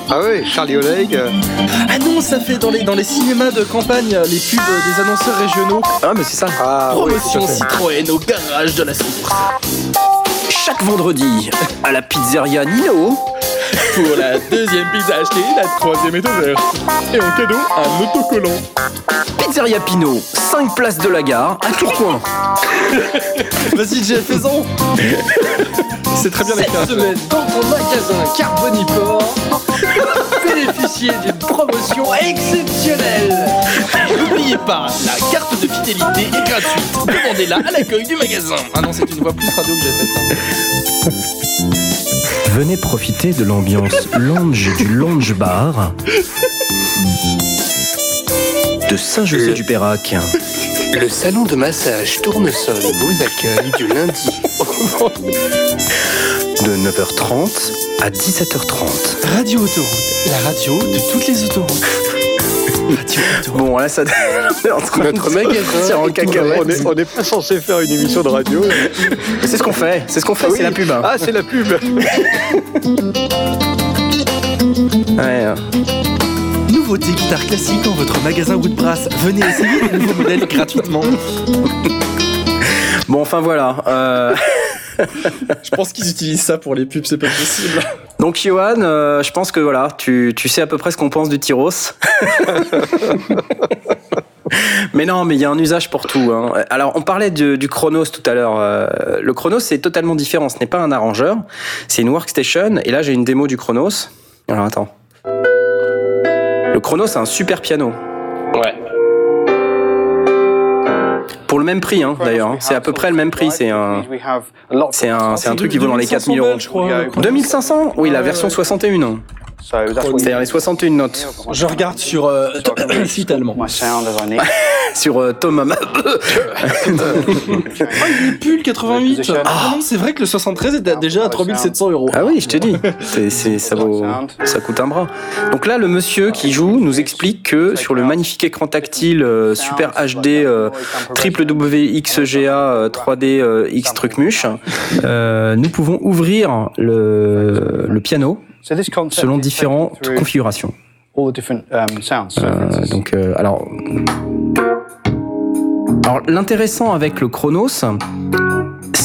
Ah ouais, Charlie Oleg. Ah non, ça fait dans les, dans les cinémas de campagne les pubs des annonceurs régionaux. Ah, mais c'est ça. Ah, Promotion Citroën au garage de la source chaque vendredi à la pizzeria Nino. Pour la deuxième pizza achetée, la troisième est ouverte. Et en cadeau, un autocollant. Pizzeria Pino, 5 places de la gare à Tourcoing. Vas-y, Jeff, fais-en. C'est très bien Cette semaine, dans ton magasin Carboniport, bénéficiez d'une promotion exceptionnelle. N'oubliez pas, la carte de fidélité est gratuite. Demandez-la à l'accueil du magasin. Ah non, c'est une voix plus radio que j'ai faite. Venez profiter de l'ambiance lounge du lounge bar de Saint-José-du-Pérac. Le salon de massage Tournesol vous accueille du lundi de 9h30 à 17h30. Radio Autoroute, la radio de toutes les autoroutes. Bon, là, ça. Notre magasin. En on n'est pas censé faire une émission de radio. C'est ce qu'on fait. C'est ce qu'on fait. C'est la pub. Ah, c'est la pub. ouais. Hein. Nouveauté guitare classique dans votre magasin Woodbrass. Venez essayer les nouveaux modèles gratuitement. Bon, enfin voilà. Euh... je pense qu'ils utilisent ça pour les pubs, c'est pas possible. Donc Johan, euh, je pense que voilà, tu, tu, sais à peu près ce qu'on pense du Tyros. mais non, mais il y a un usage pour tout. Hein. Alors, on parlait du, Chronos tout à l'heure. Euh, le Chronos, c'est totalement différent. Ce n'est pas un arrangeur, c'est une workstation. Et là, j'ai une démo du Chronos. Alors, attends. Le Chronos, c'est un super piano. Ouais. Pour le même prix, hein, d'ailleurs. Hein. C'est à peu près le même prix. C'est un, c'est un, c'est un truc qui vaut dans les 4000 euros. 2500 Oui, la version 61. C'est-à-dire les 61 notes. Je regarde sur euh, le site allemand. sur euh, Tom. oh, il est plus le 88. Ah non, c'est vrai que le 73 est déjà à 3700 euros. Ah oui, je te dis. C'est, ça, vaut, ça coûte un bras. Donc là, le monsieur qui joue nous explique que sur le magnifique écran tactile euh, Super HD euh, triple WXGA 3D X trucmuche, nous pouvons ouvrir le, le piano selon différentes configurations. Um, euh, donc, euh, alors, alors l'intéressant avec le Chronos,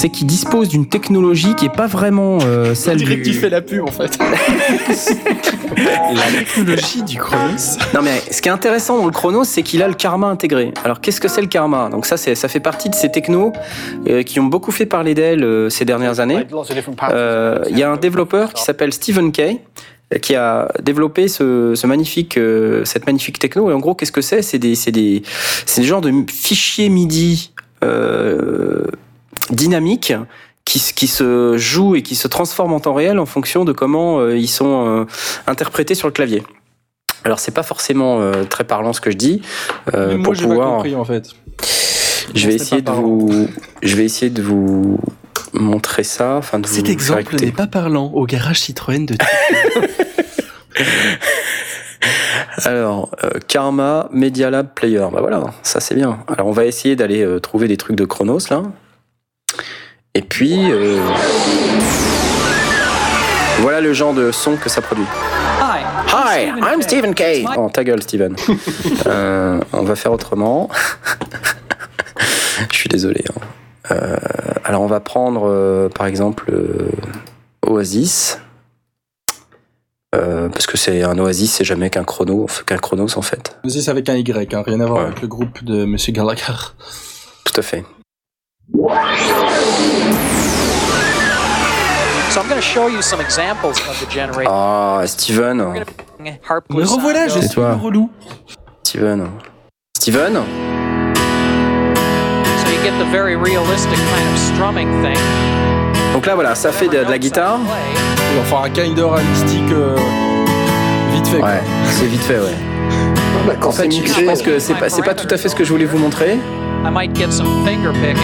c'est qu'il dispose d'une technologie qui est pas vraiment euh, celle On dirait fait la pub en fait. la technologie du Chronos. Non mais ce qui est intéressant dans le Chronos, c'est qu'il a le karma intégré. Alors qu'est-ce que c'est le karma? Donc ça, ça fait partie de ces technos qui ont beaucoup fait parler d'elle ces dernières années. Il y a un développeur qui s'appelle Stephen Kay qui a développé ce, magnifique, euh, cette magnifique techno. Et en gros, qu'est-ce que c'est? C'est des, c'est des, c'est des genres de fichiers MIDI euh, dynamiques qui, qui, se jouent et qui se transforment en temps réel en fonction de comment euh, ils sont euh, interprétés sur le clavier. Alors c'est pas forcément très parlant ce que je dis. Mais moi j'ai pas compris en fait. Je vais essayer de vous, je vais essayer de vous montrer ça. Enfin, de Cet exemple n'est pas parlant au garage Citroën de. Alors, euh, Karma Media Lab Player. Bah voilà, ça c'est bien. Alors on va essayer d'aller euh, trouver des trucs de Chronos là. Et puis, euh, voilà le genre de son que ça produit. Hi, Hi I'm Stephen Kay. Oh, ta gueule, Steven. on va faire autrement. Je suis désolé. Hein. alors on va prendre par exemple Oasis. Euh, parce que c'est un Oasis, c'est jamais qu'un chrono, qu'un chronos en fait. Oasis avec un Y, hein, rien à voir avec le groupe de Monsieur Gallagher. Tout à fait. Ah, Steven. Me revoilà, je suis toi. relou. Steven. Steven? Donc là, voilà, ça fait de la guitare. Enfin, un kinder mystique euh, vite fait. Ouais, c'est vite fait, ouais. Bah, quand en fait, je pense que c'est pas, pas tout à fait ce que je voulais vous montrer.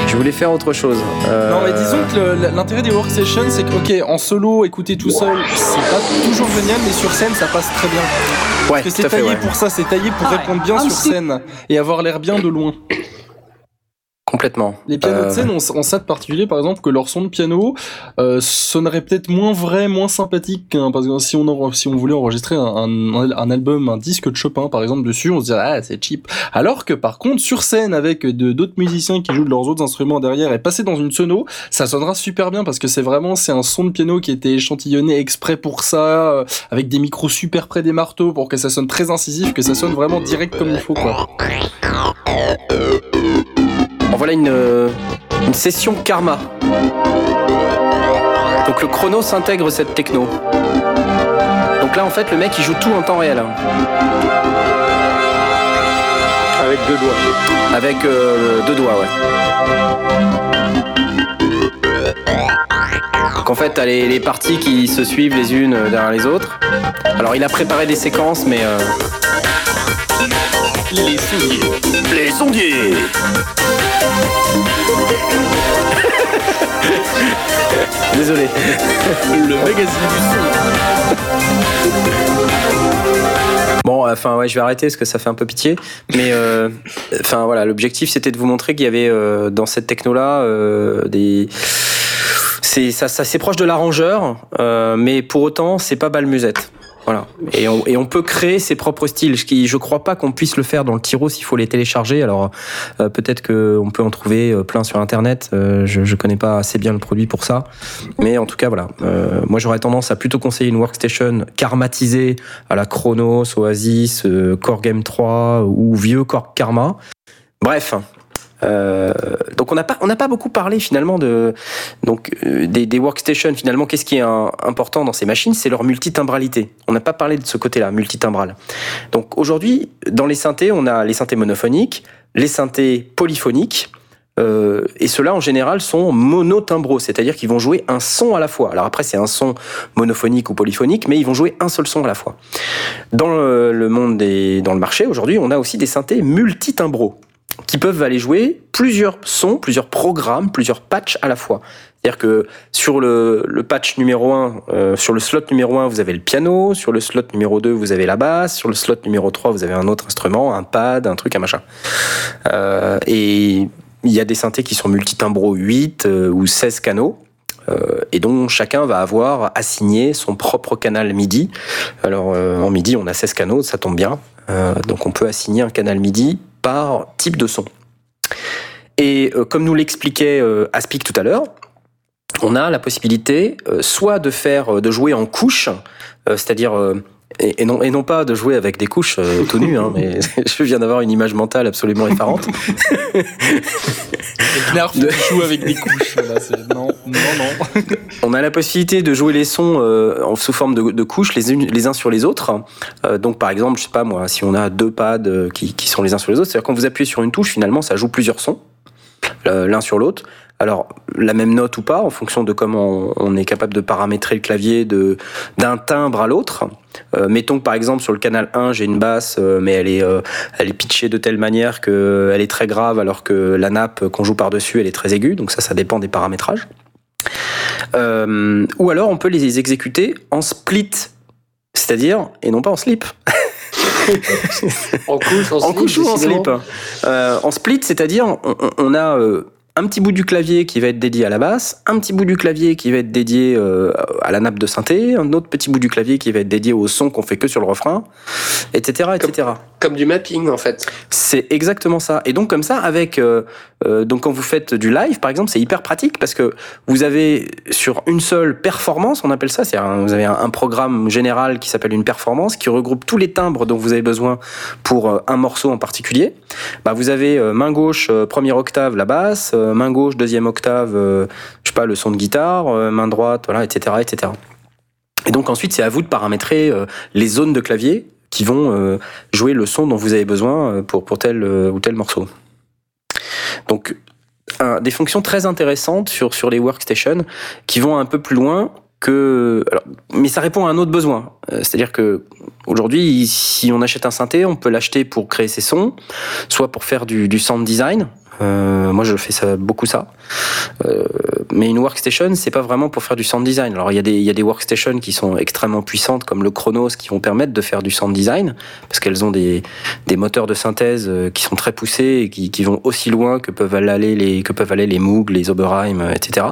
Je voulais faire autre chose. Euh, non, mais disons que l'intérêt des workstations, c'est que, ok, en solo, écouter tout seul, c'est pas toujours génial, mais sur scène, ça passe très bien. Ouais, Parce que c'est taillé pour ça, c'est taillé pour Ah répondre bien sur scène et avoir l'air bien de loin. Complètement. Les pianos Euh, de scène ont, ont ça de particulier, par exemple, que leur son de piano euh, sonnerait peut-être moins vrai, moins sympathique. qu'un- parce que si on, en- si on voulait enregistrer un, un, un album, un disque de Chopin, par exemple, dessus, on se dirait ah c'est cheap. Alors que par contre, sur scène, avec de- d'autres musiciens qui jouent de leurs autres instruments derrière et passer dans une sono, ça sonnera super bien parce que c'est vraiment c'est un son de piano qui a été échantillonné exprès pour ça, euh, avec des micros super près des marteaux pour que ça sonne très incisif, que ça sonne vraiment direct comme il faut quoi. Voilà une, euh, une session karma. Donc le chrono s'intègre cette techno. Donc là en fait le mec il joue tout en temps réel. hein. Avec deux doigts. Avec euh, deux doigts ouais. Donc en fait t'as les, les parties qui se suivent les unes euh, derrière les autres. Alors il a préparé des séquences mais... euh, Les sondiers. Les sondiers Désolé. Le magazine du son. Bon, enfin ouais, je vais arrêter parce que ça fait un peu pitié. Mais euh, enfin voilà, l'objectif c'était de vous montrer qu'il y avait euh, dans cette techno-là euh, des c'est ça, ça c'est proche de l'arrangeur, euh, mais pour autant c'est pas balmusette. Voilà. Et on, et on peut créer ses propres styles. Qui, je crois pas qu'on puisse le faire dans le Tyro s'il faut les télécharger. Alors euh, peut-être qu'on peut en trouver euh, plein sur Internet. Euh, je, je connais pas assez bien le produit pour ça. Mais en tout cas, voilà. Euh, moi, j'aurais tendance à plutôt conseiller une workstation karmatisée à la Chronos, Oasis, euh, Core Game 3 ou vieux Core Karma. Bref. Euh, donc on n'a pas on n'a pas beaucoup parlé finalement de donc euh, des, des workstations. Finalement qu'est-ce qui est un- important dans ces machines? C'est leur multitimbralité. On n'a pas parlé de ce côté-là multitimbral. Donc aujourd'hui dans les synthés on a les synthés monophoniques les synthés polyphoniques euh, et ceux-là, en général, sont monotimbraux, c'est-à-dire qu'ils vont jouer un son à la fois. Alors après, c'est un son monophonique ou polyphonique, mais ils vont jouer un seul son à la fois. Dans le, monde des, dans le marché, aujourd'hui, on a aussi des synthés multitimbraux qui peuvent aller jouer plusieurs sons, plusieurs programmes, plusieurs patchs à la fois. C'est-à-dire que sur le, patch numéro 1, sur le slot numéro 1, vous avez le piano, sur le slot numéro 2, vous avez la basse, sur le slot numéro 3, vous avez un autre instrument, un pad, un truc, un machin. Euh, et il y a des synthés qui sont multitimbraux 8 euh, ou 16 canaux. euh, et dont chacun va avoir assigné son propre canal MIDI. Alors euh, en MIDI, on a 16 canaux, ça tombe bien. Euh, donc on peut assigner un canal MIDI type de son. Et euh, comme nous l'expliquait euh, Aspic tout à l'heure, on a la possibilité euh, soit de faire, de jouer en couches, euh, c'est-à-dire et, et non, et non pas de jouer avec des couches euh, tout nu, hein, mais je viens d'avoir une image mentale absolument effarante. Knarf qui joue avec des couches. Voilà, non, non, non. On a la possibilité de jouer les sons euh, en sous forme de, de couches les, unes- les uns sur les autres. Euh, donc par exemple, je sais pas moi, si on a deux pads euh, qui, qui sont les uns sur les autres, c'est-à-dire quand vous appuyez sur une touche, finalement, ça joue plusieurs sons l'un sur l'autre. Alors la même note ou pas, en fonction de comment on, est capable de paramétrer le clavier de d'un timbre à l'autre. Euh, mettons que par exemple sur le canal 1, j'ai une basse, euh, mais elle est euh, elle est pitchée de telle manière que elle est très grave, alors que la nappe qu'on joue par dessus, elle est très aiguë. Donc ça, ça dépend des paramétrages. Euh, ou alors on peut les exécuter en split, c'est-à-dire et non pas en slip. En couche, en, En slip, couche ou en slip Euh, En split, c'est-à-dire on, on- on a euh, un petit bout du clavier qui va être dédié à la basse, un petit bout du clavier qui va être dédié euh, à la nappe de synthé, un autre petit bout du clavier qui va être dédié au son qu'on fait que sur le refrain, etc., du mapping, en fait. C'est exactement ça. Et donc comme ça, avec euh, euh, donc quand vous faites du live, par exemple, c'est hyper pratique parce que vous avez sur une seule performance, on appelle ça, c'est vous avez un, programme général qui s'appelle une performance qui regroupe tous les timbres dont vous avez besoin pour euh, un morceau en particulier. Bah, vous avez main gauche première octave la basse, main gauche deuxième octave, je sais pas le son de guitare, main droite, voilà, etc., etc. Et donc ensuite, c'est à vous de paramétrer les zones de clavier qui vont euh, jouer le son dont vous avez besoin euh, pour, tel euh, ou tel morceau. Donc, des fonctions très intéressantes sur, les workstations qui vont un peu plus loin que. mais ça répond à un autre besoin. C'est-à-dire que aujourd'hui, si on achète un synthé, on peut l'acheter pour créer ses sons, soit pour faire du sound design. Euh, moi, je fais beaucoup ça. Euh, mais une workstation, c'est pas vraiment pour faire du sound design. Alors, il y a des, workstations qui sont extrêmement puissantes, comme le Chronos, qui vont permettre de faire du sound design, parce qu'elles ont des, moteurs de synthèse euh, qui sont très poussés et qui, vont aussi loin que peuvent aller les, Moog, les Oberheim, etc.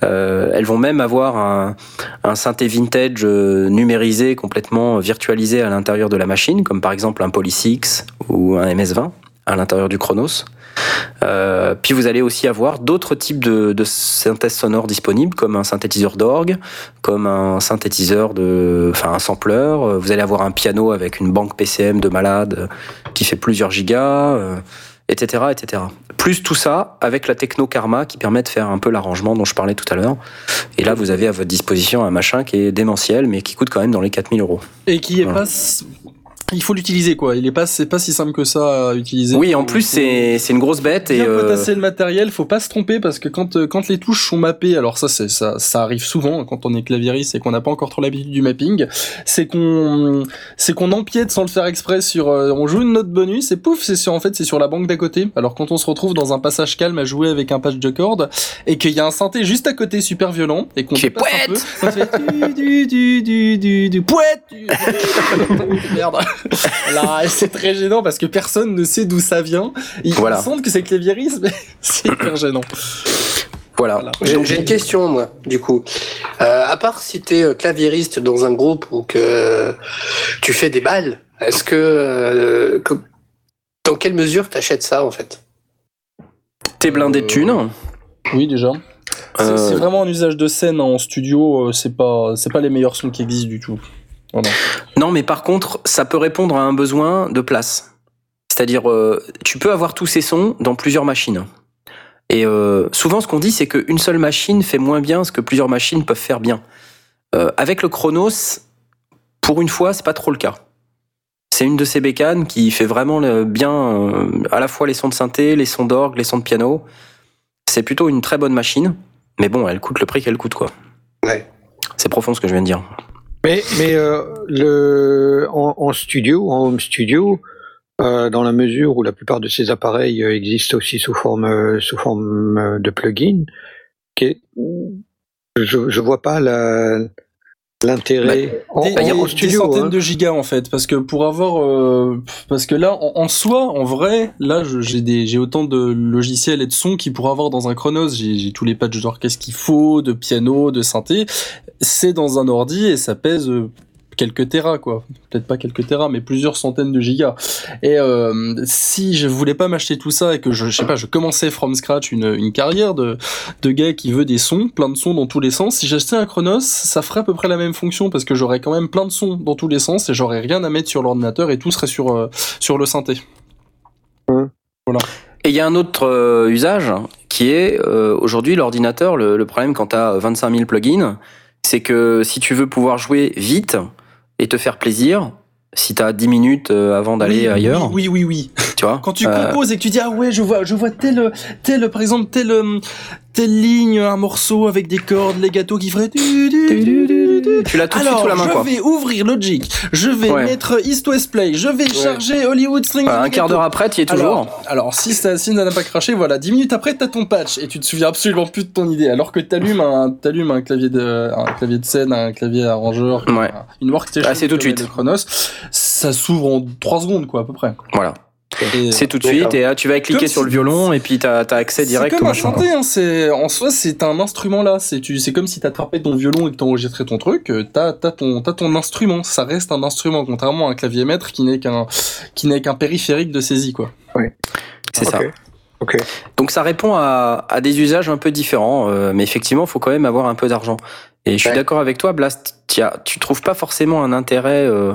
Elles vont même avoir un, un synthé vintage numérisé, complètement virtualisé à l'intérieur de la machine, comme par exemple un Poly 6 ou un MS-20 à l'intérieur du Chronos. Euh, puis vous allez aussi avoir d'autres types de, de synthèse sonore disponibles, comme un synthétiseur d'orgue, comme un synthétiseur de, enfin un sampler. Vous allez avoir un piano avec une banque PCM de malade qui fait plusieurs gigas, etc., etc. Plus tout ça avec la techno Karma qui permet de faire un peu l'arrangement dont je parlais tout à l'heure. Et là, vous avez à votre disposition un machin qui est démentiel, mais qui coûte quand même dans les 4000 euros. Et qui est pas il faut l'utiliser quoi. Il est pas c'est pas si simple que ça à utiliser. Oui, en plus c'est c'est une grosse bête et euh... potasser le matériel, faut pas se tromper parce que quand euh, quand les touches sont mappées, alors ça c'est ça ça arrive souvent quand on est claviériste et qu'on n'a pas encore trop l'habitude du mapping, c'est qu'on c'est qu'on empiète sans le faire exprès sur euh, on joue une note bonus et pouf, c'est sur en fait c'est sur la banque d'à côté. Alors quand on se retrouve dans un passage calme à jouer avec un patch de cordes et qu'il y a un synthé juste à côté super violent et qu'on fait un peu, on fait du du du du du poète. Merde. Là, c'est très gênant parce que personne ne sait d'où ça vient. Ils voilà. sentent que c'est claviérisme, mais c'est hyper gênant. Voilà. J'ai une question, moi, du coup. Euh, à part si tu es euh, claviériste dans un groupe ou que tu fais des balles, est-ce que, euh, que, Dans quelle mesure t'achètes ça, en fait? T'es blindé de thunes? Oui, déjà. C'est vraiment un usage de scène en studio, c'est pas, c'est pas les meilleurs sons qui existent du tout. Non, mais par contre, ça peut répondre à un besoin de place. C'est-à-dire, euh, tu peux avoir tous ces sons dans plusieurs machines. Et euh, souvent, ce qu'on dit, c'est qu'une seule machine fait moins bien ce que plusieurs machines peuvent faire bien. Euh, avec le Chronos, pour une fois, c'est pas trop le cas. C'est une de ces bécanes qui fait vraiment bien à la fois les sons de synthé, les sons d'orgue, les sons de piano. C'est plutôt une très bonne machine, mais bon, elle coûte le prix qu'elle coûte, quoi. Ouais. C'est profond ce que je viens de dire. Mais, mais euh, le, en, en, studio, en home studio, euh, dans la mesure où la plupart de ces appareils euh, existent aussi sous forme, euh, sous forme euh, de plugin, je, je vois pas la, l'intérêt bah, en, studio des centaines hein. de gigas en fait parce que pour avoir euh, parce que là en, soi en vrai là j'ai des j'ai autant de logiciels et de sons qu'il pourrait avoir dans un Chronos j'ai tous les patchs qu'est-ce qu'il faut de piano de synthé c'est dans un ordi et ça pèse euh, quelques terras quoi. Peut-être pas quelques terras mais plusieurs centaines de gigas. Et euh, si je voulais pas m'acheter tout ça et que je, je sais pas je commençais from scratch une, une carrière de de gars qui veut des sons plein de sons dans tous les sens si j'achetais un Chronos ça ferait à peu près la même fonction parce que j'aurais quand même plein de sons dans tous les sens et j'aurais rien à mettre sur l'ordinateur et tout serait sur euh, sur le synthé. Voilà. Et il y a un autre euh, usage qui est aujourd'hui l'ordinateur le, le, problème quand tu as 25 000 plugins c'est que si tu veux pouvoir jouer vite et te faire plaisir, si tu as 10 minutes euh, avant d'aller ailleurs. Oui, oui, oui, Tu vois Quand tu euh, composes et que tu dis ah ouais, je vois je vois tel tel par exemple tel euh, telle ligne, un morceau avec des cordes, les gâteaux qui feraient. Tu l'as tout de suite sous la main, je vais ouvrir Logic, je vais mettre East West Play, je vais charger Hollywood String. Bah, un quart d'heure après, tu y es toujours. Alors, alors si ça si n'a pas craché, voilà, 10 minutes après, t'as ton patch et tu te souviens absolument plus de ton idée. Alors que t'allumes un, t'allumes un clavier de, un clavier de scène, un clavier arrangeur, une workstation. Ah, c'est tout de suite. Chronos, ça s'ouvre en 3 secondes, quoi, à peu près. Voilà. C'est tout de suite et là, tu vas cliquer sur le violon et puis t'as as accès direct au machin. chanter, hein, c'est en soi c'est un instrument là. C'est tu c'est comme si t'attrapais ton violon et que t'enregistrais ton truc. Euh, t'as as ton t'as ton instrument. Ça reste un instrument contrairement à un clavier maître qui n'est qu'un qui n'est qu'un périphérique de saisie quoi. Oui. C'est ça. Ok. Donc ça répond à, à des usages un peu différents, euh, mais effectivement, il faut quand même avoir un peu d'argent. Et je suis d'accord avec toi, Blast. Tu trouves pas forcément un intérêt euh,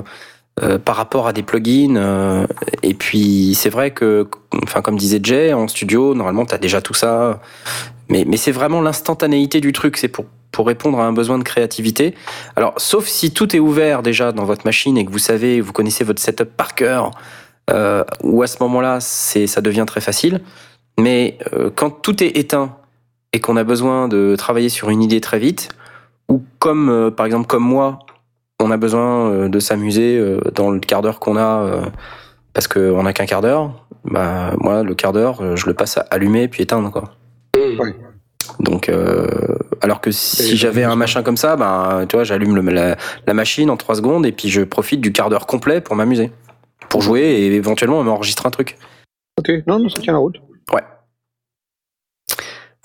euh, par rapport à des plugins. Euh, et puis c'est vrai que, enfin comme disait Jay, en studio, normalement tu as déjà tout ça. Mais, mais c'est vraiment l'instantanéité du truc, c'est pour, pour répondre à un besoin de créativité. Alors sauf si tout est ouvert déjà dans votre machine et que vous savez, vous connaissez votre setup par cœur, euh, ou à ce moment-là, c'est ça devient très facile. Mais quand tout est éteint et qu'on a besoin de travailler sur une idée très vite, ou comme par exemple comme moi, on a besoin euh, de s'amuser euh, dans le quart d'heure qu'on a parce qu'on n'a qu'un quart d'heure. Bah, moi, le quart d'heure, je le passe à allumer puis éteindre, quoi. Donc, euh, alors que si j'avais un machin comme ça, ben, tu vois, j'allume la, la, machine en 3 secondes et puis je profite du quart d'heure complet pour m'amuser, pour jouer et éventuellement m'enregistrer un truc. Ok, non, non, ça tient la route. Ouais.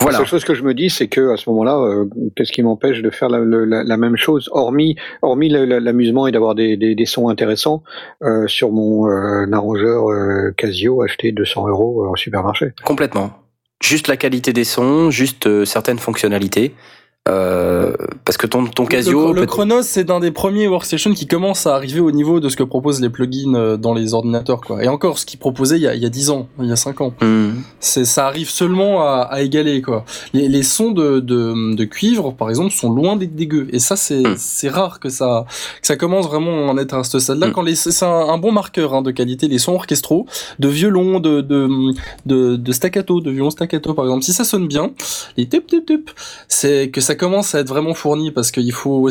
Voilà. La seule chose que je me dis, c'est que à ce moment-là, euh, qu'est-ce qui m'empêche de faire la, la, la, même chose, hormis, hormis l'amusement et d'avoir des, des, des, sons intéressants euh, sur mon euh, arrangeur euh, Casio acheté 200 euros en supermarché. Complètement. Juste la qualité des sons, juste euh, certaines fonctionnalités. Euh, parce que ton, ton Casio. Le, Chronos, c'est un des premiers workstations qui commence à arriver au niveau de ce que proposent les plugins euh, dans les ordinateurs, quoi. Et encore, ce qu'ils proposaient il y a, il y a 10 ans, il y a 5 ans. Hmm. C'est, ça arrive seulement à, à égaler, quoi. Les, les sons de, de, de, cuivre, par exemple, sont loin d'être dégueux. Et ça, c'est, hmm. c'est rare que ça, que ça commence vraiment à en être à ce stade-là. Hmm. Quand les, c'est un, bon marqueur hein, de qualité, les sons orchestraux, de violon, de, de, de, de staccato, de violon staccato, par exemple. Si ça sonne bien, les tup tup tup, c'est que ça commence à être vraiment fourni parce qu'il faut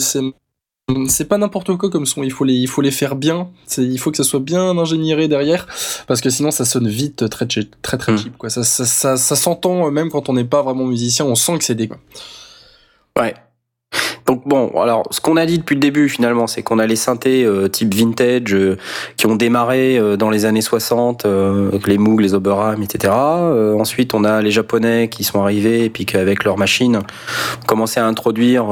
c'est pas n'importe quoi comme son, il faut les, il faut les faire bien, il faut que ça soit bien ingénieré derrière, parce que sinon ça sonne vite très très très, très hmm. cheap quoi. Ça, ça, ça, ça s'entend euh, même quand on n'est pas vraiment musicien, on sent que c'est des quoi. Ouais, donc bon, alors ce qu'on a dit depuis le début finalement, c'est qu'on a les synthés euh, type vintage euh, qui ont démarré euh, dans les années 60, avec les Moog, les Oberheim, etc. ensuite, on a les Japonais qui sont arrivés et puis qu'avec leurs machines, ont commencé à introduire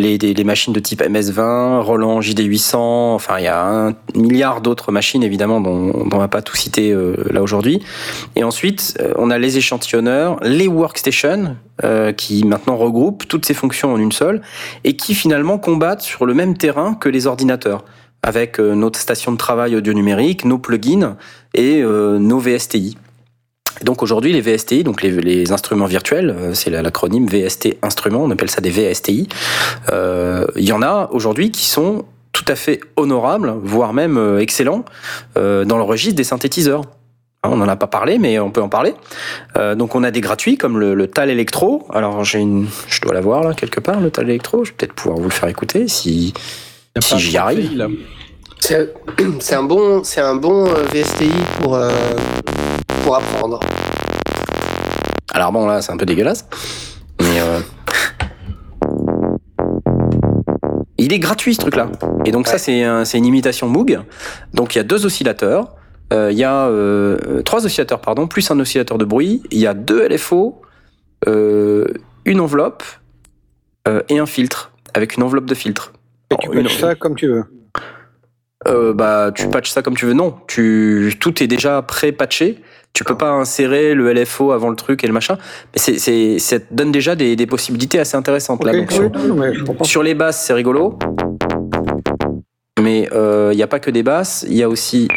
les, machines de type MS-20, Roland JD800, enfin il y a un milliard d'autres machines évidemment dont, on va pas tout citer euh, là aujourd'hui. Et ensuite, euh, on a les échantillonneurs, les workstations euh, qui maintenant regroupent toutes ces fonctions en une seule et qui finalement combattent sur le même terrain que les ordinateurs avec notre station de travail audio numérique, nos plugins et nos VSTI. Donc aujourd'hui, les VSTI, donc les, instruments virtuels, euh, c'est l'acronyme VST instruments, on appelle ça des VSTI. Euh, il y en a aujourd'hui qui sont tout à fait honorables, voire même euh, excellents, dans le registre des synthétiseurs. Hein, on n'en a pas parlé, mais on peut en parler. donc on a des gratuits comme le, Tal Electro. Alors j'ai une, je dois l'avoir là quelque part, le Tal Electro. Je vais peut-être pouvoir vous le faire écouter si si j'y arrive. C'est un bon, c'est un bon VSTI pour pour apprendre. Alors bon, là, c'est un peu dégueulasse. Mais. Euh... Il est gratuit ce truc-là. Et donc, ça, c'est un, une imitation Moog. Donc, il y a deux oscillateurs. Euh, il y a euh, trois oscillateurs, pardon, plus un oscillateur de bruit. Il y a deux LFO, une enveloppe et un filtre, avec une enveloppe de filtre. Et tu patches ça comme tu veux euh, bah, tu patches ça comme tu veux. Non, tu tout est déjà pré-patché. Tu peux pas insérer le LFO avant le truc et le machin. Mais c'est, c'est, ça te donne déjà des, des possibilités assez intéressantes. là, donc, sur, les basses, c'est rigolo. Mais il euh, n'y a pas que des basses, il y a aussi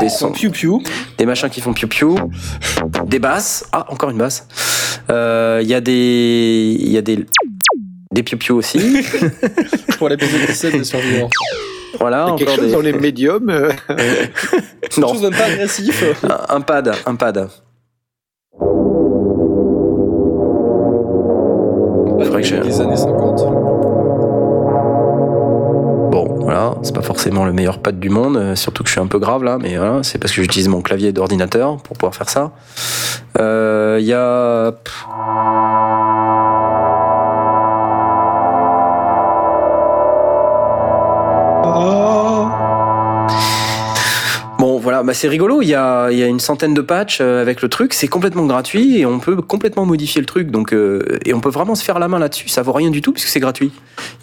des sons piou piou, des machins qui font piou piou, des basses. Ah, encore une basse. Il euh, y a des, il y a des, des piou piou aussi. Pour les de survivants. Voilà, quelque chose dans les médiums. Euh. non. Chose pas agressif. Un, pad, un pad. Faudrait que j'ai des années 50. Bon, voilà, c'est pas forcément le meilleur pad du monde, euh, surtout que je suis un peu grave là, mais voilà, c'est parce que j'utilise mon clavier d'ordinateur pour pouvoir faire ça. Il euh, y a. voilà, bah c'est rigolo. Il y a, il y a une centaine de patchs euh, avec le truc. C'est complètement gratuit et on peut complètement modifier le truc. Donc, euh, et on peut vraiment se faire la main là-dessus. Ça vaut rien du tout puisque c'est gratuit.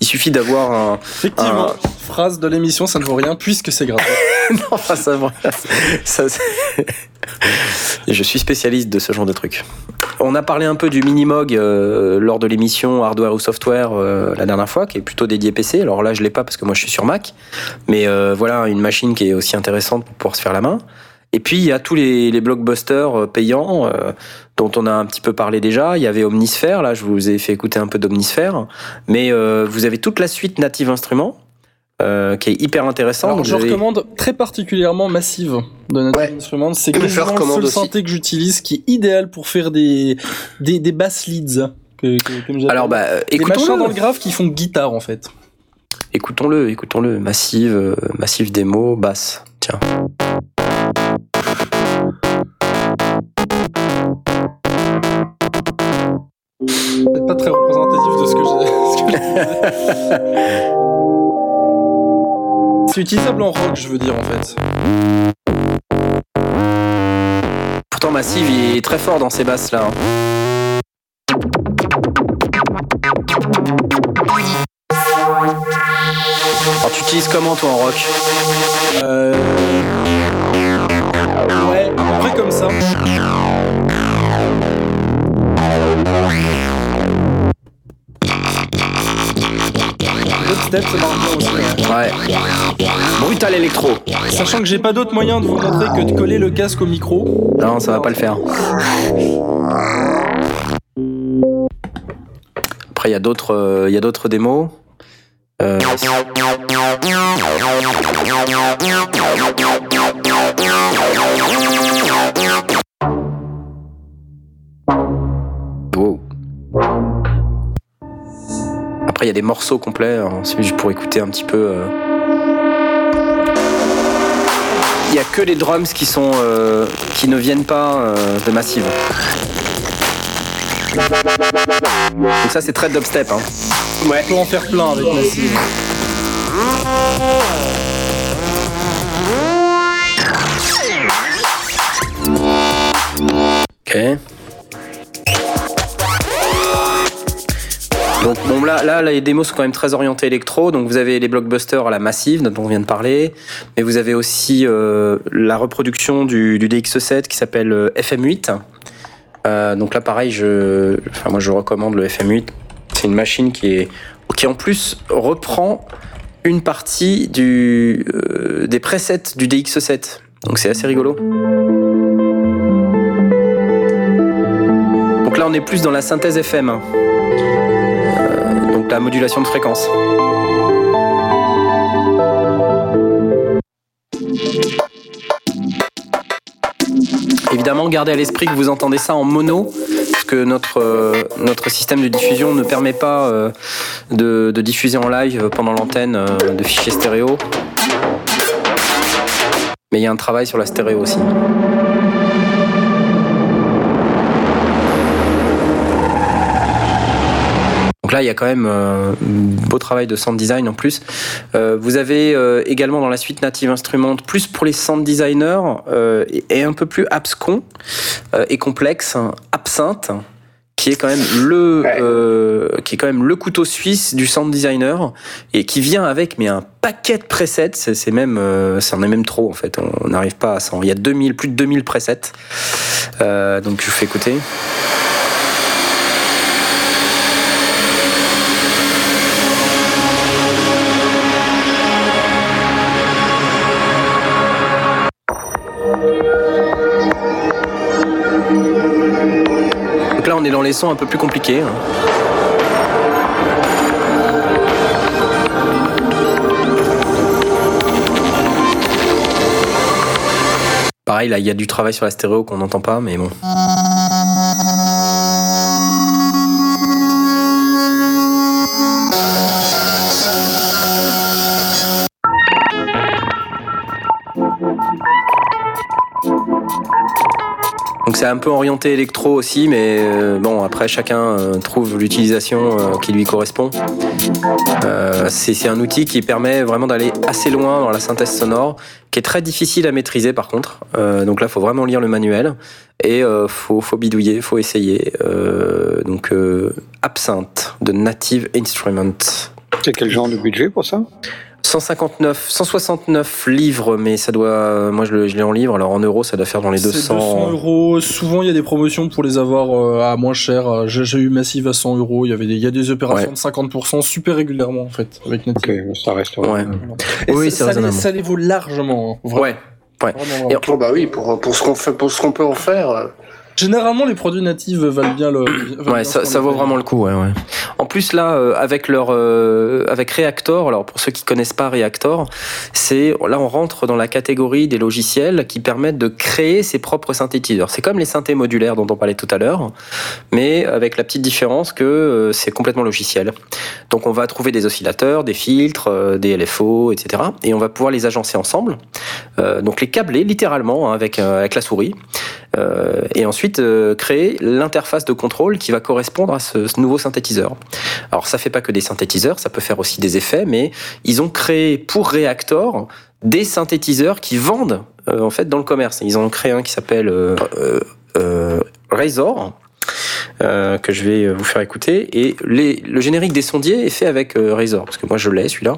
Il suffit d'avoir un. Effectivement. Phrase de l'émission, ça ne vaut rien puisque c'est gratuit. non, enfin, ça rien. Ça, je suis spécialiste de ce genre de trucs. On a parlé un peu du Minimog euh, lors de l'émission Hardware ou Software euh, la dernière fois, qui est plutôt dédié PC. Alors là, je l'ai pas parce que moi, je suis sur Mac. Mais euh, voilà, une machine qui est aussi intéressante pour pouvoir se faire la main. Et puis, il y a tous les, les blockbusters payants dont on a un petit peu parlé déjà. Il y avait Omnisphere, là, je vous ai fait écouter un peu d'Omnisphere. Mais vous avez toute la suite Native Instruments euh, qui est hyper intéressant. Alors, je recommande très particulièrement Massive de Native Instruments. C'est quasiment le seul synthé que j'utilise qui est idéal pour faire des, des, des bass leads. Que, que, Alors, bah, écoutons Des machins dans le grave qui font guitare, en fait. Écoutons-le, écoutons-le. Massive, euh, Massive démo, basse. Tiens. C'est pas très représentatif de ce que j'ai. C'est utilisable en rock, je veux dire, en fait. Pourtant, Massive, il est très fort dans ces basses-là. Hein. Alors, tu utilises comment, toi, en rock? Euh... Ouais, à peu comme ça. Ça marche bien aussi. Ouais. Brutal électro. Sachant que j'ai pas d'autre moyen de vous montrer que de coller le casque au micro. Non, ça va pas le faire. Après, il y a d'autres, euh, il y a d'autres démos. Euh... Après, il y a des morceaux complets, hein, pour écouter un petit peu. Euh. Il n'y a que les drums qui sont euh, qui ne viennent pas euh, de Massive. Donc ça c'est très dubstep. Hein. Ouais. On peut en faire plein avec Massive. Ok. Donc là, les démos sont quand même très orientées électro. Donc vous avez les blockbusters à la massive dont on vient de parler, mais vous avez aussi euh, la reproduction du, DX7 qui s'appelle euh, FM8. Euh, donc là pareil, je, moi je recommande le FM8. C'est une machine qui en plus reprend une partie des presets du DX7. Donc c'est assez rigolo. Donc là on est plus dans la synthèse FM la modulation de fréquence. Évidemment, gardez à l'esprit que vous entendez ça en mono, parce que notre, euh, notre système de diffusion ne permet pas euh, de, diffuser en live pendant l'antenne euh, de fichiers stéréo. Mais il y a un travail sur la stéréo aussi. Donc là, il y a quand même euh, un beau travail de sound design en plus. Euh, vous avez euh, également dans la suite Native Instruments, plus pour les sound designers et, un peu plus abscon et complexe, Absinthe qui est quand même le qui est quand même le couteau suisse du sound designer et qui vient avec mais un paquet de presets. C'est même ça en est même trop en fait. On n'arrive pas à 100 il y a 2000 plus de 2000 presets. Donc je fais écouter les sons un peu plus compliqués. Hein. Pareil, là, il y a du travail sur la stéréo qu'on n'entend pas, mais bon. C'est un peu orienté électro aussi, mais euh, bon, après chacun euh, trouve l'utilisation euh, qui lui correspond. c'est un outil qui permet vraiment d'aller assez loin dans la synthèse sonore, qui est très difficile à maîtriser par contre. donc là, faut vraiment lire le manuel et faut, faut bidouiller, faut essayer. donc Absinthe de Native Instruments. C'est quel genre de budget pour ça? 159, 169 livres, mais ça doit, moi je l'ai en livre, alors en euros ça doit faire dans les 200. 200 euros. Souvent il y a des promotions pour les avoir euh, à moins cher. J'ai eu Massive à 100 euros. Il y avait des, il y a des opérations de 50% super régulièrement en fait avec Ok, ça reste. Ouais. oui, ça, ça, les, ça, les, vaut largement. Hein, ouais. Ouais. Et, bah oui, pour, pour ce qu'on fait, pour ce qu'on peut en faire. Euh, Généralement, les produits natifs valent bien le. ouais, ça, ça vaut vraiment le coup. Ouais, ouais. En plus, là, euh, avec leur, euh, avec Reactor, alors pour ceux qui connaissent pas Reactor, c'est là on rentre dans la catégorie des logiciels qui permettent de créer ses propres synthétiseurs. C'est comme les synthés modulaires dont on parlait tout à l'heure, mais avec la petite différence que euh, c'est complètement logiciel. Donc on va trouver des oscillateurs, des filtres, des LFO, etc. Et on va pouvoir les agencer ensemble donc les câbler littéralement hein, avec, avec la souris. Et ensuite créer l'interface de contrôle qui va correspondre à ce, nouveau synthétiseur. Alors ça fait pas que des synthétiseurs, ça peut faire aussi des effets, mais ils ont créé pour Reactor des synthétiseurs qui vendent en fait dans le commerce. Ils en ont créé un qui s'appelle Razor euh, que je vais vous faire écouter. Et les, le générique des sondiers est fait avec euh, Razor, parce que moi je l'ai celui-là.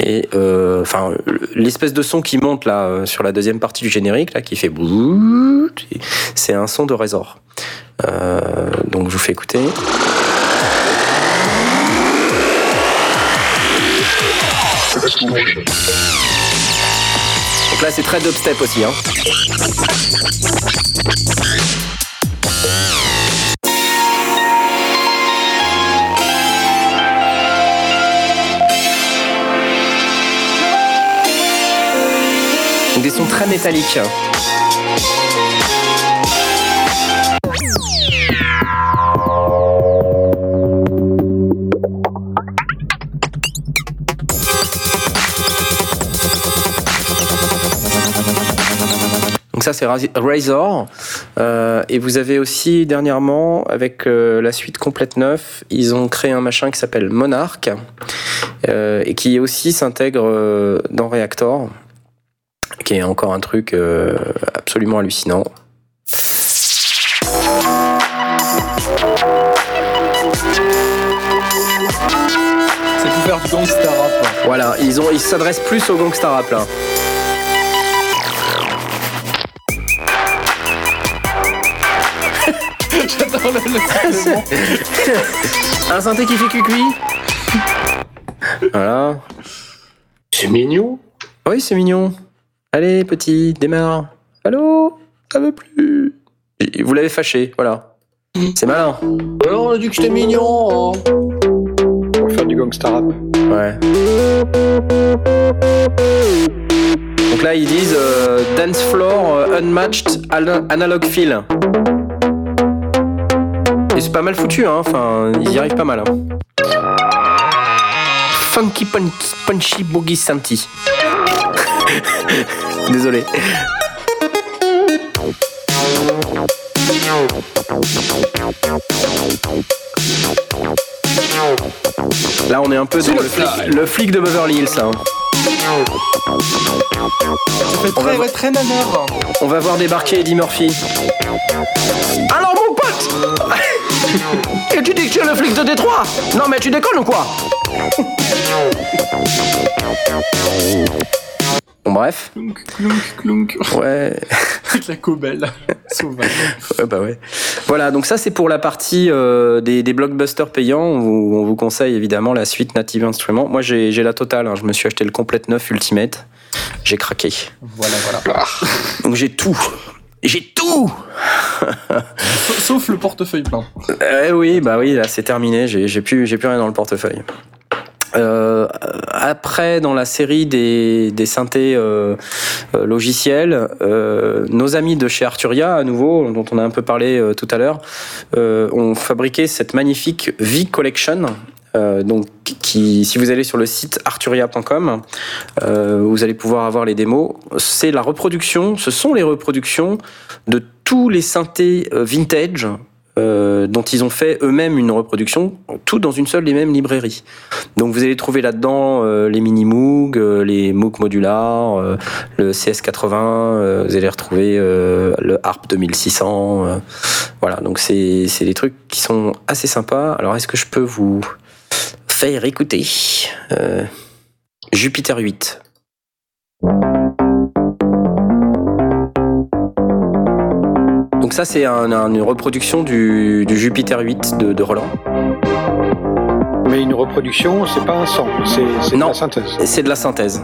Et euh, enfin, l'espèce de son qui monte là sur la deuxième partie du générique là, qui fait c'est un son de Razor. donc je vous fais écouter. Donc là c'est très dubstep aussi. Hein. Des très métalliques. Donc ça c'est Razor. Euh, et vous avez aussi dernièrement, avec euh, la suite complète neuf, ils ont créé un machin qui s'appelle Monarch euh, et qui aussi s'intègre dans Reactor qui est encore un truc euh, absolument hallucinant. C'est pour faire du gangsta rap. Voilà, ils ont, ils s'adressent plus au gangsta rap là. J'adore le, Un synthé qui fait cuicui. Voilà. C'est mignon. Oui, c'est mignon. Allez, petit, démarre. Allô? Ça veut plus. Vous l'avez fâché, voilà. C'est malin. Alors, on a dit que j'étais mignon. Hein. On va faire du gangsta rap. Ouais. Donc là, ils disent euh, Dance Floor euh, Unmatched Analog Feel. Et c'est pas mal foutu, hein. Enfin, ils y arrivent pas mal. Hein. Funky Punchy, punchy Boogie Santi. Désolé. Là, on est un peu dans le flic, de Beverly Hills. Hein. Ça fait très, va, très. On va voir débarquer Eddie Murphy. Alors, mon pote Et tu dis que tu es le flic de Détroit Non, mais tu déconnes ou quoi Bon, bref. Clunk, clunk, clunk. Ouais. La cobelle. Sauvage. Ouais, bah ouais. Voilà, donc ça, c'est pour la partie euh, des, des, blockbusters payants. On vous, on vous, conseille évidemment la suite Native Instruments. Moi, j'ai la totale. Hein. Je me suis acheté le complète neuf Ultimate. J'ai craqué. Voilà, voilà. Donc j'ai tout. J'ai tout Sauf le portefeuille plein. Eh oui, bah oui, là c'est terminé. J'ai plus, plus rien dans le portefeuille. Euh, après, dans la série des, des synthés euh, euh logiciels, euh, nos amis de chez Arturia, à nouveau, dont on a un peu parlé euh, tout à l'heure, ont fabriqué cette magnifique V Collection. donc, qui, si vous allez sur le site arturia.com, vous allez pouvoir avoir les démos. C'est la reproduction, ce sont les reproductions de tous les synthés vintage euh, dont ils ont fait eux-mêmes une reproduction, tout dans une seule et même librairie. Donc vous allez trouver là-dedans euh, les mini Moog, euh, les Moog modulars, le CS80, vous allez retrouver le Harp 2600. voilà, donc c'est des trucs qui sont assez sympas. Alors est-ce que je peux vous faire écouter Jupiter 8 Donc ça, c'est une reproduction du, Jupiter 8 de, Roland. Mais une reproduction, c'est pas un son, c'est de la synthèse. C'est de la synthèse.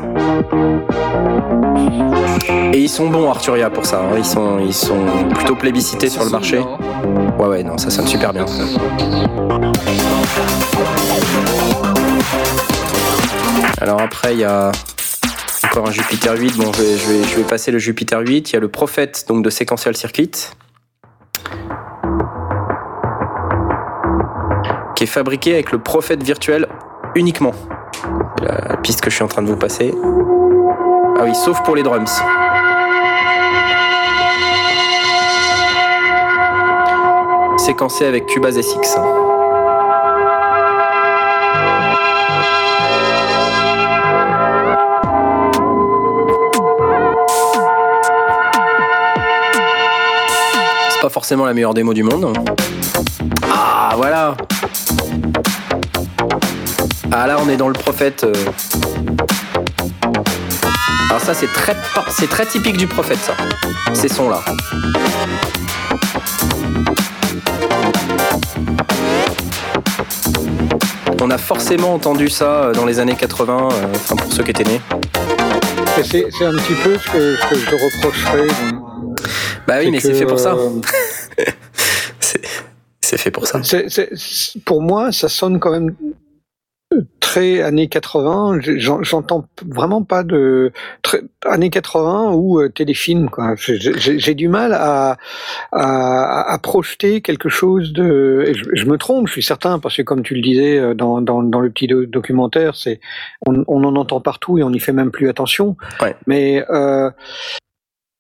Et ils sont bons Arturia pour ça. Hein. Ils sont, ils sont plutôt plébiscités sur le marché. Ouais ouais non ça sonne super bien. Alors après il y a encore un Jupiter 8. Bon je vais, je vais, je vais passer le Jupiter 8. Il y a le Prophète donc de Sequential Circuit. Qui est fabriqué avec le prophète virtuel uniquement. La piste que je suis en train de vous passer. Ah oui, sauf pour les drums. Séquencé avec Cubase SX. Forcément la meilleure démo du monde. Ah voilà Ah là on est dans le prophète. Euh. Alors ça c'est très c'est très typique du prophète ça. Ces sons là. On a forcément entendu ça euh, dans les années 80, euh, enfin pour ceux qui étaient nés. C'est un petit peu ce que, je reprocherais. Bah oui, mais c'est fait pour ça. c'est fait pour ça. pour moi, ça sonne quand même très années 80. J'entends vraiment pas de très, années 80 ou euh, téléfilm. J'ai, du mal à, à, projeter quelque chose de. je, me trompe, je suis certain, parce que comme tu le disais euh, dans, dans, dans le petit documentaire, c'est on, on, en entend partout et on n'y fait même plus attention. Ouais. Mais euh,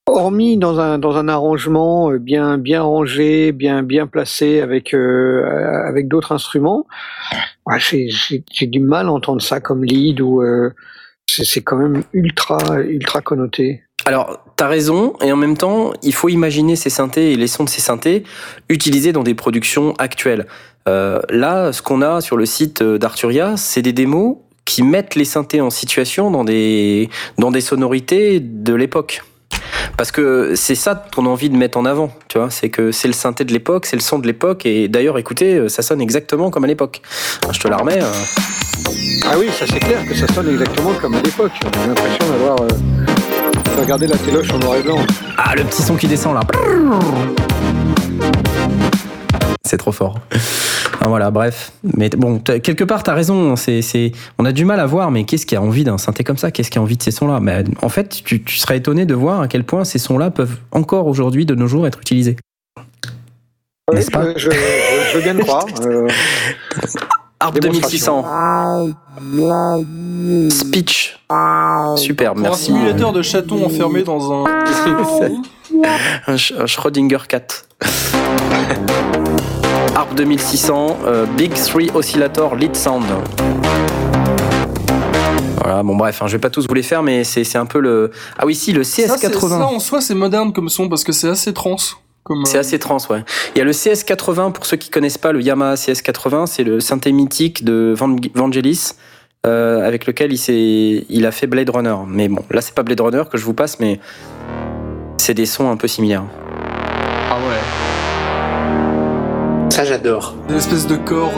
hormis dans un dans un arrangement euh, bien bien rangé, bien bien placé avec euh, avec d'autres instruments, j'ai j'ai du mal à entendre ça comme lead ou euh, c'est quand même ultra ultra connoté. Alors, t'as raison, et en même temps, il faut imaginer ces synthés et les sons de ces synthés utilisés dans des productions actuelles. Euh, là, ce qu'on a sur le site d'Arturia, c'est des démos qui mettent les synthés en situation dans des dans des sonorités de l'époque. Parce que c'est ça qu'on a envie de mettre en avant, tu vois. C'est que c'est le synthé de l'époque, c'est le son de l'époque. Et d'ailleurs, écoutez, ça sonne exactement comme à l'époque. Je te la remets. Euh. Ah oui, ça c'est clair que ça sonne exactement comme à l'époque. J'ai l'impression d'avoir euh, regardé la téloche en noir et blanc. Ah, le petit son qui descend là. C'est trop fort. Voilà, bref. Mais bon, quelque part, t'as raison. C'est, c'est, on a du mal à voir, mais qu'est-ce qui a envie d'un synthé comme ça? Qu'est-ce qui a envie de ces sons-là? Mais en fait, tu, serais étonné de voir à quel point ces sons-là peuvent encore aujourd'hui, de nos jours, être utilisés. Oui, je, veux bien le croire. Euh... Harp 2600. Speech. Super, merci. un simulateur de chaton enfermé dans un. un, Schrödinger 4. Harp 2600, euh, Big 3 Oscillator Lead Sound. Voilà, bon bref, hein, je vais pas tous vous les faire, mais c'est un peu le... Ah oui, si, le CS80. Ça, en soi, c'est moderne comme son, parce que c'est assez trans. C'est assez trans, ouais. Il y a le CS80, pour ceux qui connaissent pas le Yamaha CS80, c'est le synthé mythique de Vangelis, euh, avec lequel il, il a fait Blade Runner. Mais bon, là c'est pas Blade Runner que je vous passe, mais c'est des sons un peu similaires. Ça j'adore. Des espèces de cordes.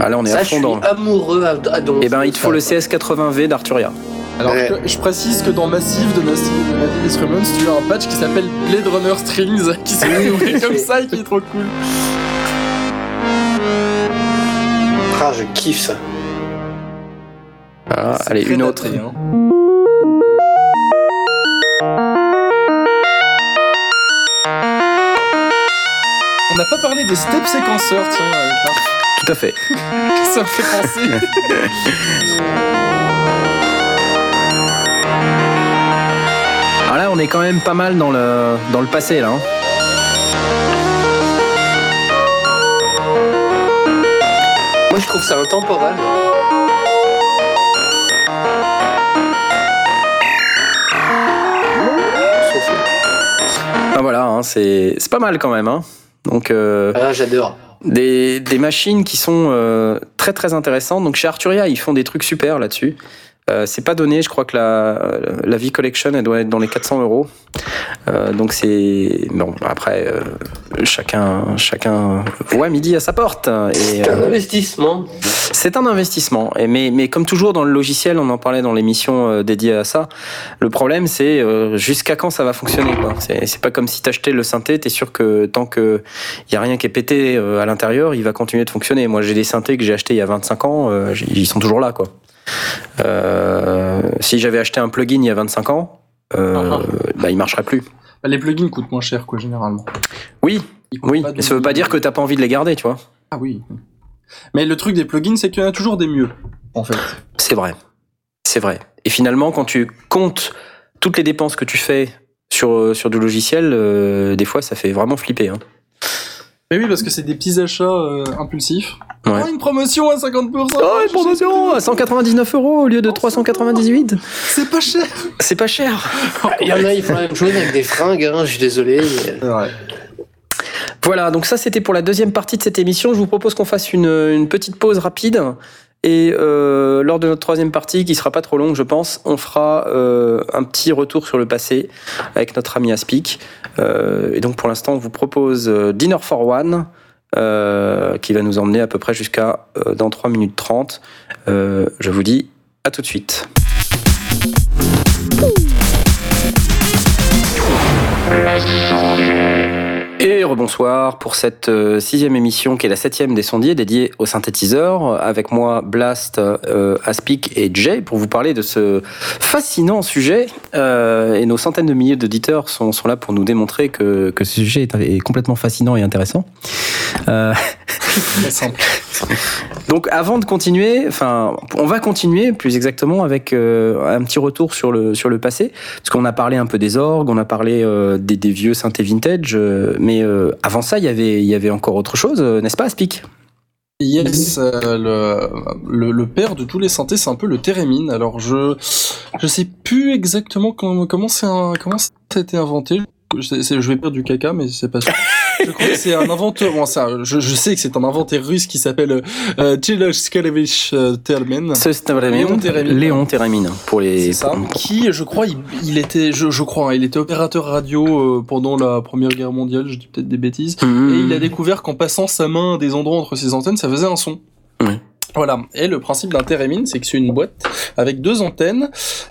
Ah là on est à fond dans. amoureux à, Eh ben il te faut le CS80V d'Arturia. Alors, je, précise que dans Massive de Massive Instruments, tu as un patch qui s'appelle Blade Runner Strings, qui s'est ouvert comme ça et qui est trop cool. Ah, je kiffe ça. Ah, allez, une autre. Hein. N'a pas parlé des step séquenceurs, tiens, avec Tout à fait. ça me fait penser. Alors là, on est quand même pas mal dans le, dans le passé, là. Hein. Moi, je trouve ça intemporel. Ah voilà, hein, c'est pas mal quand même. Hein. Donc, euh, ah, j'adore. Des, des, machines qui sont euh, très très intéressantes. Donc chez Arturia, ils font des trucs super là-dessus. Euh, c'est pas donné, je crois que la, la V-Collection, elle doit être dans les 400 euros. Euh, donc c'est bon. Après, euh, chacun, chacun voit midi à sa porte. C'est un investissement. C'est un investissement. Et mais, mais comme toujours dans le logiciel, on en parlait dans l'émission dédiée à ça. Le problème, c'est jusqu'à quand ça va fonctionner. C'est pas comme si t'achetais le synthé, t'es sûr que tant que y a rien qui est pété à l'intérieur, il va continuer de fonctionner. Moi, j'ai des synthés que j'ai achetés il y a 25 ans, ils sont toujours là, quoi. Euh, si j'avais acheté un plugin il y a 25 ans, euh, ah ah. bah, il marcherait plus. Bah, les plugins coûtent moins cher, quoi, généralement. Oui, oui. Mais ça veut pas dire que t'as pas envie de les garder, tu vois. Ah oui. Mais le truc des plugins, c'est qu'il y en a toujours des mieux, en fait. C'est vrai. C'est vrai. Et finalement, quand tu comptes toutes les dépenses que tu fais sur, sur du logiciel, des fois, ça fait vraiment flipper. Hein. Mais oui, parce que c'est des petits achats euh, impulsifs. Ouais. Oh, une promotion à 50%. Oh, une promotion à 199 euros au lieu de 398. C'est pas cher. C'est pas cher. Il y en a, ils font la même chose avec des fringues, hein, je suis désolé. Ouais. Voilà, donc ça c'était pour la deuxième partie de cette émission. Je vous propose qu'on fasse une, une petite pause rapide. Et euh, lors de notre troisième partie, qui sera pas trop longue, je pense, on fera euh, un petit retour sur le passé avec notre ami Aspic. Euh, et donc pour l'instant, on vous propose Dinner for One, qui va nous emmener à peu près jusqu'à dans 3 minutes 30. je vous dis à tout de suite. Et rebonsoir pour cette euh, sixième émission qui est la septième des sondiers dédiée au synthétiseur. Avec moi, Blast, euh, Aspic et Jay pour vous parler de ce fascinant sujet. Euh, et nos centaines de milliers d'auditeurs sont, sont là pour nous démontrer que, que ce sujet est, est complètement fascinant et intéressant. Euh... Donc avant de continuer, enfin, on va continuer plus exactement avec un petit retour sur le sur le passé, parce qu'on a parlé un peu des orgues, on a parlé des, des, vieux synthés vintage, euh, avant ça, il y avait il y avait encore autre chose, n'est-ce pas, Aspic? Yes, le, le, père de tous les synthés, c'est un peu le Theremin. Alors je je sais plus exactement comment ça a été inventé. Je, je vais perdre du caca, mais c'est pas sûr. Je crois que c'est un inventeur. Bon, ça, je, je, sais que c'est un inventeur russe qui s'appelle euh, Skalevich euh, Termen. Léon Teremin pour les. Ça, qui, je crois, il, il était, je, je, crois, hein, il était opérateur radio euh, pendant la Première Guerre mondiale. Je dis peut-être des bêtises. Mmh. Et il a découvert qu'en passant sa main à des endroits entre ses antennes, ça faisait un son. Voilà. Et le principe d'un Theremin, c'est que c'est une boîte avec deux antennes.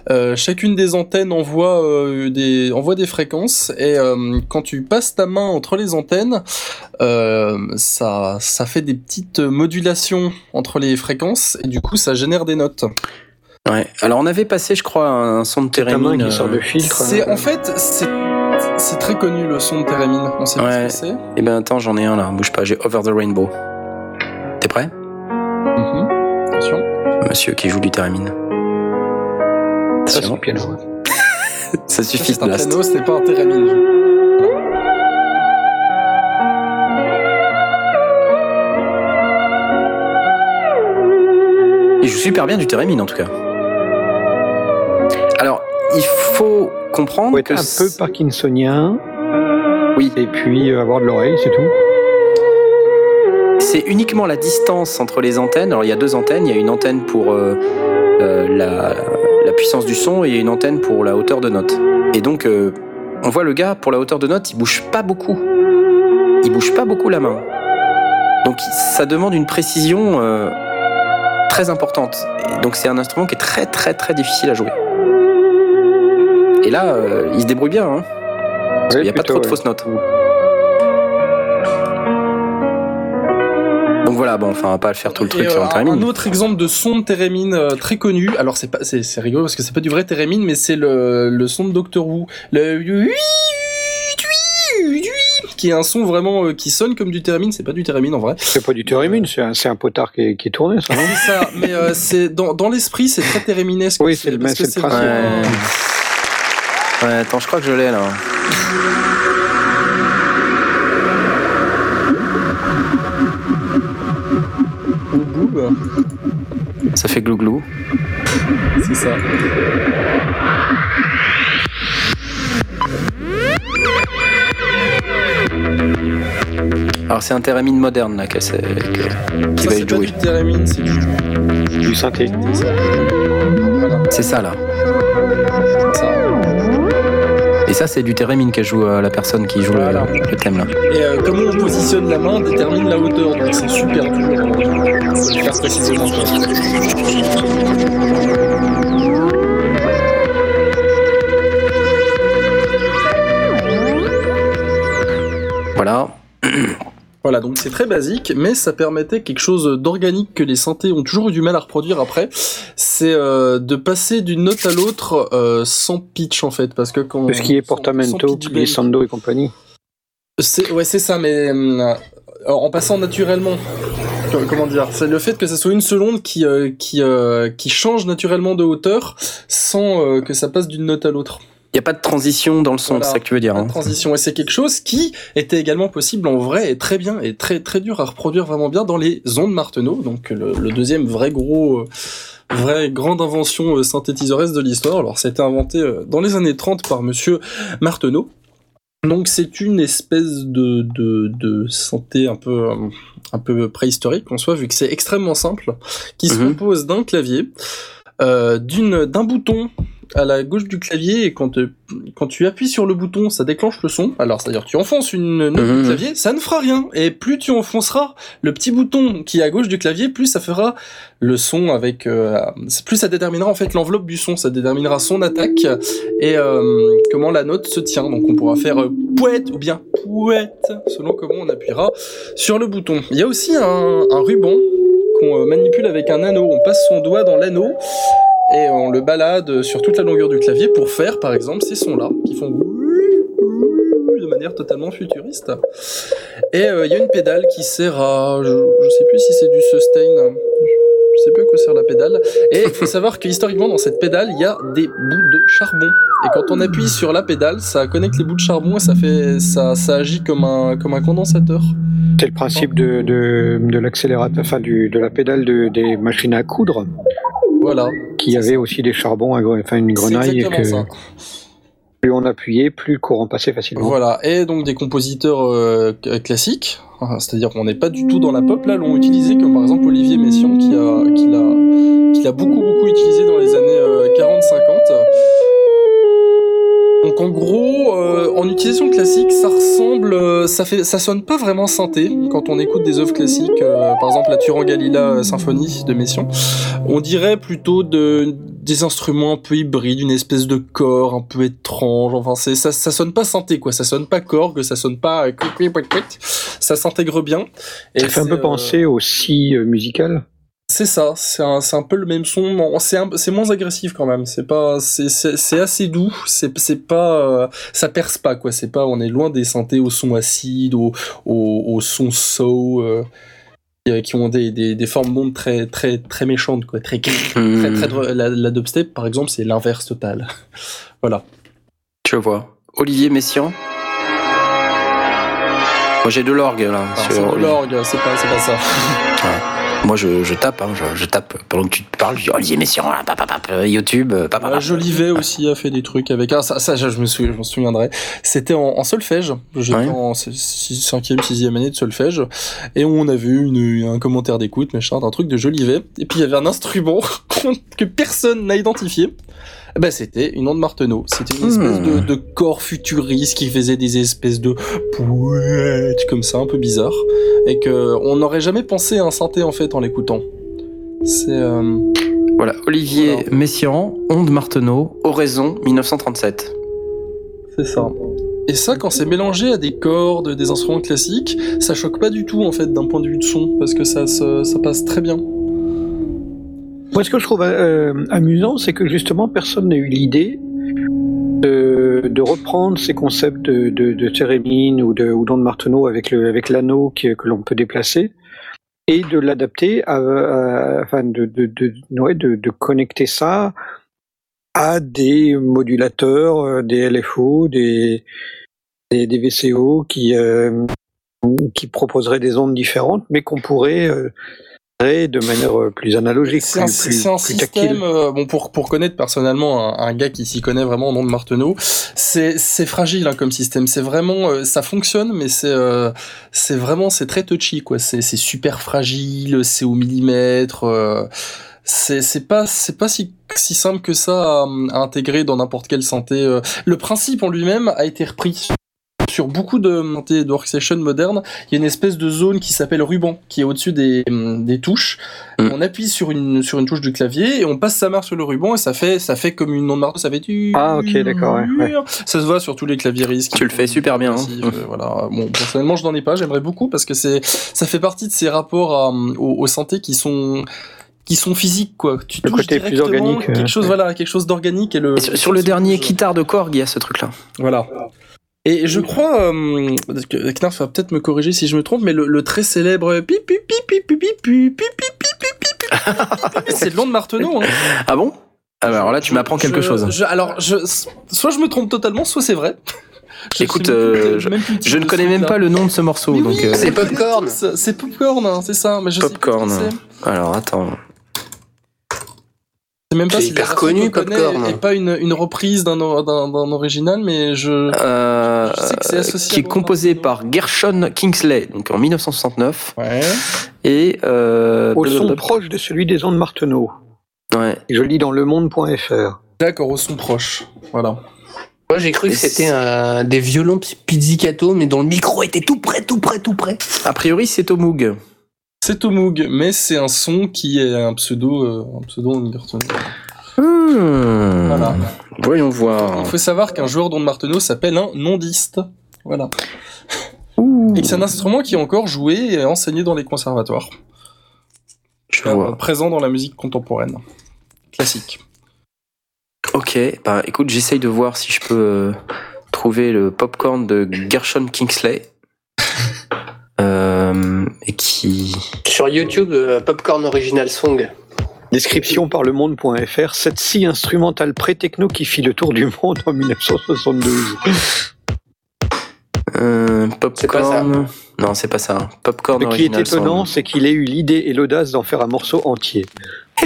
Euh, chacune des antennes envoie euh, des envoie des fréquences et euh, quand tu passes ta main entre les antennes, euh, ça ça fait des petites modulations entre les fréquences et du coup ça génère des notes. Ouais. Alors on avait passé, je crois, un son de Theremin qui sort de filtre. C'est en fait c'est c'est très connu le son de Theremin. On sait ouais. pas ce que c'est. Eh ben attends, j'en ai un là. Bouge pas, j'ai Over the Rainbow. T'es prêt? Monsieur qui joue du theremin. Ça, c'est piano. ça suffit, C'est un piano, c'était pas un theremin. Il joue super bien du theremin en tout cas. Alors, il faut comprendre faut que un peu parkinsonien. Oui. Et puis euh, avoir de l'oreille, c'est tout c'est uniquement la distance entre les antennes. Alors il y a deux antennes, il y a une antenne pour euh, euh, la, la, puissance du son et une antenne pour la hauteur de note. Et donc euh, on voit le gars pour la hauteur de note, il bouge pas beaucoup. Il bouge pas beaucoup la main. Donc ça demande une précision très importante. Et donc c'est un instrument qui est très très très difficile à jouer. Et là, il se débrouille bien. Hein, oui, qu'il n'y a pas trop de fausses notes. Donc voilà, bon, enfin, on va pas faire tout le truc et, sur le Theremin. Un autre exemple de son de Theremin euh, très connu. Alors c'est pas, c'est, c'est rigolo parce que c'est pas du vrai Theremin, mais c'est le, le son de Doctor Who. Le qui est un son vraiment euh, qui sonne comme du Theremin, c'est pas du Theremin en vrai. C'est pas du Theremin, c'est un, c'est un potard qui est, qui est tourné, ça, non? C'est ça, mais euh, c'est dans, dans l'esprit, c'est très Thereminesque. Oui, c'est le, c'est le principe. Ouais. ouais, attends, je crois que je l'ai là. Ça fait glouglou. C'est ça. Alors c'est un Theremin moderne là qui, qui va être joué. C'est du Theremin, c'est du, du synthé. C'est ça. Voilà. C'est ça là. Et ça, c'est du Theremin que joue euh, la personne qui joue voilà. le, le, thème là. Et euh, comment on positionne la main détermine la hauteur, donc c'est super dur de le faire précisément. Voilà. Voilà, donc c'est très basique, mais ça permettait quelque chose d'organique que les synthés ont toujours eu du mal à reproduire après. C'est euh, de passer d'une note à l'autre euh, sans pitch en fait, parce que quand ce qui est portamento, glissando et compagnie. C'est ouais, c'est ça, mais euh, en passant naturellement. comment dire? C'est le fait que ça soit une seule onde qui qui qui change naturellement de hauteur sans que ça passe d'une note à l'autre. Il n'y a pas de transition dans le son, c'est ça que tu veux dire. Pas de hein. transition, et c'est quelque chose qui était également possible en vrai et très bien et très très dur à reproduire vraiment bien dans les ondes Martenot, donc le, le deuxième vrai gros vraie grande invention euh, synthétiseuresse de l'histoire. Alors, ça a été inventé euh, dans les années 30 par monsieur Marteneau. Donc, c'est une espèce de, de, de synthé un peu, euh, un peu préhistorique en soi, vu que c'est extrêmement simple, qui se mhm. compose d'un clavier, euh, d'un bouton à la gauche du clavier et quand, euh, quand tu appuies sur le bouton, ça déclenche le son. Alors, c'est-à-dire tu enfonces une note du mhm. clavier, ça ne fera rien. Et plus tu enfonceras le petit bouton qui est à gauche du clavier, plus ça fera le son avec... Euh, plus ça déterminera en fait l'enveloppe du son, ça déterminera son attaque et euh, comment la note se tient. Donc on pourra faire pouette ou bien pouette selon comment on appuiera sur le bouton. Il y a aussi un, un ruban qu'on manipule avec un anneau. On passe son doigt dans l'anneau et on le balade sur toute la longueur du clavier pour faire par exemple ces sons-là qui font de manière totalement futuriste. Et euh, il y a une pédale qui sert à, je, je sais plus si c'est du sustain, je sais plus à quoi sert la pédale. Et il faut savoir que historiquement dans cette pédale il y a des bouts de charbon. Et quand on appuie sur la pédale, ça connecte les bouts de charbon et ça fait, ça, ça agit comme un, comme un condensateur. C'est le principe de, de, de l'accélérateur, enfin du, de la pédale de, des machines à coudre. Voilà. Qui avait aussi des charbons, enfin une grenaille. Et que ça. Plus on appuyait, plus le courant passait facilement. Voilà, et donc des compositeurs euh, classiques, hein, c'est-à-dire qu'on n'est pas du tout dans la pop, là, l'ont utilisé, comme par exemple Olivier Messiaen, qui l'a qui beaucoup, beaucoup utilisé dans les années euh, 40-50. Donc en gros, euh, en utilisation classique, ça ressemble, euh, ça fait, ça sonne pas vraiment synthé quand on écoute des œuvres classiques, euh, par exemple la Turangalila symphonie de Messiaen. On dirait plutôt de des instruments un peu hybrides, une espèce de corps un peu étrange. Enfin, c'est ça, ça sonne pas synthé quoi, ça sonne pas que ça sonne pas ça s'intègre bien. Et ça fait un peu penser au si musical. C'est ça, c'est un, un, peu le même son, c'est moins agressif quand même, c'est pas, c'est assez doux, c'est pas, euh, ça perce pas quoi, c'est pas, on est loin des synthés au son acide, au, au, au son so, euh, qui ont des, des, des formes d'ondes très, très, très méchantes quoi, très, très, très, la, la dubstep par exemple c'est l'inverse total, voilà. Je vois. Olivier Messiaen Moi j'ai de l'orgue là. C'est de l'orgue, c'est pas, pas ça. Moi, je, je tape, hein, je, je, tape pendant que tu te parles. Je dis Olivier Messiaen, YouTube, papa. Euh, Jolivet aussi a fait des trucs avec. Ah, ça, ça je, me souviens, je m'en souviendrai. C'était en, en, solfège. J'étais en 5e, 6e année de solfège. Et on a vu une, un commentaire d'écoute, machin, d'un truc de Jolivet. Et puis il y avait un instrument que personne n'a identifié. Bah, c'était une onde Marteneau. C'était une espèce de, hmm. de, corps futuriste qui faisait des espèces de pouettes comme ça, un peu bizarre. Et que on n'aurait jamais pensé à un synthé en fait en l'écoutant. C'est. Euh... Voilà, Olivier voilà. Messiaen, onde Marteneau, Oraison, 1937. C'est ça. Et ça, quand c'est mélangé à des cordes, des instruments classiques, ça choque pas du tout en fait d'un point de vue de son, parce que ça, ça, ça passe très bien. Ce que je trouve euh, amusant, c'est que justement, personne n'a eu l'idée de, reprendre ces concepts de, de, Thérémine ou de, ou de Marteneau avec l'anneau que, l'on peut déplacer et de l'adapter, à, à, enfin, de, connecter ça à des modulateurs, euh, des LFO, des, VCO qui, euh, qui proposeraient des ondes différentes, mais qu'on pourrait de manière euh, plus analogique. C'est un, plus, un système, euh, bon pour pour connaître personnellement un, un, gars qui s'y connaît vraiment au nom de Marteneau, c'est c'est fragile hein, comme système. C'est vraiment euh, ça fonctionne, mais c'est euh, c'est vraiment c'est très touchy quoi. C'est c'est super fragile, c'est au millimètre. Euh, c'est c'est pas c'est pas si si simple que ça à, à intégrer dans n'importe quelle santé. Le principe en lui-même a été repris sur beaucoup de, de workstation modernes, il y a une espèce de zone qui s'appelle ruban, qui est au-dessus des, des touches. Mm. On appuie sur une, sur une touche du clavier et on passe sa main sur le ruban et ça fait, ça fait comme une onde marteau, ça fait du. Ah, ok, d'accord, ouais, Ça se voit sur tous les claviéristes. Tu le fais super bien. Hein. Euh, voilà. Bon, personnellement, je n'en ai pas, j'aimerais beaucoup parce que c'est, ça fait partie de ces rapports à, aux, aux santé qui sont, qui sont physiques quoi. Tu le côté plus organique. Quelque chose, voilà, quelque chose d'organique et le. Et sur, sur le dernier guitare de Korg, il y a ce truc là. Voilà. Et je crois, euh, Knarf va peut-être me corriger si je me trompe, mais le, très célèbre c'est le long de Marteneau. Ah bon alors là, tu m'apprends quelque chose. alors, je, soit je me trompe totalement, soit c'est vrai. Écoute, je, ne connais même pas le nom de ce morceau. donc C'est Popcorn. C'est Popcorn, c'est ça. Mais je Popcorn. Alors attends. C'est même pas si hyper connu Popcorn et pas une, une reprise d'un original, mais je, euh, je sais que c'est associé. Qui est composé par Gershon Kingsley, donc en 1969. Ouais. Et euh, au son proche de celui des ondes Marteneau. Ouais. Je lis dans le monde.fr. D'accord, au son proche. Voilà. Moi, j'ai cru que c'était un, des violons pizzicato, mais dont le micro était tout près, tout près, tout près. A priori, c'est au Moog. C'est Moog, mais c'est un son qui est un pseudo, euh, un pseudo hmm. Voilà. Voyons voir. Il faut savoir qu'un joueur dont Marteneau s'appelle un nondiste. Voilà. Et que c'est un instrument qui est encore joué et enseigné dans les conservatoires. Je vois. Présent dans la musique contemporaine. Classique. Ok, bah écoute, j'essaye de voir si je peux euh, trouver le popcorn de Gershon Kingsley. Euh, et qui. Sur YouTube, euh, Popcorn Original Song. Description par le monde.fr, cette scie instrumentale pré-techno qui fit le tour du monde en 1972. Euh, popcorn. Non, c'est pas ça. Popcorn Ce qui est étonnant, c'est qu'il ait eu l'idée et l'audace d'en faire un morceau entier.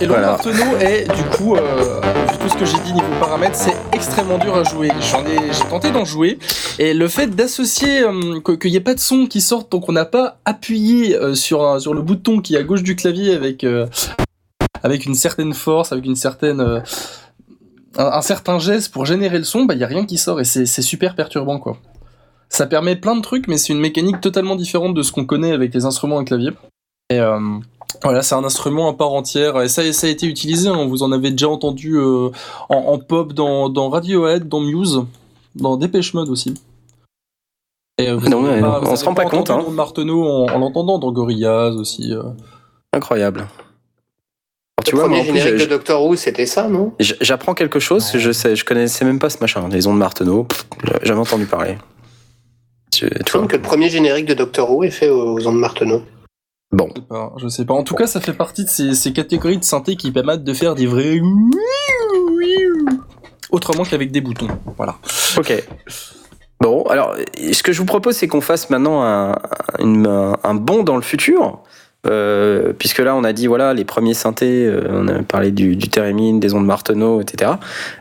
Et le voilà. est, du coup, euh, tout ce que j'ai dit niveau paramètres, c'est extrêmement dur à jouer. J'en ai, j'ai tenté d'en jouer, et le fait d'associer euh, qu'il n'y ait pas de son qui sorte, donc on n'a pas appuyé euh, sur sur le bouton qui est à gauche du clavier avec avec une certaine force, avec une certaine un, certain geste pour générer le son, bah il y a rien qui sort et c'est super perturbant quoi. Ça permet plein de trucs, mais c'est une mécanique totalement différente de ce qu'on connaît avec les instruments à clavier. Et euh, voilà, c'est un instrument à part entière. Et ça, ça a été utilisé, hein. vous en avez déjà entendu euh, en, pop dans, dans, Radiohead, dans Muse, dans Dépêche Mode aussi. Et euh, non, on se rend pas, compte. Hein. Marteneau en, l'entendant dans Gorillaz aussi. Incroyable. tu le vois, premier générique de Doctor Who, c'était ça, non? J'apprends quelque chose. Je sais, je connaissais même pas ce machin. Les ondes Marteneau, jamais entendu parler. Tu, tu que le premier générique de Doctor Who est fait aux ondes Marteneau. Bon. Je sais, pas, je sais pas. En tout cas, ça fait partie de ces, catégories de synthé qui permettent de faire des vrais autrement qu'avec des boutons. Voilà. Ok. Bon, alors, ce que je vous propose, c'est qu'on fasse maintenant un, un, bond dans le futur. Euh, puisque là, on a dit, voilà, les premiers synthés, euh, on a parlé du, du thérémine, des ondes Marteneau, etc.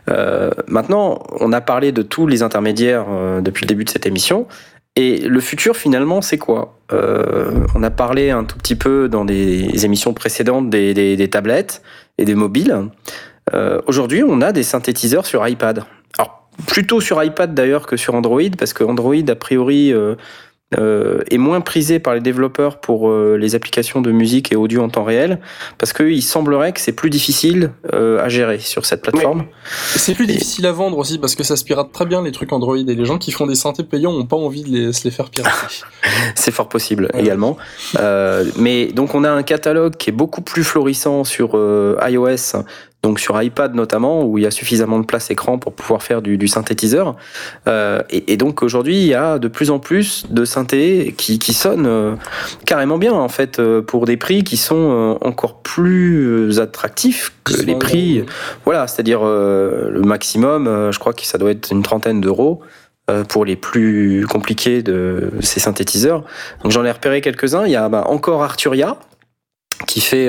Euh, maintenant, on a parlé de tous les intermédiaires depuis le début de cette émission. Et le futur, finalement, c'est quoi? Euh, On a parlé un tout petit peu dans des émissions précédentes des, tablettes et des mobiles. Euh, Aujourd'hui, on a des synthétiseurs sur iPad. Alors, plutôt sur iPad d'ailleurs que sur Android, parce que Android, a priori, euh, euh, est moins prisé par les développeurs pour euh, les applications de musique et audio en temps réel, parce qu'il semblerait que c'est plus difficile euh, à gérer sur cette plateforme. C'est plus difficile à vendre aussi, parce que ça se pirate très bien les trucs Android, et les gens qui font des synthés payants n'ont pas envie de les, se les faire pirater. c'est fort possible également. mais donc on a un catalogue qui est beaucoup plus florissant sur iOS donc sur iPad notamment, où il y a suffisamment de place écran pour pouvoir faire du, synthétiseur. Euh, et, donc aujourd'hui, il y a de plus en plus de synthés qui, sonnent euh, carrément bien, en fait, euh, pour des prix qui sont encore plus attractifs que les prix. Voilà, c'est-à-dire le maximum, je crois que ça doit être une trentaine d'euros pour les plus compliqués de ces synthétiseurs. Donc j'en ai repéré quelques-uns. Il y a bah, encore Arturia qui fait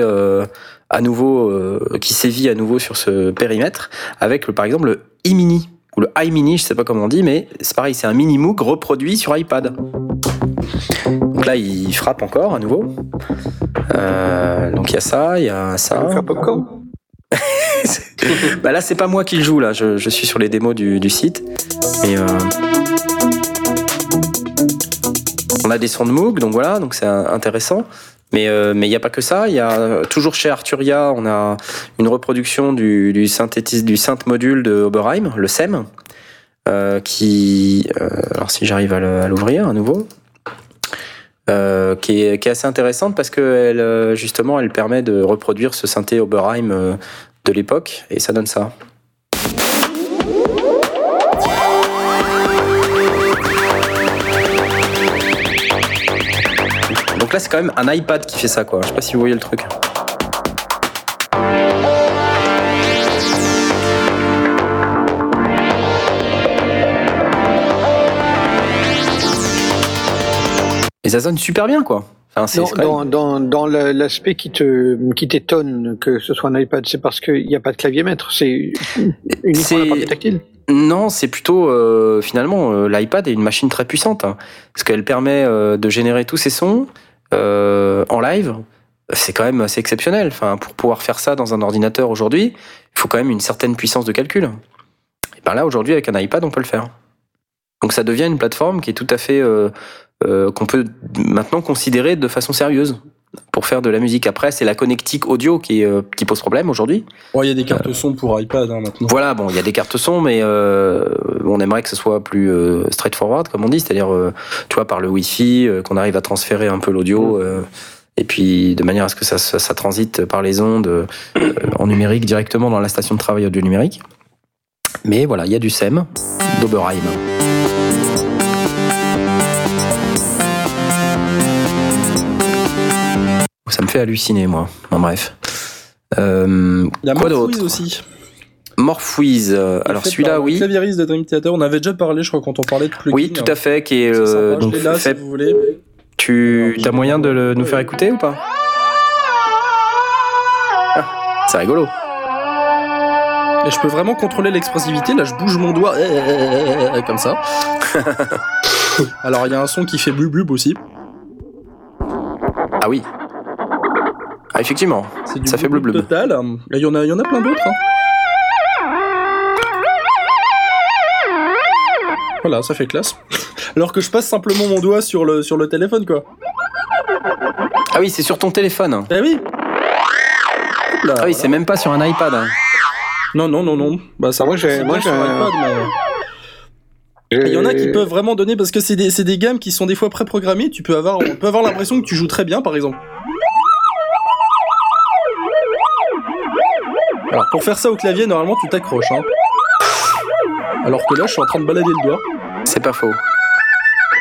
à nouveau, euh, qui sévit à nouveau sur ce périmètre, avec par exemple le iMini ou le iMini, je sais pas comment on dit, mais c'est pareil, c'est un mini MOOC reproduit sur iPad. Donc là, il frappe encore à nouveau. Euh, donc il y a ça, il y a ça. bah là, c'est pas moi qui le joue là. Je, je suis sur les démos du, du site. Et euh... on a des sons de Moog, donc voilà, donc c'est intéressant. Mais euh, il n'y a pas que ça. Il y a toujours chez Arturia, on a une reproduction du, du du synth module de Oberheim, le SEM. qui, alors si j'arrive à l'ouvrir à nouveau, qui, est, assez intéressante parce que justement, elle permet de reproduire ce synthé Oberheim de l'époque et ça donne ça. Là, c'est quand même un iPad qui fait ça, quoi. Je sais pas si vous voyez le truc. Et ça sonne super bien, quoi. dans, l'aspect qui te qui t'étonne que ce soit un iPad, c'est parce qu'il n'y a pas de clavier maître. C'est uniquement la tactile? Non, c'est plutôt euh, finalement euh, l'iPad est une machine très puissante hein, parce qu'elle permet euh, de générer tous ces sons en live. C'est quand même assez exceptionnel. Enfin, pour pouvoir faire ça dans un ordinateur aujourd'hui, il faut quand même une certaine puissance de calcul. Et ben là, aujourd'hui, avec un iPad, on peut le faire. Donc ça devient une plateforme qui est tout à fait euh, qu'on peut maintenant considérer de façon sérieuse pour faire de la musique. Après, c'est la connectique audio qui, euh, qui pose problème aujourd'hui. il y a des cartes euh, son pour iPad hein, maintenant. Voilà, bon, il y a des cartes son, mais on aimerait que ce soit plus straightforward, comme on dit, c'est-à-dire, tu vois, par le Wi-Fi, qu'on arrive à transférer un peu l'audio. Mm. et puis de manière à ce que ça, ça, transite par les ondes en numérique directement dans la station de travail audio numérique. Mais voilà, il y a du SEM d'Oberheim. Ça me fait halluciner, moi. En bref. Euh, Il y a quoi d'autre aussi. Morphwiz. Euh, alors celui-là, oui. Clavieriste de Dream Theater. On avait déjà parlé, je crois, quand on parlait de plugin. Oui, tout à fait. Qui est, euh, donc là, fait... si vous voulez. Tu as moyen de le, nous faire écouter ou pas ah, C'est rigolo. Et je peux vraiment contrôler l'expressivité. Là, je bouge mon doigt euh, comme ça. Alors, il y a un son qui fait blub blub aussi. Ah oui. Ah, effectivement, ça fait bleu bleu. Total. Il y en a, il y en a plein d'autres. Hein. Voilà, ça fait classe. Alors que je passe simplement mon doigt sur le, sur le téléphone, quoi. Ah oui, c'est sur ton téléphone. Eh oui. ah oui, c'est même pas sur un iPad. Hein. Non, non, non, non. Bah ça, moi j'ai, moi j'ai. Il y en a qui peuvent vraiment donner parce que c'est des, des gammes qui sont des fois préprogrammées. Tu peux avoir, on peut avoir l'impression que tu joues très bien, par exemple. Alors pour faire ça au clavier, normalement tu t'accroches. Hein. Alors que là, je suis en train de balader le doigt. C'est pas faux.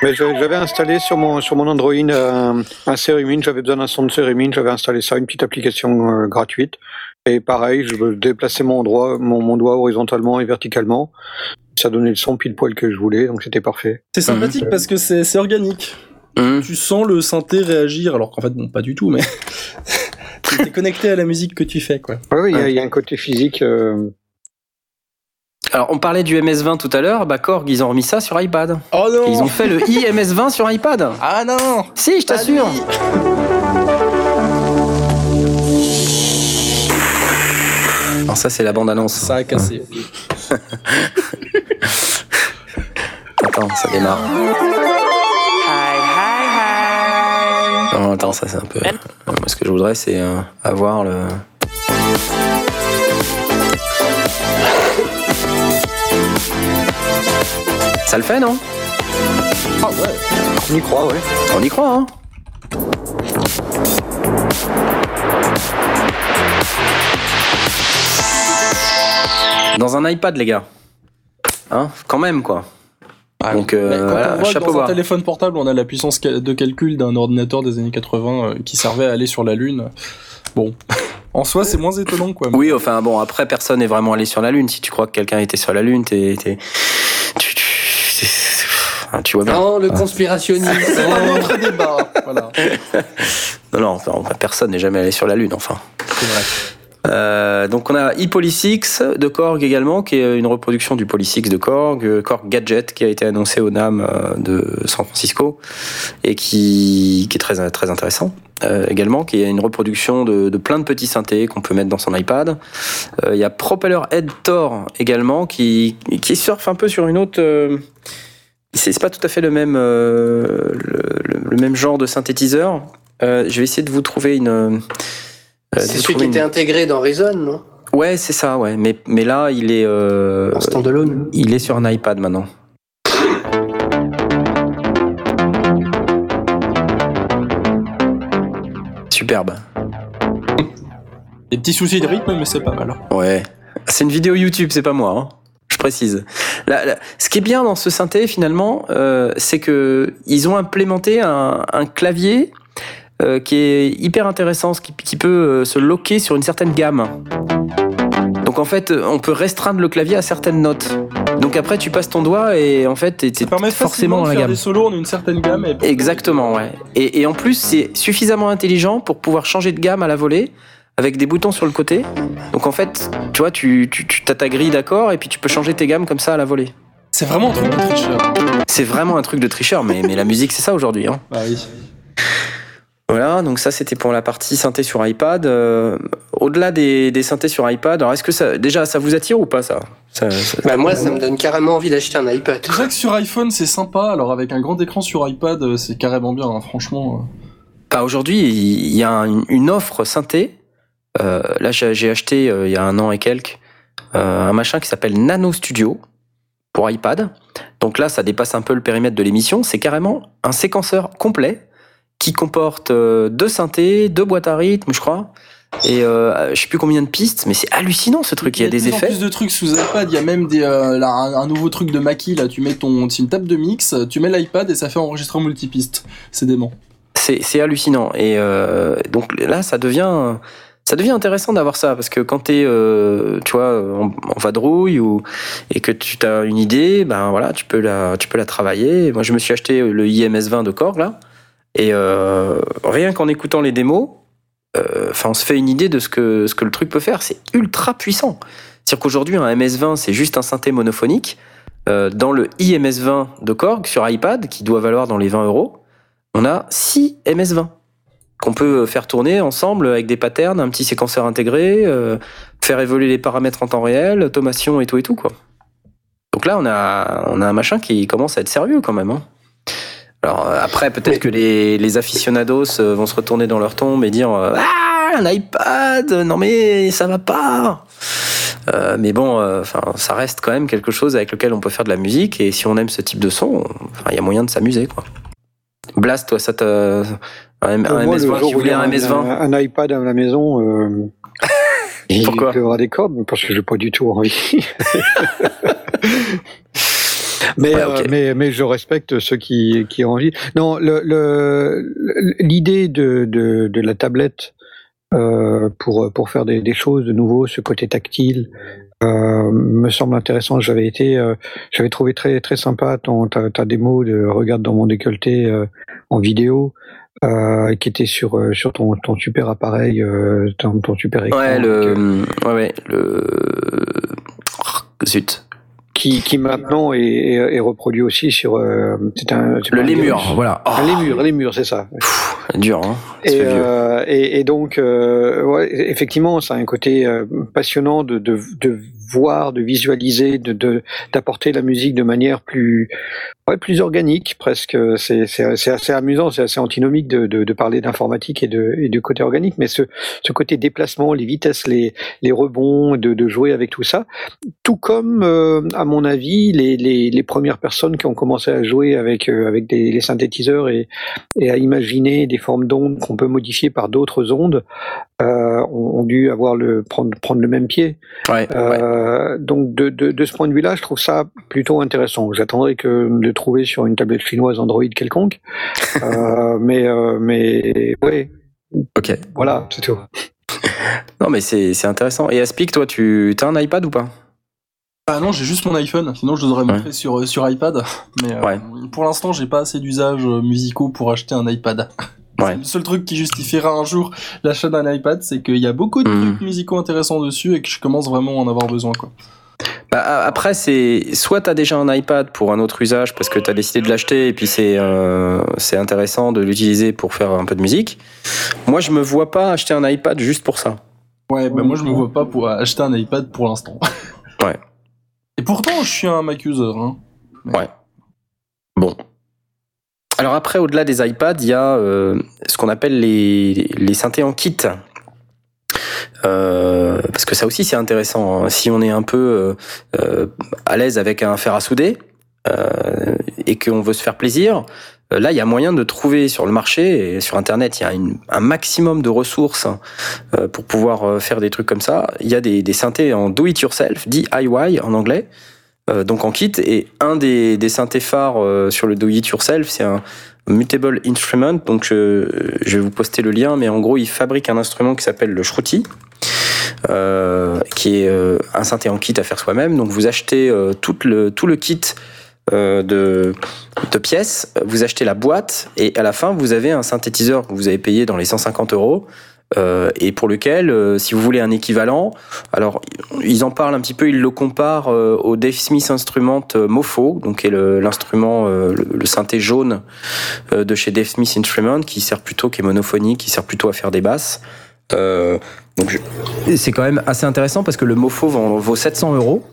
Mais j'avais installé sur mon sur mon Android euh, un Ceremin, j'avais besoin d'un son de Ceremin, j'avais installé ça, une petite application euh, gratuite. Et pareil, je veux déplacer mon doigt, mon, doigt horizontalement et verticalement. Ça donnait le son pile poil que je voulais, donc c'était parfait. C'est sympathique mhm. parce que c'est organique. Mhm. Tu sens le synthé réagir, alors qu'en fait, bon, pas du tout, mais tu es connecté à la musique que tu fais, quoi. oui, il y, a un côté physique. Euh, alors, on parlait du MS-20 tout à l'heure. Bah, Korg, ils ont remis ça sur iPad. Oh non Ils ont fait le iMS-20 sur iPad. Ah non Si, je t'assure. Alors ça, c'est la bande-annonce. Ça a cassé. Attends, ça démarre. Attends, ça c'est un peu. Moi, ce que je voudrais, c'est euh, avoir le. Ça le fait, non? Ah ouais. On y croit, ouais. On y croit, hein. Dans un iPad, les gars. Hein? Quand même, quoi. Ah, Donc, euh, quand on voit dans un téléphone portable, on a la puissance de calcul d'un ordinateur des années 80 euh, qui servait à aller sur la Lune. Bon, en soi, c'est moins étonnant, quoi. Oui, enfin, bon, après, personne n'est vraiment allé sur la Lune. Si tu crois que quelqu'un était sur la Lune, t'es, tu, tu, vois bien. Non, le conspirationnisme. c'est un autre débat. Voilà. non, non, enfin, personne n'est jamais allé sur la Lune, enfin. C'est vrai. Euh, donc on a ePolysix de Korg également, qui est une reproduction du Polysix de Korg, euh, Korg Gadget qui a été annoncé au NAM euh, de San Francisco et qui, est très, très intéressant. Également, qui est une reproduction de, plein de petits synthés qu'on peut mettre dans son iPad. Il y a Propeller Head Tor également, qui, qui surfe un peu sur une autre... c'est pas tout à fait le même, le, même genre de synthétiseur. je vais essayer de vous trouver une c'est celui qui était intégré dans Reason, non? Ouais, c'est ça, ouais. Mais, mais là, il est. Euh, en standalone Il est sur un iPad maintenant. Superbe. Des petits soucis de rythme, mais c'est pas mal. Ouais. C'est une vidéo YouTube, c'est pas moi. Hein. Je précise. ce qui est bien dans ce synthé, finalement, euh, c'est que ils ont implémenté un, clavier euh, qui est hyper intéressant, qui, qui peut euh, se loquer sur une certaine gamme. Donc en fait, on peut restreindre le clavier à certaines notes. Donc après, tu passes ton doigt et en fait, tu forcément dans la gamme. des solos en une certaine gamme. Exactement, ouais. Et, et en plus, c'est suffisamment intelligent pour pouvoir changer de gamme à la volée avec des boutons sur le côté. Donc en fait, tu vois, tu, tu, tu as ta grille d'accord et puis tu peux changer tes gammes comme ça à la volée. C'est vraiment un truc de tricheur. C'est vraiment un truc de tricheur, mais, mais la musique c'est ça aujourd'hui. Hein. Bah oui. Voilà, donc ça c'était pour la partie synthé sur iPad. Euh, au-delà des, des, synthés sur iPad, alors est-ce que ça, déjà ça vous attire ou pas ça, bah Moi ça me donne carrément envie d'acheter un iPad. C'est vrai que sur iPhone c'est sympa, alors avec un grand écran sur iPad euh, c'est carrément bien, hein, franchement. Bah, aujourd'hui il y a une offre synthé euh, là, j'ai acheté euh, il y a un an et quelques euh, un machin qui s'appelle Nano Studio pour iPad. Donc là, ça dépasse un peu le périmètre de l'émission. C'est carrément un séquenceur complet qui comporte deux synthés, deux boîtes à rythme, je crois. Et euh, je sais plus combien de pistes, mais c'est hallucinant ce truc. Il y a, des effets. plus de trucs sous iPad. Il y a même des, un, nouveau truc de Mackie là. Tu mets ton, une table de mix, tu mets l'iPad et ça fait enregistrer multipiste. C'est dément. C'est hallucinant. Et donc là, ça devient ça devient intéressant d'avoir ça parce que quand t'es euh, tu vois en, vadrouille ou et que tu as une idée ben voilà tu peux la tu peux la travailler moi je me suis acheté le IMS 20 de Korg là et euh, rien qu'en écoutant les démos euh, on se fait une idée de ce que ce que le truc peut faire c'est ultra puissant c'est-à-dire qu'aujourd'hui un MS20 c'est juste un synthé monophonique euh, dans le IMS 20 de Korg sur iPad qui doit valoir dans les 20 euros on a 6 MS20 qu'on peut faire tourner ensemble avec des patterns, un petit séquenceur intégré, faire évoluer les paramètres en temps réel, automation et tout et tout quoi. Donc là on a on a un machin qui commence à être sérieux quand même. Hein. Alors euh, après peut-être que les, les aficionados euh, vont se retourner dans leur tombe et dire ah un iPad non mais ça va pas. Euh, mais bon, enfin, ça reste quand même quelque chose avec lequel on peut faire de la musique et si on aime ce type de son, il y a moyen de s'amuser quoi. Blast, toi, ça t'a un, MS20, tu voulais un MS20 un, iPad à la maison. Euh, Pourquoi Il aura des cordes, parce que j'ai pas du tout envie. mais, euh, mais, mais je respecte ceux qui, qui ont envie. Non, l'idée le, de, de, de, la tablette euh, pour, pour faire des, des, choses de nouveau, ce côté tactile, euh, me semble intéressant. J'avais été, euh, j'avais trouvé très très sympa ton ta, ta démo de regarde dans mon décolleté euh, en vidéo. Qui était sur sur ton, ton super appareil, ton, ton, super écran. Ouais, le, ouais, ouais, le zut. Qui, qui maintenant est, est, reproduit aussi sur euh, un, le lémur, voilà. Oh. Les murs, les murs, c'est ça. dur, hein. Et, et, donc, ouais, effectivement, ça a un côté passionnant de, voir, de visualiser, de d'apporter la musique de manière plus plus organique presque. C'est assez amusant, c'est assez antinomique de, parler d'informatique et de côté organique, mais ce côté déplacement, les vitesses, les les rebonds, de, jouer avec tout ça, tout comme euh, à mon avis les, les les premières personnes qui ont commencé à jouer avec euh, avec des les synthétiseurs et et à imaginer des formes d'ondes qu'on peut modifier par d'autres ondes euh, ont, ont, dû avoir le prendre prendre le même pied. Ouais, euh, donc de, de, de, ce point de vue-là, je trouve ça plutôt intéressant. J'attendrai que de trouver sur une tablette chinoise Android quelconque, euh, mais euh, mais ouais. Ok. Voilà, c'est tout. non, mais c'est intéressant. Et Aspic, toi, tu as un iPad ou pas? Ah non, j'ai juste mon iPhone. Sinon, je l'aurais montré sur sur iPad. Mais ouais. pour l'instant, j'ai pas assez d'usages musicaux pour acheter un iPad. Ouais. Le seul truc qui justifiera un jour l'achat d'un iPad, c'est qu'il y a beaucoup de hmm. trucs musicaux intéressants dessus et que je commence vraiment à en avoir besoin. Quoi. Bah, après, c'est soit tu as déjà un iPad pour un autre usage parce que tu as décidé de l'acheter et puis c'est euh, c'est intéressant de l'utiliser pour faire un peu de musique. Moi, je me vois pas acheter un iPad juste pour ça. Ouais, bah moi je me vois pas pour acheter un iPad pour l'instant. ouais. Et pourtant, je suis un Mac user. Hein. Ouais. Bon, alors après, au-delà des iPads, il y a euh, ce qu'on appelle les, les synthés en kit. parce que ça aussi c'est intéressant. Hein. Si on est un peu à l'aise avec un fer à souder et qu'on veut se faire plaisir, euh, là, il y a moyen de trouver sur le marché et sur Internet, il y a un maximum de ressources euh, pour pouvoir euh, faire des trucs comme ça. Il y a des, des synthés en do-it-yourself, DIY en anglais, donc en kit. Et un des, des synthés phares sur le do-it-yourself, c'est un Mutable Instrument. Donc je, je, vais vous poster le lien, mais en gros, il fabrique un instrument qui s'appelle le Shruti. Euh, qui est un synthé en kit à faire soi-même. Donc vous achetez tout, le, tout le kit euh, de, de, pièces, vous achetez la boîte et à la fin vous avez un synthétiseur que vous avez payé dans les 150 euros. Euh, et pour lequel, euh, si vous voulez un équivalent, alors ils en parlent un petit peu, ils le comparent au Dave Smith Instrument Mofo, donc qui est l'instrument, le, synthé jaune de chez Dave Smith Instrument, qui sert plutôt, qui est monophonique, qui sert plutôt à faire des basses. donc c'est quand même assez intéressant parce que le Mofo vaut 700 euros.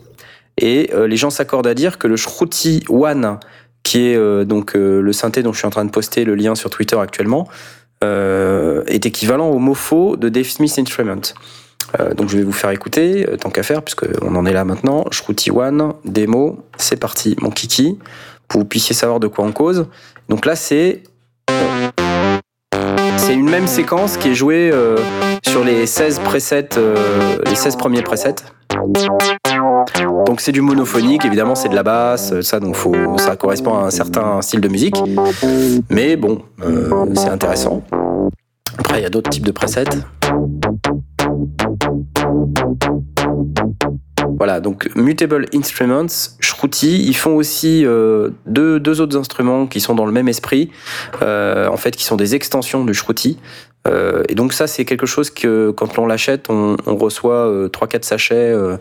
Et euh, les gens s'accordent à dire que le Shruti One, qui est euh, donc euh, le synthé dont je suis en train de poster le lien sur Twitter actuellement, est équivalent au Mofo de Dave Smith Instrument. donc je vais vous faire écouter, tant qu'à faire, puisqu'on en est là maintenant. Shruti One, démo, c'est parti, mon kiki, pour que vous puissiez savoir de quoi on cause. Donc là, c'est c'est une même séquence qui est jouée sur les 16 presets, les 16 premiers presets. Donc c'est du monophonique, évidemment c'est de la basse, ça donc faut, ça correspond à un certain style de musique. Mais bon, euh, c'est intéressant. Après il y a d'autres types de presets. Voilà, donc Mutable Instruments, Shruti, ils font aussi euh, deux, autres instruments qui sont dans le même esprit, euh, en fait, qui sont des extensions du Shruti. Euh, et donc ça, c'est quelque chose que quand on l'achète, on, reçoit euh, 3-4 sachets euh,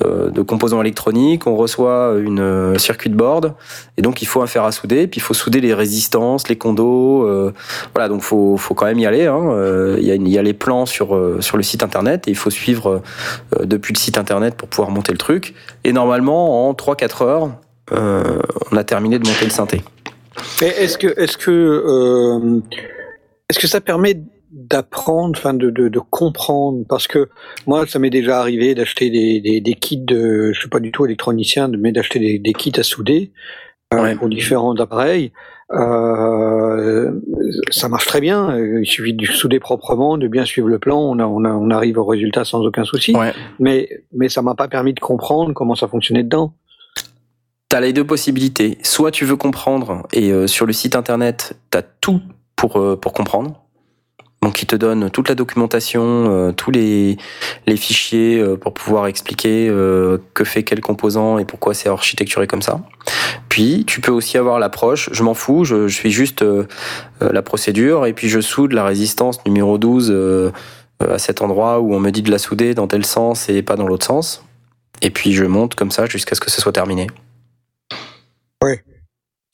de composants électroniques, on reçoit une circuit board, et donc il faut un fer à souder, puis il faut souder les résistances, les condos, voilà, donc faut, faut quand même y aller. Hein. Il, y a, y a les plans sur, sur le site internet, et il faut suivre depuis le site internet pour pouvoir monter le truc. Et normalement, en 3-4 heures, on a terminé de monter le synthé. Est-ce que, est-ce que, est-ce que ça permet d'apprendre, enfin de, de, de, comprendre, parce que moi, ça m'est déjà arrivé d'acheter des, des, des, kits de, je suis pas du tout électronicien, mais d'acheter des, des, kits à souder euh, pour différents appareils. Euh, ça marche très bien. Il suffit de souder proprement, de bien suivre le plan, on, a, on, a, on arrive au résultat sans aucun souci. Ouais. Mais, mais ça m'a pas permis de comprendre comment ça fonctionnait dedans. Tu as les deux possibilités. Soit tu veux comprendre et euh, sur le site internet, tu as tout pour, euh, pour comprendre. Donc il te donne toute la documentation, euh, tous les, les fichiers euh, pour pouvoir expliquer euh, que fait quel composant et pourquoi c'est architecturé comme ça. Puis tu peux aussi avoir l'approche, je m'en fous, je, je suis juste la procédure et puis je soude la résistance numéro 12 à cet endroit où on me dit de la souder dans tel sens et pas dans l'autre sens. Et puis je monte comme ça jusqu'à ce que ce soit terminé. Oui.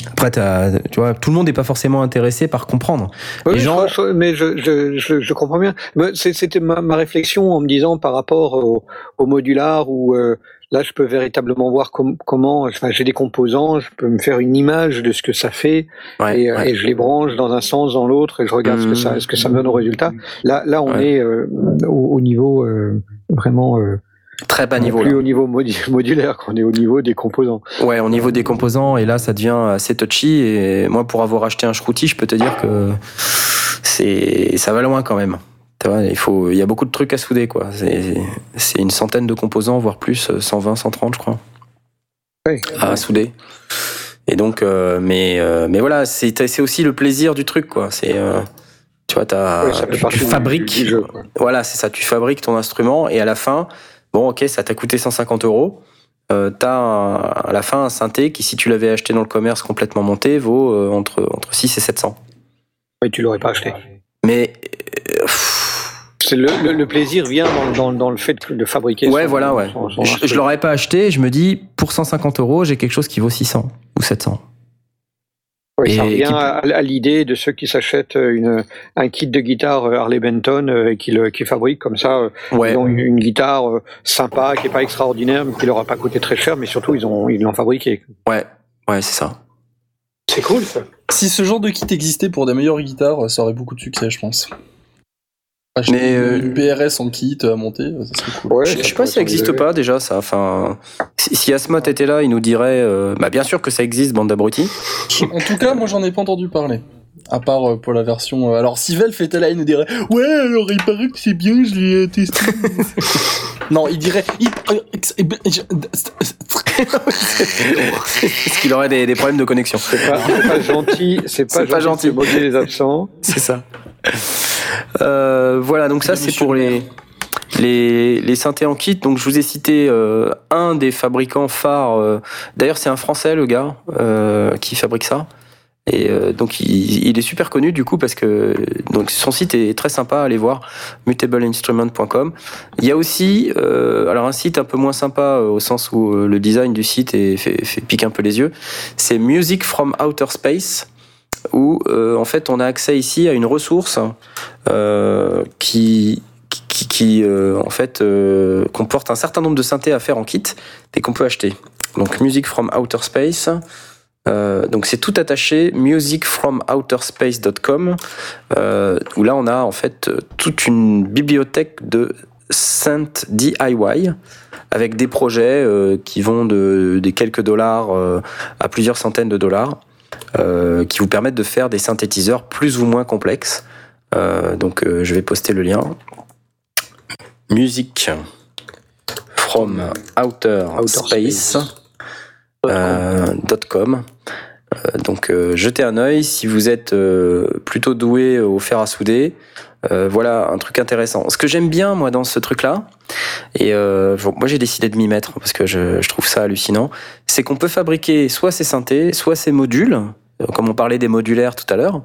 Après, tu vois, tout le monde n'est pas forcément intéressé par comprendre. Oui, Les gens... je, mais je, je, je, je, comprends bien. C'était ma, ma, réflexion en me disant par rapport au, au modular où euh, là, je peux véritablement voir com comment. Enfin, j'ai des composants, je peux me faire une image de ce que ça fait ouais, et, ouais. et, je les branche dans un sens, dans l'autre et je regarde mmh. ce que ça, ce que ça me donne au résultat. Là, là, on ouais. est euh, au, au, niveau euh, vraiment Très bas niveau. Plus là. au niveau modulaire qu'on est au niveau des composants. Ouais, au niveau des composants, et là, ça devient assez touchy. Et moi, pour avoir acheté un Shruti, je peux te dire que c'est, ça va loin quand même. Tu vois, il faut, il y a beaucoup de trucs à souder, quoi. C'est une centaine de composants, voire plus, 120, 130, je crois. Oui. À souder. Et donc, euh, mais, euh, mais voilà, c'est aussi le plaisir du truc, quoi. C'est, euh, tu vois, as, tu, tu fabriques. Du, du jeu, voilà, c'est ça. Tu fabriques ton instrument et à la fin, Bon, ok, ça t'a coûté 150 euros. Euh, t'as un, à la fin un synthé qui, si tu l'avais acheté dans le commerce complètement monté, vaut euh, entre, entre 6 et 700. Oui, tu l'aurais pas acheté. Mais. Euh, le, le, le, plaisir vient dans, dans, dans, le fait de fabriquer. Ouais, son, voilà, ouais. Son, son je, je l'aurais pas acheté, je me dis, pour 150 euros, j'ai quelque chose qui vaut 600 ou 700. Oui, ça revient qui... à, à l'idée de ceux qui s'achètent une, un kit de guitare Harley Benton euh, et qui, le, qui fabriquent comme ça. Ouais. Ils ont une, une, guitare euh, sympa, qui est pas extraordinaire, mais qui leur a pas coûté très cher, mais surtout ils ont ils l'ont fabriqué. Ouais, ouais, c'est ça. C'est cool ça. Si ce genre de kit existait pour des meilleures guitares, ça aurait beaucoup de succès, je pense. Mais euh, une PRS en kit à monter, ça serait cool. je, sais pas si ça existe pas déjà ça. Enfin, si, Asmot était là, il nous dirait, euh, bah bien sûr que ça existe, bande d'abrutis. en tout cas, moi j'en ai pas entendu parler. À part euh, pour la version. alors si Valve était là, il nous dirait Ouais, alors il paraît que c'est bien, je l'ai testé. non, il dirait. Est-ce qu'il aurait des, problèmes de connexion C'est pas, pas, gentil, c'est pas, pas, gentil. gentil. les absents. C'est ça. Euh, voilà, donc ça c'est pour les, les, les synthés en kit. Donc je vous ai cité euh, un des fabricants phares. Euh, d'ailleurs c'est un Français le gars qui fabrique ça. Et donc il, est super connu du coup parce que donc son site est très sympa, allez voir mutableinstrument.com. Il y a aussi alors un site un peu moins sympa au sens où le design du site est, fait, fait pique un peu les yeux. C'est Music from Outer Space où euh, en fait on a accès ici à une ressource euh, qui qui, euh, en fait comporte un certain nombre de synthés à faire en kit et qu'on peut acheter. Donc Music from Outer Space. donc c'est tout attaché musicfromouterspace.com où là on a en fait toute une bibliothèque de synth DIY avec des projets qui vont de des quelques dollars à plusieurs centaines de dollars qui vous permettent de faire des synthétiseurs plus ou moins complexes. Euh, donc euh, je vais poster le lien. Music from outer, space.com. donc jetez un œil si vous êtes plutôt doué au fer à souder. Voilà un truc intéressant. Ce que j'aime bien moi dans ce truc-là, et moi j'ai décidé de m'y mettre parce que je, trouve ça hallucinant, c'est qu'on peut fabriquer soit ces synthés, soit ces modules euh, comme on parlait des modulaires tout à l'heure.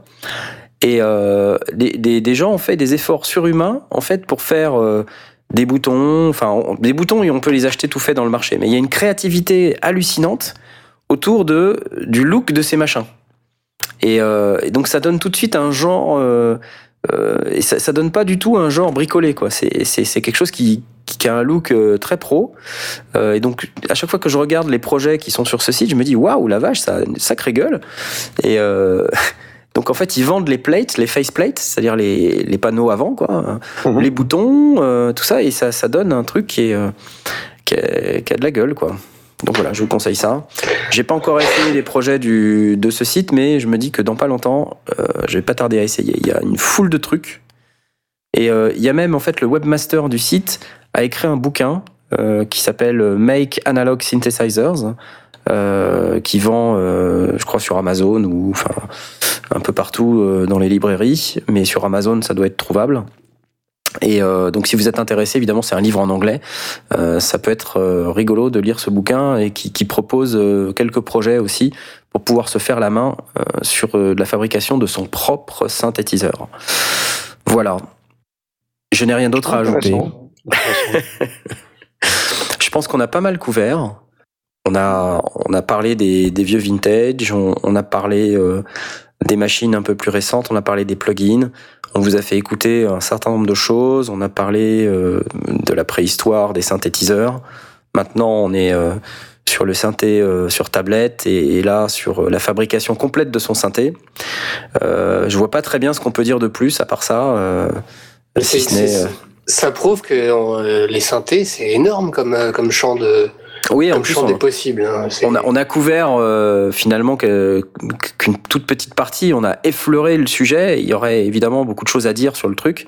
Et euh, des, des, gens ont fait des efforts surhumains en fait pour faire euh, des boutons. Enfin, des boutons, on peut les acheter tout fait dans le marché, mais il y a une créativité hallucinante autour de du look de ces machins. Et, euh, et donc ça donne tout de suite un genre. Euh, euh, et ça, ça donne pas du tout un genre bricolé quoi. C'est c'est quelque chose qui qui a un look euh, très pro. Euh, et donc, à chaque fois que je regarde les projets qui sont sur ce site, je me dis waouh, la vache, ça a une sacrée gueule. Et euh, donc, en fait, ils vendent les plates, les face plates, c'est-à-dire les, les, panneaux avant, quoi, mhm. les boutons, tout ça, et ça, ça donne un truc qui, est, qui, qui, a de la gueule, quoi. Donc voilà, je vous conseille ça. J'ai pas encore essayé les projets du, de ce site, mais je me dis que dans pas longtemps, je vais pas tarder à essayer. Il y a une foule de trucs. Et il y a même en fait le webmaster du site a écrit un bouquin euh, qui s'appelle Make Analog Synthesizers, euh, qui vend, euh, je crois, sur Amazon ou enfin un peu partout euh, dans les librairies, mais sur Amazon, ça doit être trouvable. Et euh, donc, si vous êtes intéressé, évidemment, c'est un livre en anglais. Euh, ça peut être rigolo de lire ce bouquin et qui, qui propose quelques projets aussi pour pouvoir se faire la main sur la fabrication de son propre synthétiseur. Voilà. Je n'ai rien d'autre à ajouter. je pense qu'on a pas mal couvert. On a, on a parlé des, des vieux vintage, on, on a parlé euh, des machines un peu plus récentes, on a parlé des plugins, on vous a fait écouter un certain nombre de choses, on a parlé euh, de la préhistoire des synthétiseurs. Maintenant, on est euh, sur le synthé sur tablette et, et, là sur la fabrication complète de son synthé. je vois pas très bien ce qu'on peut dire de plus à part ça. si ce n'est ça prouve que euh, les synthés, c'est énorme comme, euh, comme champ de, oui, en plus, on, des possibles. Hein, on, a, on a couvert euh, finalement qu'une toute petite partie, on a effleuré le sujet. Il y aurait évidemment beaucoup de choses à dire sur le truc,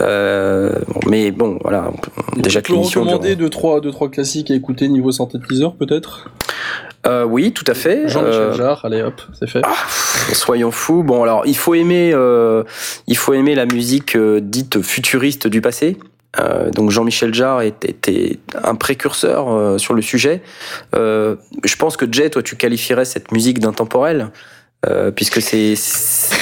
euh, mais bon, voilà. Déjà que l'émission. recommander deux trois, deux trois classiques à écouter niveau synthétiseur peut-être? Euh, oui, tout à fait. Jean-Michel euh, Jarre, allez hop, c'est fait. Ah, soyons fous. Bon, alors il faut aimer, euh, il faut aimer la musique euh, dite futuriste du passé. Euh, donc Jean-Michel Jarre était, un précurseur sur le sujet. je pense que Jay, toi, tu qualifierais cette musique d'intemporelle. Euh, puisque c'est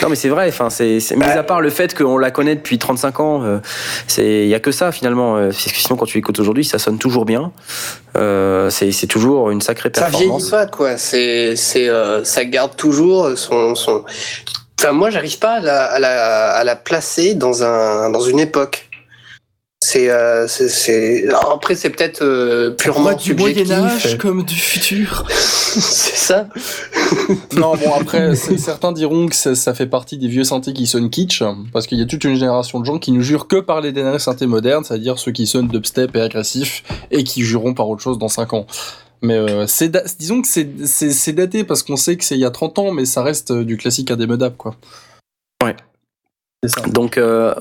non mais c'est vrai enfin c'est mis à part le fait qu'on la connaît depuis 35 ans euh, c'est il y a que ça finalement euh, parce que sinon quand tu l'écoutes aujourd'hui ça sonne toujours bien euh, c'est c'est toujours une sacrée performance ça vieillit pas quoi c'est c'est euh, ça garde toujours son son enfin moi j'arrive pas à la, à la à la placer dans un dans une époque C'est, euh, c'est, après c'est peut-être euh, purement du Moyen Âge comme du futur. c'est ça. non bon après certains diront que ça, fait partie des vieux synthés qui sonnent kitsch parce qu'il y a toute une génération de gens qui ne jurent que par les derniers synthés modernes, c'est-à-dire ceux qui sonnent dubstep et agressifs et qui jureront par autre chose dans 5 ans. Mais euh, c'est disons que c'est daté parce qu'on sait que c'est il y a 30 ans, mais ça reste euh, du classique indémodable quoi. Ouais. Donc, euh,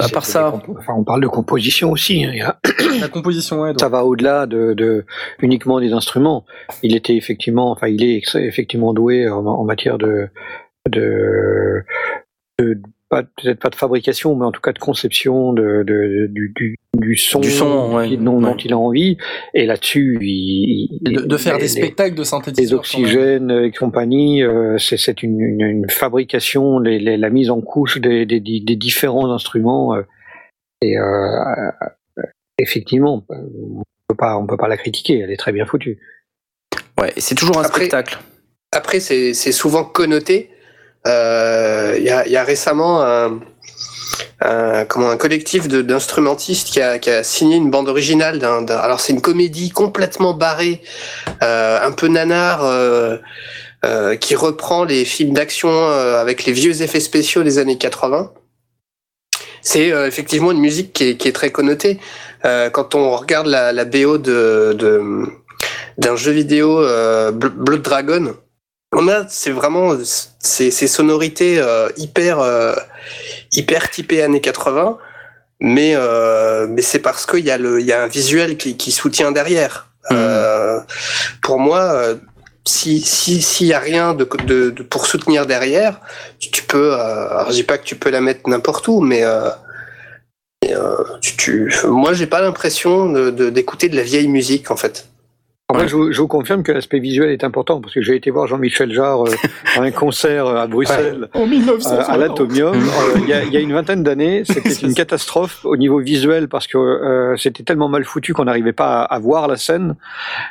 à part ça, enfin, on parle de composition aussi. Hein, La composition, ouais, ça va au-delà de, de, uniquement des instruments. Il était effectivement, enfin, il est effectivement doué en, matière de, de, de peut-être pas de fabrication, mais en tout cas de conception de, de du, du, du, son, du son dont, il a envie. Et là-dessus, il, de, faire des spectacles de synthétiseurs, des oxygènes et compagnie, euh, c'est une, une, une, fabrication, les, les, la mise en couche des, des, des différents instruments. Euh, et euh, effectivement, on peut pas, on peut pas la critiquer. Elle est très bien foutue. Ouais, c'est toujours un spectacle. Après, c'est souvent connoté euh, il y, a, y, a, récemment un, un, comment, un collectif d'instrumentistes qui a, qui a, signé une bande originale d'un. Alors c'est une comédie complètement barrée, euh, un peu nanar. Euh, euh, qui reprend les films d'action euh, avec les vieux effets spéciaux des années 80. C'est euh, effectivement une musique qui est, qui est très connotée. quand on regarde la, la BO de d'un jeu vidéo Blood Dragon, on a, c'est vraiment ces, ces sonorités euh, hyper euh, hyper typées années 80, mais euh, mais c'est parce qu'il y a le il y a un visuel qui, qui soutient derrière. Mmh. pour moi, si si s'il y a rien de, de, de, pour soutenir derrière, tu, peux. alors je dis pas que tu peux la mettre n'importe où, mais tu, tu, moi j'ai pas l'impression de d'écouter de la vieille musique en fait. En je, vous confirme que l'aspect visuel est important parce que j'ai été voir Jean-Michel Jarre euh, à un concert euh, à Bruxelles euh, à l'Atomium il y, a, y, a, une vingtaine d'années. C'était une catastrophe au niveau visuel parce que c'était tellement mal foutu qu'on n'arrivait pas à, voir la scène.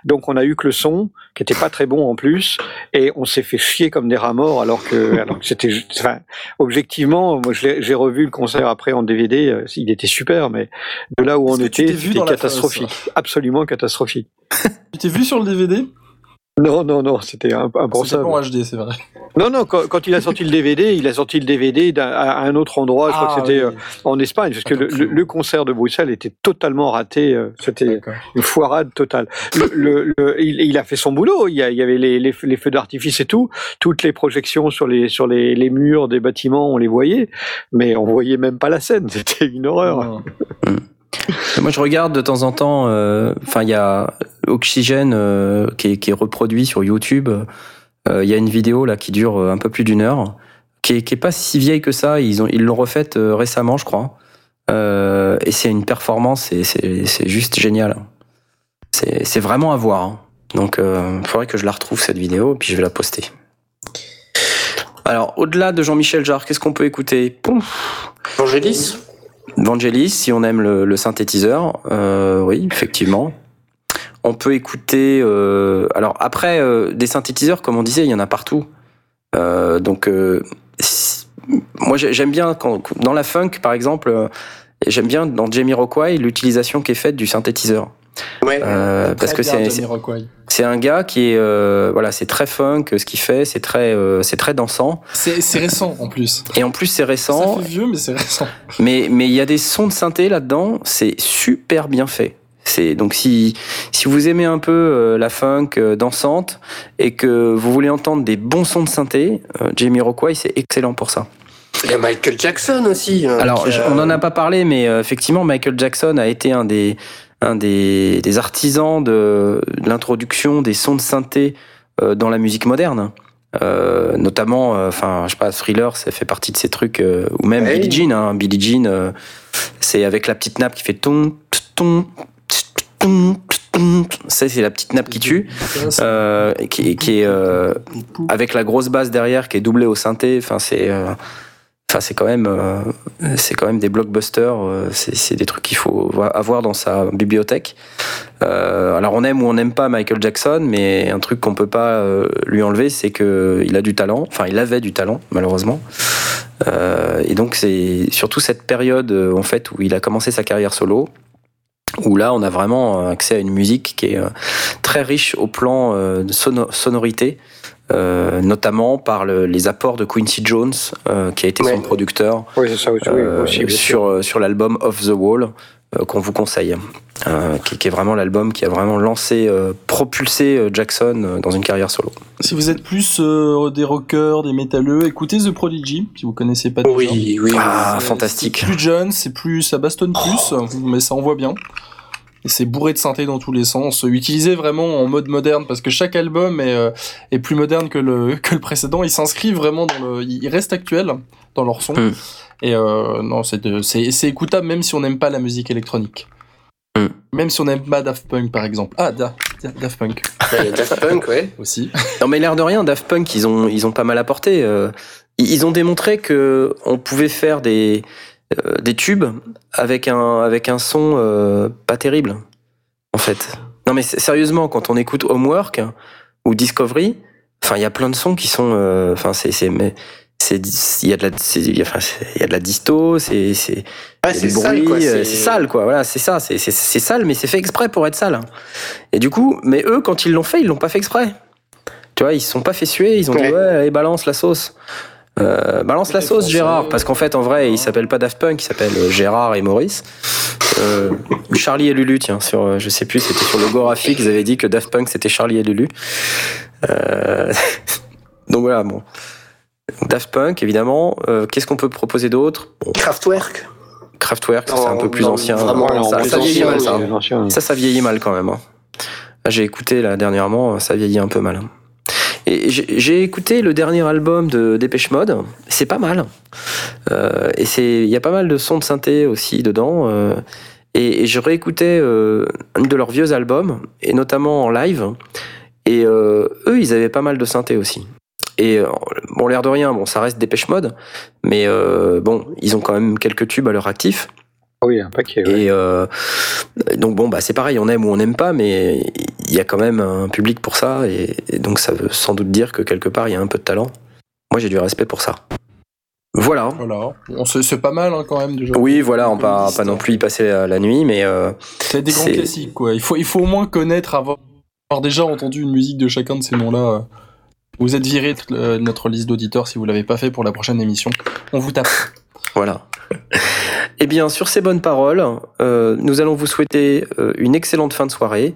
Donc on a eu que le son qui était pas très bon en plus et on s'est fait chier comme des rats morts alors que, alors que c'était, enfin, objectivement, moi j'ai revu le concert après en DVD, il était super, mais de là où on était, c'était catastrophique, absolument catastrophique. tu t'es vu sur le DVD non, non, non, c'était un, un C'était pas en HD, c'est vrai. Non, non, quand, il a sorti le DVD, il a sorti le DVD à un autre endroit, je crois que ah, c'était euh, en Espagne, parce que le, concert de Bruxelles était totalement raté, euh, c'était une foirade totale. Le, il, a fait son boulot, il y, avait les, feux d'artifice et tout, toutes les projections sur les, sur les, murs des bâtiments, on les voyait, mais on voyait même pas la scène, c'était une horreur. Moi, je regarde de temps en temps. Euh, enfin, il y a Oxygène euh, qui, est, reproduit sur YouTube. Euh, il y a une vidéo là qui dure un peu plus d'une heure, qui est, qui est, pas si vieille que ça. Ils ont ils l'ont refaite récemment, je crois. et c'est une performance, et c'est juste génial. C'est vraiment à voir. Hein. Donc, il faudrait que je la retrouve cette vidéo, et puis je vais la poster. Alors, au-delà de Jean-Michel Jarre, qu'est-ce qu'on peut écouter? Angélis Vangelis, si on aime le, synthétiseur, euh, oui, effectivement. On peut écouter. Euh, alors après, euh, des synthétiseurs, comme on disait, il y en a partout. donc, moi, j'aime bien quand, dans la funk, par exemple, j'aime bien dans Jamie Rockway l'utilisation qui est faite du synthétiseur. Ouais, euh, parce que c'est c'est un gars qui est euh, voilà c'est très funk ce qu'il fait c'est très euh, c'est très dansant. C'est récent en plus. Et en plus c'est récent. Ça fait vieux mais c'est récent. Mais mais il y a des sons de synthé là dedans c'est super bien fait. C'est donc si si vous aimez un peu euh, la funk euh, dansante et que vous voulez entendre des bons sons de synthé Jamie Rockway c'est excellent pour ça. Il y a Michael Jackson aussi. Hein, Alors, on n'en a pas parlé, mais effectivement, Michael Jackson a été un des, un des, des artisans de, l'introduction des sons de synthé euh, dans la musique moderne. Euh, notamment, euh, enfin, je sais pas, Thriller, ça fait partie de ces trucs, ou même Billie Jean. Hein, Billie Jean, c'est avec la petite nappe qui fait ton, ton, ton, ça c'est la petite nappe qui tue, qui, qui, est avec la grosse basse derrière qui est doublée au synthé. Enfin, c'est Enfin, c'est quand même, euh, c'est quand même des blockbusters. Euh, c'est des trucs qu'il faut avoir dans sa bibliothèque. Euh, alors, on aime ou on n'aime pas Michael Jackson, mais un truc qu'on peut pas lui enlever, c'est que il a du talent. Enfin, il avait du talent, malheureusement. et donc c'est surtout cette période en fait où il a commencé sa carrière solo où là on a vraiment accès à une musique qui est très riche au plan de sonorité euh, notamment par le, les apports de Quincy Jones, euh, qui a été son producteur oui, ça, oui, euh, sur, sur l'album Off the Wall, qu'on vous conseille, qui, qui, est vraiment l'album qui a vraiment lancé, propulsé Jackson dans une carrière solo. Si vous êtes plus des rockers, des métalleux, écoutez The Prodigy, si vous connaissez pas. Oui, oui, ah, fantastique. C'est plus jeune, c'est plus, ça bastonne plus, mais ça envoie bien c'est bourré de synthé dans tous les sens, utilisé vraiment en mode moderne parce que chaque album est, euh, est plus moderne que le, que le précédent. Ils s'inscrivent vraiment dans le, ils restent actuels dans leur son. Et euh, non, c'est c'est écoutable même si on n'aime pas la musique électronique. Même si on n'aime pas Daft Punk par exemple. Ah, Daft Punk. Daft Punk, ouais. Aussi. Non mais l'air de rien, Daft Punk, ils ont, ils ont pas mal apporté. Euh, ils ont démontré que on pouvait faire des, euh, des tubes avec un, avec un son euh, pas terrible, en fait. Non mais sérieusement, quand on écoute Homework ou Discovery, enfin il y a plein de sons qui sont, euh, enfin c'est c'est mais c'est il y a de la il y, a de la disto c'est c'est c'est sale quoi c'est sale quoi. Voilà c'est ça c'est c'est sale mais c'est fait exprès pour être sale. Et du coup mais eux quand ils l'ont fait ils l'ont pas fait exprès. Tu vois ils se sont pas fait suer ils ont dit ouais allez balance la sauce euh, balance la sauce Gérard, parce qu'en fait en vrai il s'appelle pas Daft Punk, il s'appelle euh, Gérard et Maurice. Euh, Charlie et Lulu, tiens, sur, euh, je sais plus, c'était sur le graphique, ils avaient dit que Daft Punk c'était Charlie et Lulu. Euh, donc voilà, bon. Daft Punk évidemment. Qu'est-ce qu'on peut proposer d'autre? Kraftwerk. Kraftwerk, c'est un peu plus ancien. ça, ça, vieillit mal, ça. ça, ça vieillit mal quand même. Hein. J'ai écouté là dernièrement, ça vieillit un peu mal. J'ai écouté le dernier album de Dépêche Mode, c'est pas mal. Euh, et c'est, il y a pas mal de sons de synthé aussi dedans. Euh, et, je réécoutais euh, de leurs vieux albums, et notamment en live. Et eux, ils avaient pas mal de synthé aussi. Et bon, l'air de rien, bon, ça reste Dépêche Mode, mais bon, ils ont quand même quelques tubes à leur actif. Oui, un paquet. Et donc bon, bah c'est pareil, on aime ou on n'aime pas, mais il y a quand même un public pour ça, et, donc ça veut sans doute dire que quelque part il y a un peu de talent. Moi j'ai du respect pour ça. Voilà. Voilà. C'est pas mal hein, quand même. Oui, voilà, on pas, pas non plus y passer la, nuit, mais. Euh, c'est des grands classiques, quoi. Il faut, il faut au moins connaître, avoir, avoir déjà entendu une musique de chacun de ces noms-là. Vous êtes viré de notre liste d'auditeurs si vous l'avez pas fait pour la prochaine émission. On vous tape. Voilà. Eh bien, sur ces bonnes paroles, euh, nous allons vous souhaiter euh, une excellente fin de soirée.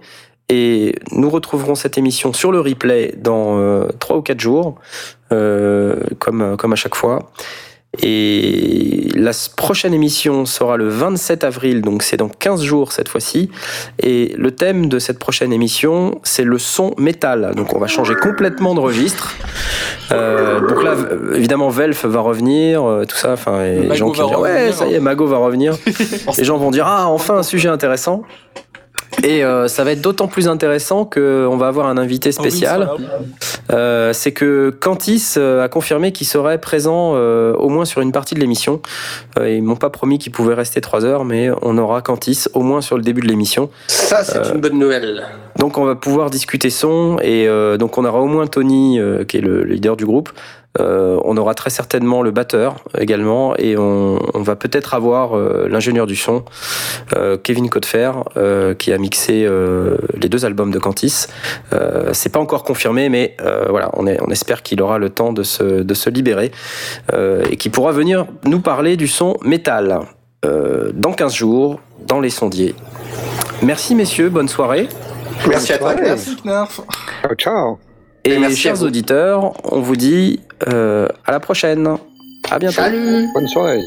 Et nous retrouverons cette émission sur le replay dans euh, 3 ou 4 jours, comme, comme à chaque fois. Et la prochaine émission sera le 27 avril, donc c'est dans 15 jours cette fois-ci. Et le thème de cette prochaine émission, c'est le son métal. Donc on va changer complètement de registre. Euh, donc là, évidemment, Velf va revenir, euh, tout ça. Enfin, les gens qui vont dire, ouais, ça y est, Mago va revenir. les gens vont dire, ah, enfin un sujet intéressant. Et euh, ça va être d'autant plus intéressant qu'on va avoir un invité ah spécial. Euh, c'est que Cantis euh, a confirmé qu'il serait présent euh, au moins sur une partie de l'émission. Euh, ils m'ont pas promis qu'il pouvait rester trois heures, mais on aura Cantis au moins sur le début de l'émission. Ça, c'est une bonne nouvelle. Donc on va pouvoir discuter son et donc on aura au moins Tony, qui est le leader du groupe, euh, on aura très certainement le batteur également et on, va peut-être avoir euh, l'ingénieur du son, euh, Kevin Codfer, qui a mixé les deux albums de Cantis. c'est pas encore confirmé, mais voilà, on, est, on espère qu'il aura le temps de se, de se libérer et qu'il pourra venir nous parler du son métal dans 15 jours dans les sondiers. Merci messieurs, bonne soirée. Merci à toi. Merci Knarf. Ciao, ciao. Et, chers auditeurs, on vous dit euh, à la prochaine. À bientôt. Salut. Bonne soirée.